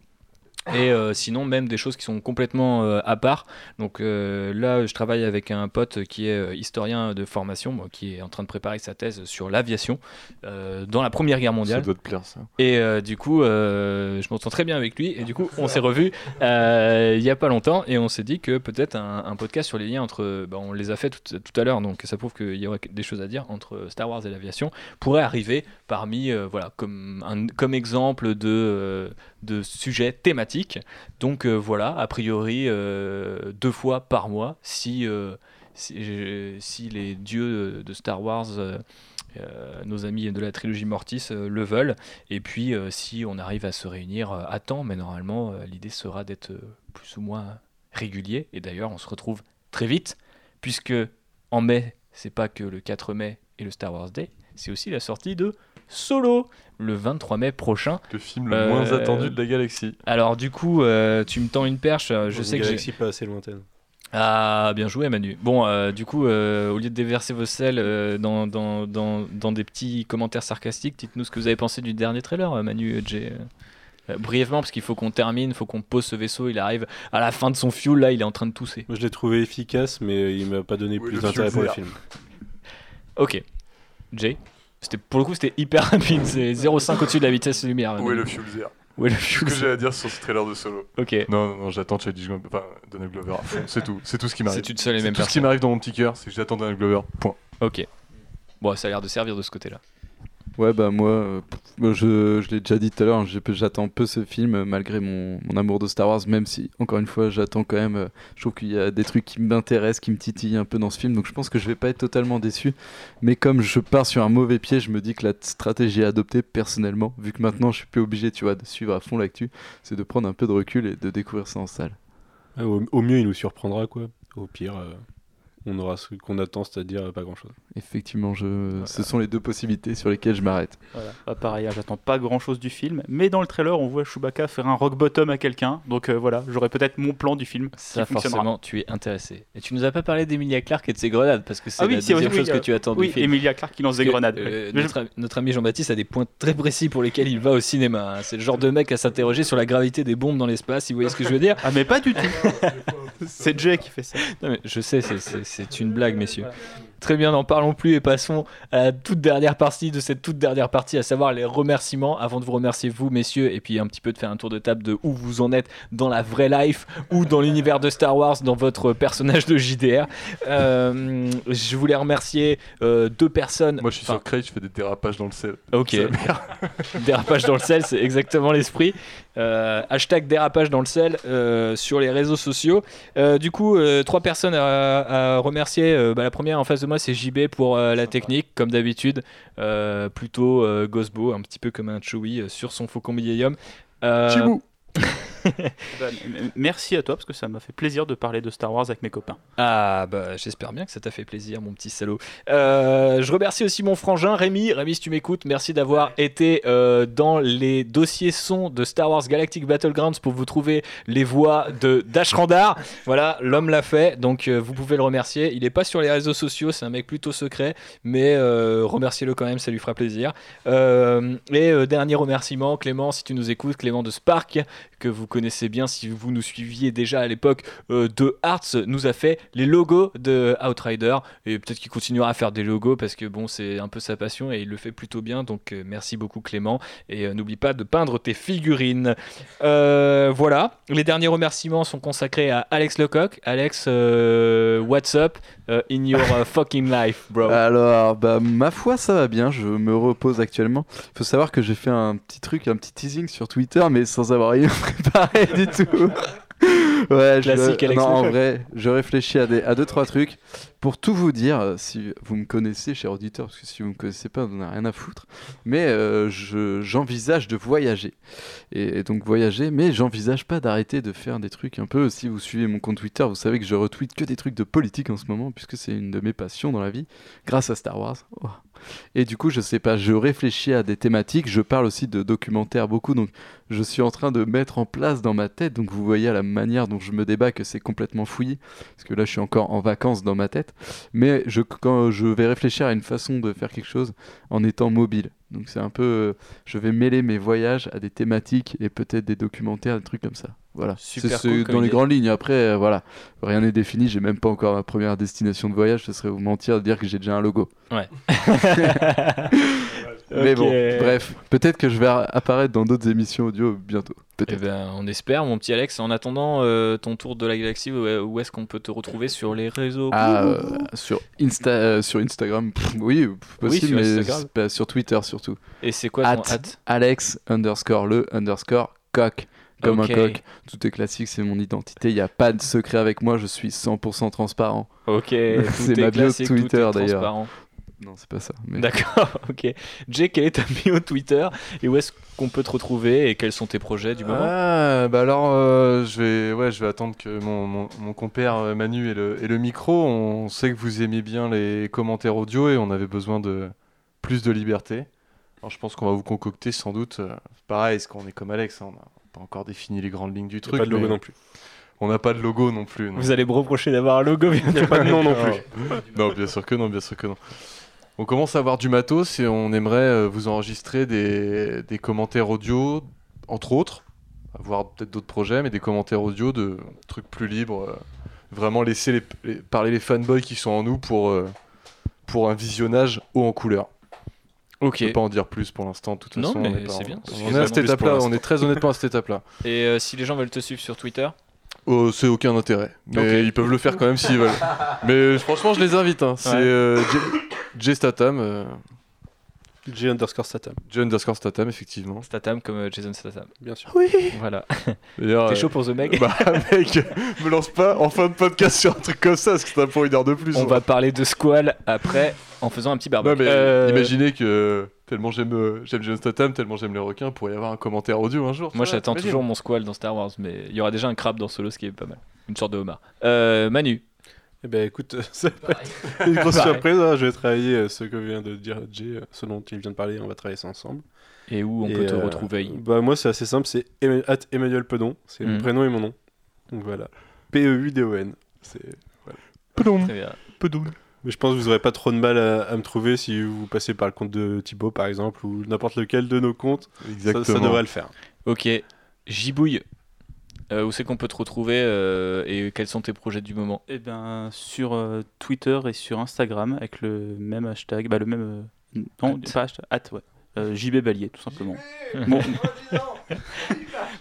Et euh, sinon, même des choses qui sont complètement euh, à part. Donc euh, là, je travaille avec un pote qui est euh, historien de formation, qui est en train de préparer sa thèse sur l'aviation euh, dans la Première Guerre mondiale. Ça doit te plaire, ça. Et euh, du coup, euh, je m'entends très bien avec lui. Et du coup, on s'est revus euh, il y a pas longtemps et on s'est dit que peut-être un, un podcast sur les liens entre. bah, on les a fait tout, tout à l'heure, donc ça prouve qu'il y aurait des choses à dire entre Star Wars et l'aviation. Pourrait arriver parmi, euh, voilà, comme, un, comme exemple de, de sujets Donc euh, voilà, a priori, euh, deux fois par mois, si, euh, si, les dieux de Star Wars. nos amis de la trilogie Mortis le veulent. Et puis, si on arrive à se réunir à temps, mais normalement, l'idée sera d'être plus ou moins régulier. Et d'ailleurs, on se retrouve très vite, puisque en mai, c'est pas que le 4 mai et le Star Wars Day, c'est aussi la sortie de Solo le 23 mai prochain. Le film le moins attendu de la galaxie. Alors, du coup, euh, tu me tends une perche. euh, Je Dans sais une que galaxie pas assez lointaine. ah, bien joué Manu. Bon, euh, du coup, euh, au lieu de déverser vos sels euh, dans, dans, dans, dans des petits commentaires sarcastiques, dites-nous ce que vous avez pensé du dernier trailer, euh, Manu euh, Jay. euh. Euh, brièvement, parce qu'il faut qu'on termine, il faut qu'on pose ce vaisseau, il arrive à la fin de son fuel, là, il est en train de tousser. Moi, je l'ai trouvé efficace, mais il m'a pas donné Oui, plus d'intérêt pour le film. Ok. Jay c'était, Pour le coup, c'était hyper rapide, c'est 0,5 au-dessus de la vitesse de lumière. Où est le fuel zero Où est le C'est ce que j'ai à dire sur ce trailer de solo. Ok. Non, non, non, j'attends Chadwick Glover, enfin Donald Glover c'est tout, c'est tout ce qui m'arrive. C'est une seule et même tout ce qui personne. m'arrive dans mon petit cœur, c'est que j'attends Donald Glover, point. Ok. Bon, ça a l'air de servir de ce côté-là. Ouais, bah moi, euh, je, je l'ai déjà dit tout à l'heure, j'attends peu ce film euh, malgré mon, amour de Star Wars, même si, encore une fois, j'attends quand même. euh, je trouve qu'il y a des trucs qui m'intéressent, qui me titillent un peu dans ce film, donc je pense que je vais pas être totalement déçu. Mais comme je pars sur un mauvais pied, je me dis que la stratégie à adopter personnellement, vu que maintenant je suis plus obligé, tu vois, de suivre à fond l'actu, c'est de prendre un peu de recul et de découvrir ça en salle. Au, mieux, il nous surprendra, quoi. Au pire, on aura ce qu'on attend, c'est-à-dire euh, pas grand-chose. Effectivement, je... ce sont les deux possibilités sur lesquelles je m'arrête. Voilà. Bah, pareil, hein, j'attends pas grand chose du film, mais dans le trailer, on voit Chewbacca faire un rock bottom à quelqu'un, donc euh, voilà, j'aurai peut-être mon plan du film. Ça, forcément, tu es intéressé. Et tu nous as pas parlé d'Emilia Clarke et de ses grenades, parce que c'est Ah oui, la deuxième oui, chose que tu attends oui, du film. Emilia Clarke qui lance des grenades. euh, notre ami Jean-Baptiste a des points très précis pour lesquels il va au cinéma. hein. C'est le genre de mec à s'interroger sur la gravité des bombes dans l'espace, si vous voyez ce que je veux dire. Ah mais pas du tout. c'est Jay qui fait ça. Non, mais je sais, c'est- une blague, messieurs. Très bien, n'en parlons plus et passons à la toute dernière partie de cette toute dernière partie, à savoir les remerciements. Avant de vous remercier, vous, messieurs, et puis un petit peu de faire un tour de table de où vous en êtes dans la vraie life ou dans l'univers de Star Wars, dans votre personnage de JDR. Euh, je voulais remercier euh, deux personnes. Moi je suis Enfin, sur Crate, je fais des dérapages dans le sel. Ok. Dérapage dans le sel, c'est exactement l'esprit. Euh, hashtag dérapage dans le sel euh, sur les réseaux sociaux. Euh, du coup, trois personnes à, à remercier. Bah, la première en face de moi, c'est JB pour la technique, comme d'habitude. Plutôt Gosbo, un petit peu comme un euh, sur son Faucon. Euh, Chibou. Bah, m- merci à toi parce que ça m'a fait plaisir de parler de Star Wars avec mes copains. Ah bah j'espère bien que ça t'a fait plaisir mon petit salaud. Euh, je remercie aussi mon frangin Rémi. Rémi si tu m'écoutes, merci d'avoir été euh, dans les dossiers sons de Star Wars Galactic Battlegrounds pour vous trouver les voix de Dash Randar. Voilà, l'homme l'a fait, donc euh, vous pouvez le remercier. Il est pas sur les réseaux sociaux, c'est un mec plutôt secret, mais remerciez-le quand même, ça lui fera plaisir. Et dernier remerciement, Clément, si tu nous écoutes, Clément de Spark, que vous connaissez bien si vous nous suiviez déjà à l'époque euh, de Hearts, nous a fait les logos de Outrider. Et peut-être qu'il continuera à faire des logos parce que bon, c'est un peu sa passion et il le fait plutôt bien. Donc euh, merci beaucoup Clément. Et euh, n'oublie pas de peindre tes figurines. Voilà, les derniers remerciements sont consacrés à Alex Lecoq. Alex, what's up in your fucking life, bro? Alors, bah, ma foi, ça va bien. Je me repose actuellement. Il faut savoir que j'ai fait un petit truc, un petit teasing sur Twitter, mais sans avoir rien préparé du tout. Ouais, je- non, en vrai, je réfléchis à, des, à deux, trois trucs. Pour tout vous dire, euh, si vous me connaissez, cher auditeur, parce que si vous me connaissez pas, vous n'en avez rien à foutre, mais euh, je- j'envisage de voyager. Et, donc voyager, mais j'envisage pas d'arrêter de faire des trucs un peu. Si vous suivez mon compte Twitter, vous savez que je retweete que des trucs de politique en ce moment, puisque c'est une de mes passions dans la vie, grâce à Star Wars. Oh. Et du coup, je sais pas, je réfléchis à des thématiques, je parle aussi de documentaires beaucoup, donc je suis en train de mettre en place dans ma tête, donc vous voyez à la manière dont je me débat que c'est complètement fouillis, parce que là je suis encore en vacances dans ma tête, mais je, quand je vais réfléchir à une façon de faire quelque chose en étant mobile. Donc c'est un peu, euh, je vais mêler mes voyages à des thématiques et peut-être des documentaires, des trucs comme ça. Voilà. Super C'est- cool dans les grandes lignes. Après, euh, voilà, rien n'est défini. J'ai même pas encore ma première destination de voyage. Ce serait vous mentir de dire que j'ai déjà un logo. Ouais. Mais bon, bref, peut-être que je vais apparaître dans d'autres émissions audio bientôt. Eh ben, on espère, mon petit Alex. En attendant euh, ton tour de la galaxie, où, est-ce qu'on peut te retrouver sur les réseaux? Ah, euh, sur, Insta, euh, sur Instagram, pff, oui, possible, sur mais sur Twitter surtout. Et c'est quoi ton At Alex underscore le underscore coq. Comme un coq. Tout est classique, c'est mon identité. Il n'y a pas de secret avec moi, je suis 100% transparent. Ok, c'est est ma bio Twitter d'ailleurs. Non, c'est pas ça. mais- D'accord, ok. Jay, quelle est ta bio Twitter et où est-ce qu'on peut te retrouver et quels sont tes projets du moment? Ah, bah alors, euh, je, vais, ouais, je vais attendre que mon, mon, mon compère euh, Manu ait le, ait le micro. On sait que vous aimez bien les commentaires audio et on avait besoin de plus de liberté. Alors, je pense qu'on va vous concocter sans doute. euh, pareil, est-ce qu'on est comme Alex hein, On n'a pas encore défini les grandes lignes du truc. pas de logo mais non plus. On n'a pas de logo non plus. non. Vous allez me reprocher d'avoir un logo Il n'y a pas de nom non plus. Non. non, bien sûr que non, bien sûr que non. On commence à avoir du matos et on aimerait euh, vous enregistrer des, des commentaires audio, entre autres, avoir peut-être d'autres projets, mais des commentaires audio de trucs plus libres. euh, vraiment laisser les, les- parler les fanboys qui sont en nous pour, euh, pour un visionnage haut en couleur. Ok. Je peux pas en dire plus pour l'instant, de toute Non, façon. mais on est bien. On est à cette étape-là, on est très honnêtement à cette étape-là. Et euh, si les gens veulent te suivre sur Twitter? Oh, c'est aucun intérêt. Mais ils peuvent le faire quand même s'ils veulent. Mais euh, franchement, je les invite. hein. C'est Ouais. J- Statham. euh, J underscore Statham. J underscore Statham, effectivement. Statham comme euh, Jason Statham. Bien sûr. Oui. Voilà. T'es euh, chaud pour The Meg Bah, mec, me lance pas en fin de podcast sur un truc comme ça, parce que c'est pour une heure de plus. On hein. va parler de Squall après en faisant un petit Non, barbecue. mais Euh, imaginez que tellement j'aime j'aime Jason Statham, tellement j'aime les requins, pour y avoir un commentaire audio un jour. Moi j'attends toujours mon Squall dans Star Wars, mais il y aura déjà un crabe dans Solo, ce qui est pas mal. Une sorte de homard. Euh, Manu. Eh ben écoute, ça va être une grosse surprise. hein. Je vais travailler euh, ce que vient de dire Jay, euh, ce dont il vient de parler, on va travailler ça ensemble. Et où on Et, peut te euh, retrouver Bah moi c'est assez simple, c'est Emma- at Emmanuel Pedon, c'est Mhm. mon prénom et mon nom. Donc voilà. P-E-U-D-O-N. C'est voilà. Pedon. Très bien. Pedon. Mais je pense que vous aurez pas trop de mal à, à me trouver si vous passez par le compte de Thibaut par exemple ou n'importe lequel de nos comptes. Ça- Ça, devrait le faire. Ok. Gibouille. Euh, où c'est qu'on peut te retrouver euh, et quels sont tes projets du moment? Eh bien, sur euh, Twitter et sur Instagram avec le même hashtag, bah le même. non, pas hashtag, at, ouais. Euh, JB Balier, tout simplement. mon,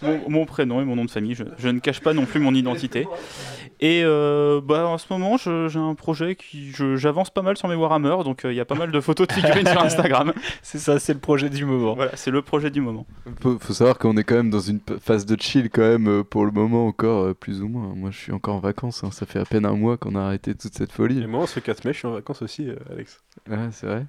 mon- mon prénom et mon nom de famille. Je, je ne cache pas non plus mon identité. Et euh, bah, en ce moment, j'ai un projet qui. J'avance pas mal sur mes Warhammer, donc euh, il y a pas mal de photos de figurines sur Instagram. C'est ça, c'est le projet du moment. Voilà, c'est le projet du moment. Faut, faut savoir qu'on est quand même dans une phase de chill quand même euh, pour le moment encore, plus ou moins. Moi je suis encore en vacances, hein. ça fait à peine un mois qu'on a arrêté toute cette folie. Et moi, ce 4 mai, je suis en vacances aussi, euh, Alex. Ouais, c'est vrai.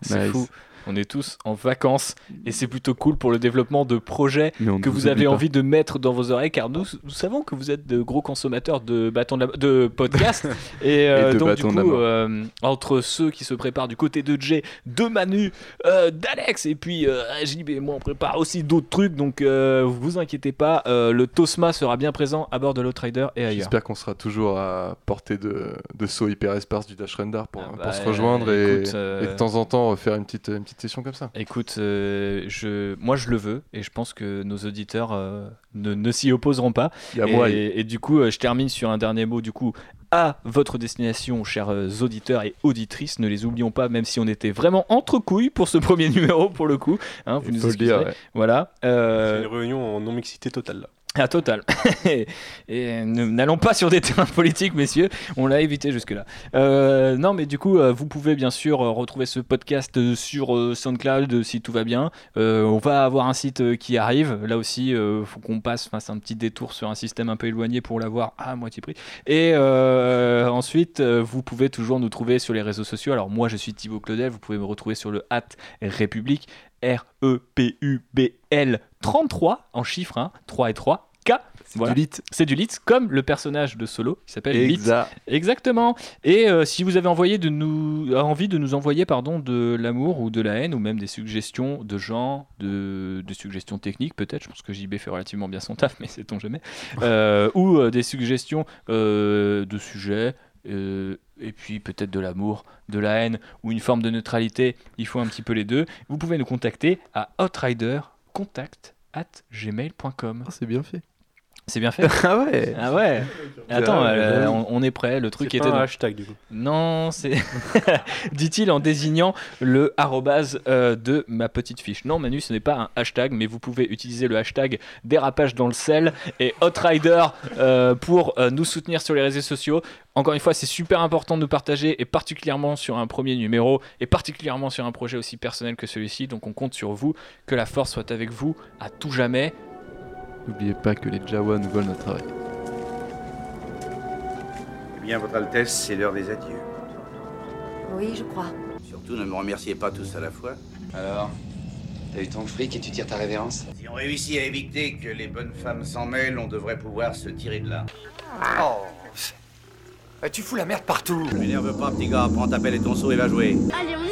C'est Nice. fou. On est tous en vacances et c'est plutôt cool pour le développement de projets que vous vous avez pas. envie de mettre dans vos oreilles car nous, nous savons que vous êtes de gros consommateurs de bâtons de, la- de podcasts et, euh, Et de donc du coup euh, entre ceux qui se préparent du côté de Jay, de Manu, euh, d'Alex et puis JB et moi on prépare aussi d'autres trucs donc vous inquiétez pas le Tosma sera bien présent à bord de l'Outrider et ailleurs. J'espère qu'on sera toujours à portée de, de saut hyper espace du Dash Rendar pour, Ah pour bah, se rejoindre et, écoute, et de temps en temps faire une petite, une petite session comme ça. Écoute, euh, je, moi je le veux et je pense que nos auditeurs euh, ne, ne s'y opposeront pas. A et, du coup, euh, je termine sur un dernier mot du coup à votre destination, chers auditeurs et auditrices. Ne les oublions pas, même si on était vraiment entre couilles pour ce premier numéro pour le coup. Hein, vous nous le dire, ouais. Voilà. euh, C'est une réunion en non-mixité totale là. À total. et n'allons pas sur des terrains politiques, messieurs. On l'a évité jusque-là. Euh, non, mais du coup, euh, vous pouvez bien sûr euh, retrouver ce podcast euh, sur euh, SoundCloud euh, si tout va bien. Euh, on va avoir un site euh, qui arrive. Là aussi, il faut qu'on passe, fasse un petit détour sur un système un peu éloigné pour l'avoir à moitié prix. Et euh, ensuite, euh, vous pouvez toujours nous trouver sur les réseaux sociaux. Alors, moi, je suis Thibaut Claudel. Vous pouvez me retrouver sur le hat République. E R-E-P-U-B-L 33 en chiffres, hein, 3 et 3. K. C'est du lit. C'est du lit, comme le personnage de Solo qui s'appelle Lit. Exact. Exactement. Et euh, si vous avez envoyé de nous, envie de nous envoyer pardon, de l'amour ou de la haine ou même des suggestions de gens, de, de suggestions techniques peut-être, je pense que JB fait relativement bien son taf, mais sait-on jamais, Euh, ou euh, des suggestions de sujets, euh, et puis peut-être de l'amour, de la haine ou une forme de neutralité. Il faut un petit peu les deux. Vous pouvez nous contacter à outridercontact at gmail.com. c'est bien fait. C'est bien fait Ah ouais Ah ouais Attends, Ah ouais, euh, j'avoue. on, on est prêt, le truc C'est était pas un dans- hashtag, du coup. Non, c'est. Dit-il en désignant le arrobase euh, de ma petite fiche. Non, Manu, ce n'est pas un hashtag, mais vous pouvez utiliser le hashtag dérapage dans le sel et Outrider euh, pour euh, nous soutenir sur les réseaux sociaux. Encore une fois, c'est super important de nous partager et particulièrement sur un premier numéro et particulièrement sur un projet aussi personnel que celui-ci. Donc on compte sur vous. Que la force soit avec vous à tout jamais. N'oubliez pas que les Jawa nous volent notre travail. Eh bien, Votre Altesse, c'est l'heure des adieux. Oui, je crois. Surtout, ne me remerciez pas tous à la fois. Alors T'as eu ton fric et tu tires ta révérence? Si on réussit à éviter que les bonnes femmes s'en mêlent, on devrait pouvoir se tirer de là. Oh Tu fous la merde partout Ne m'énerve pas, petit gars. Prends ta pelle et ton seau et va jouer. Allez, on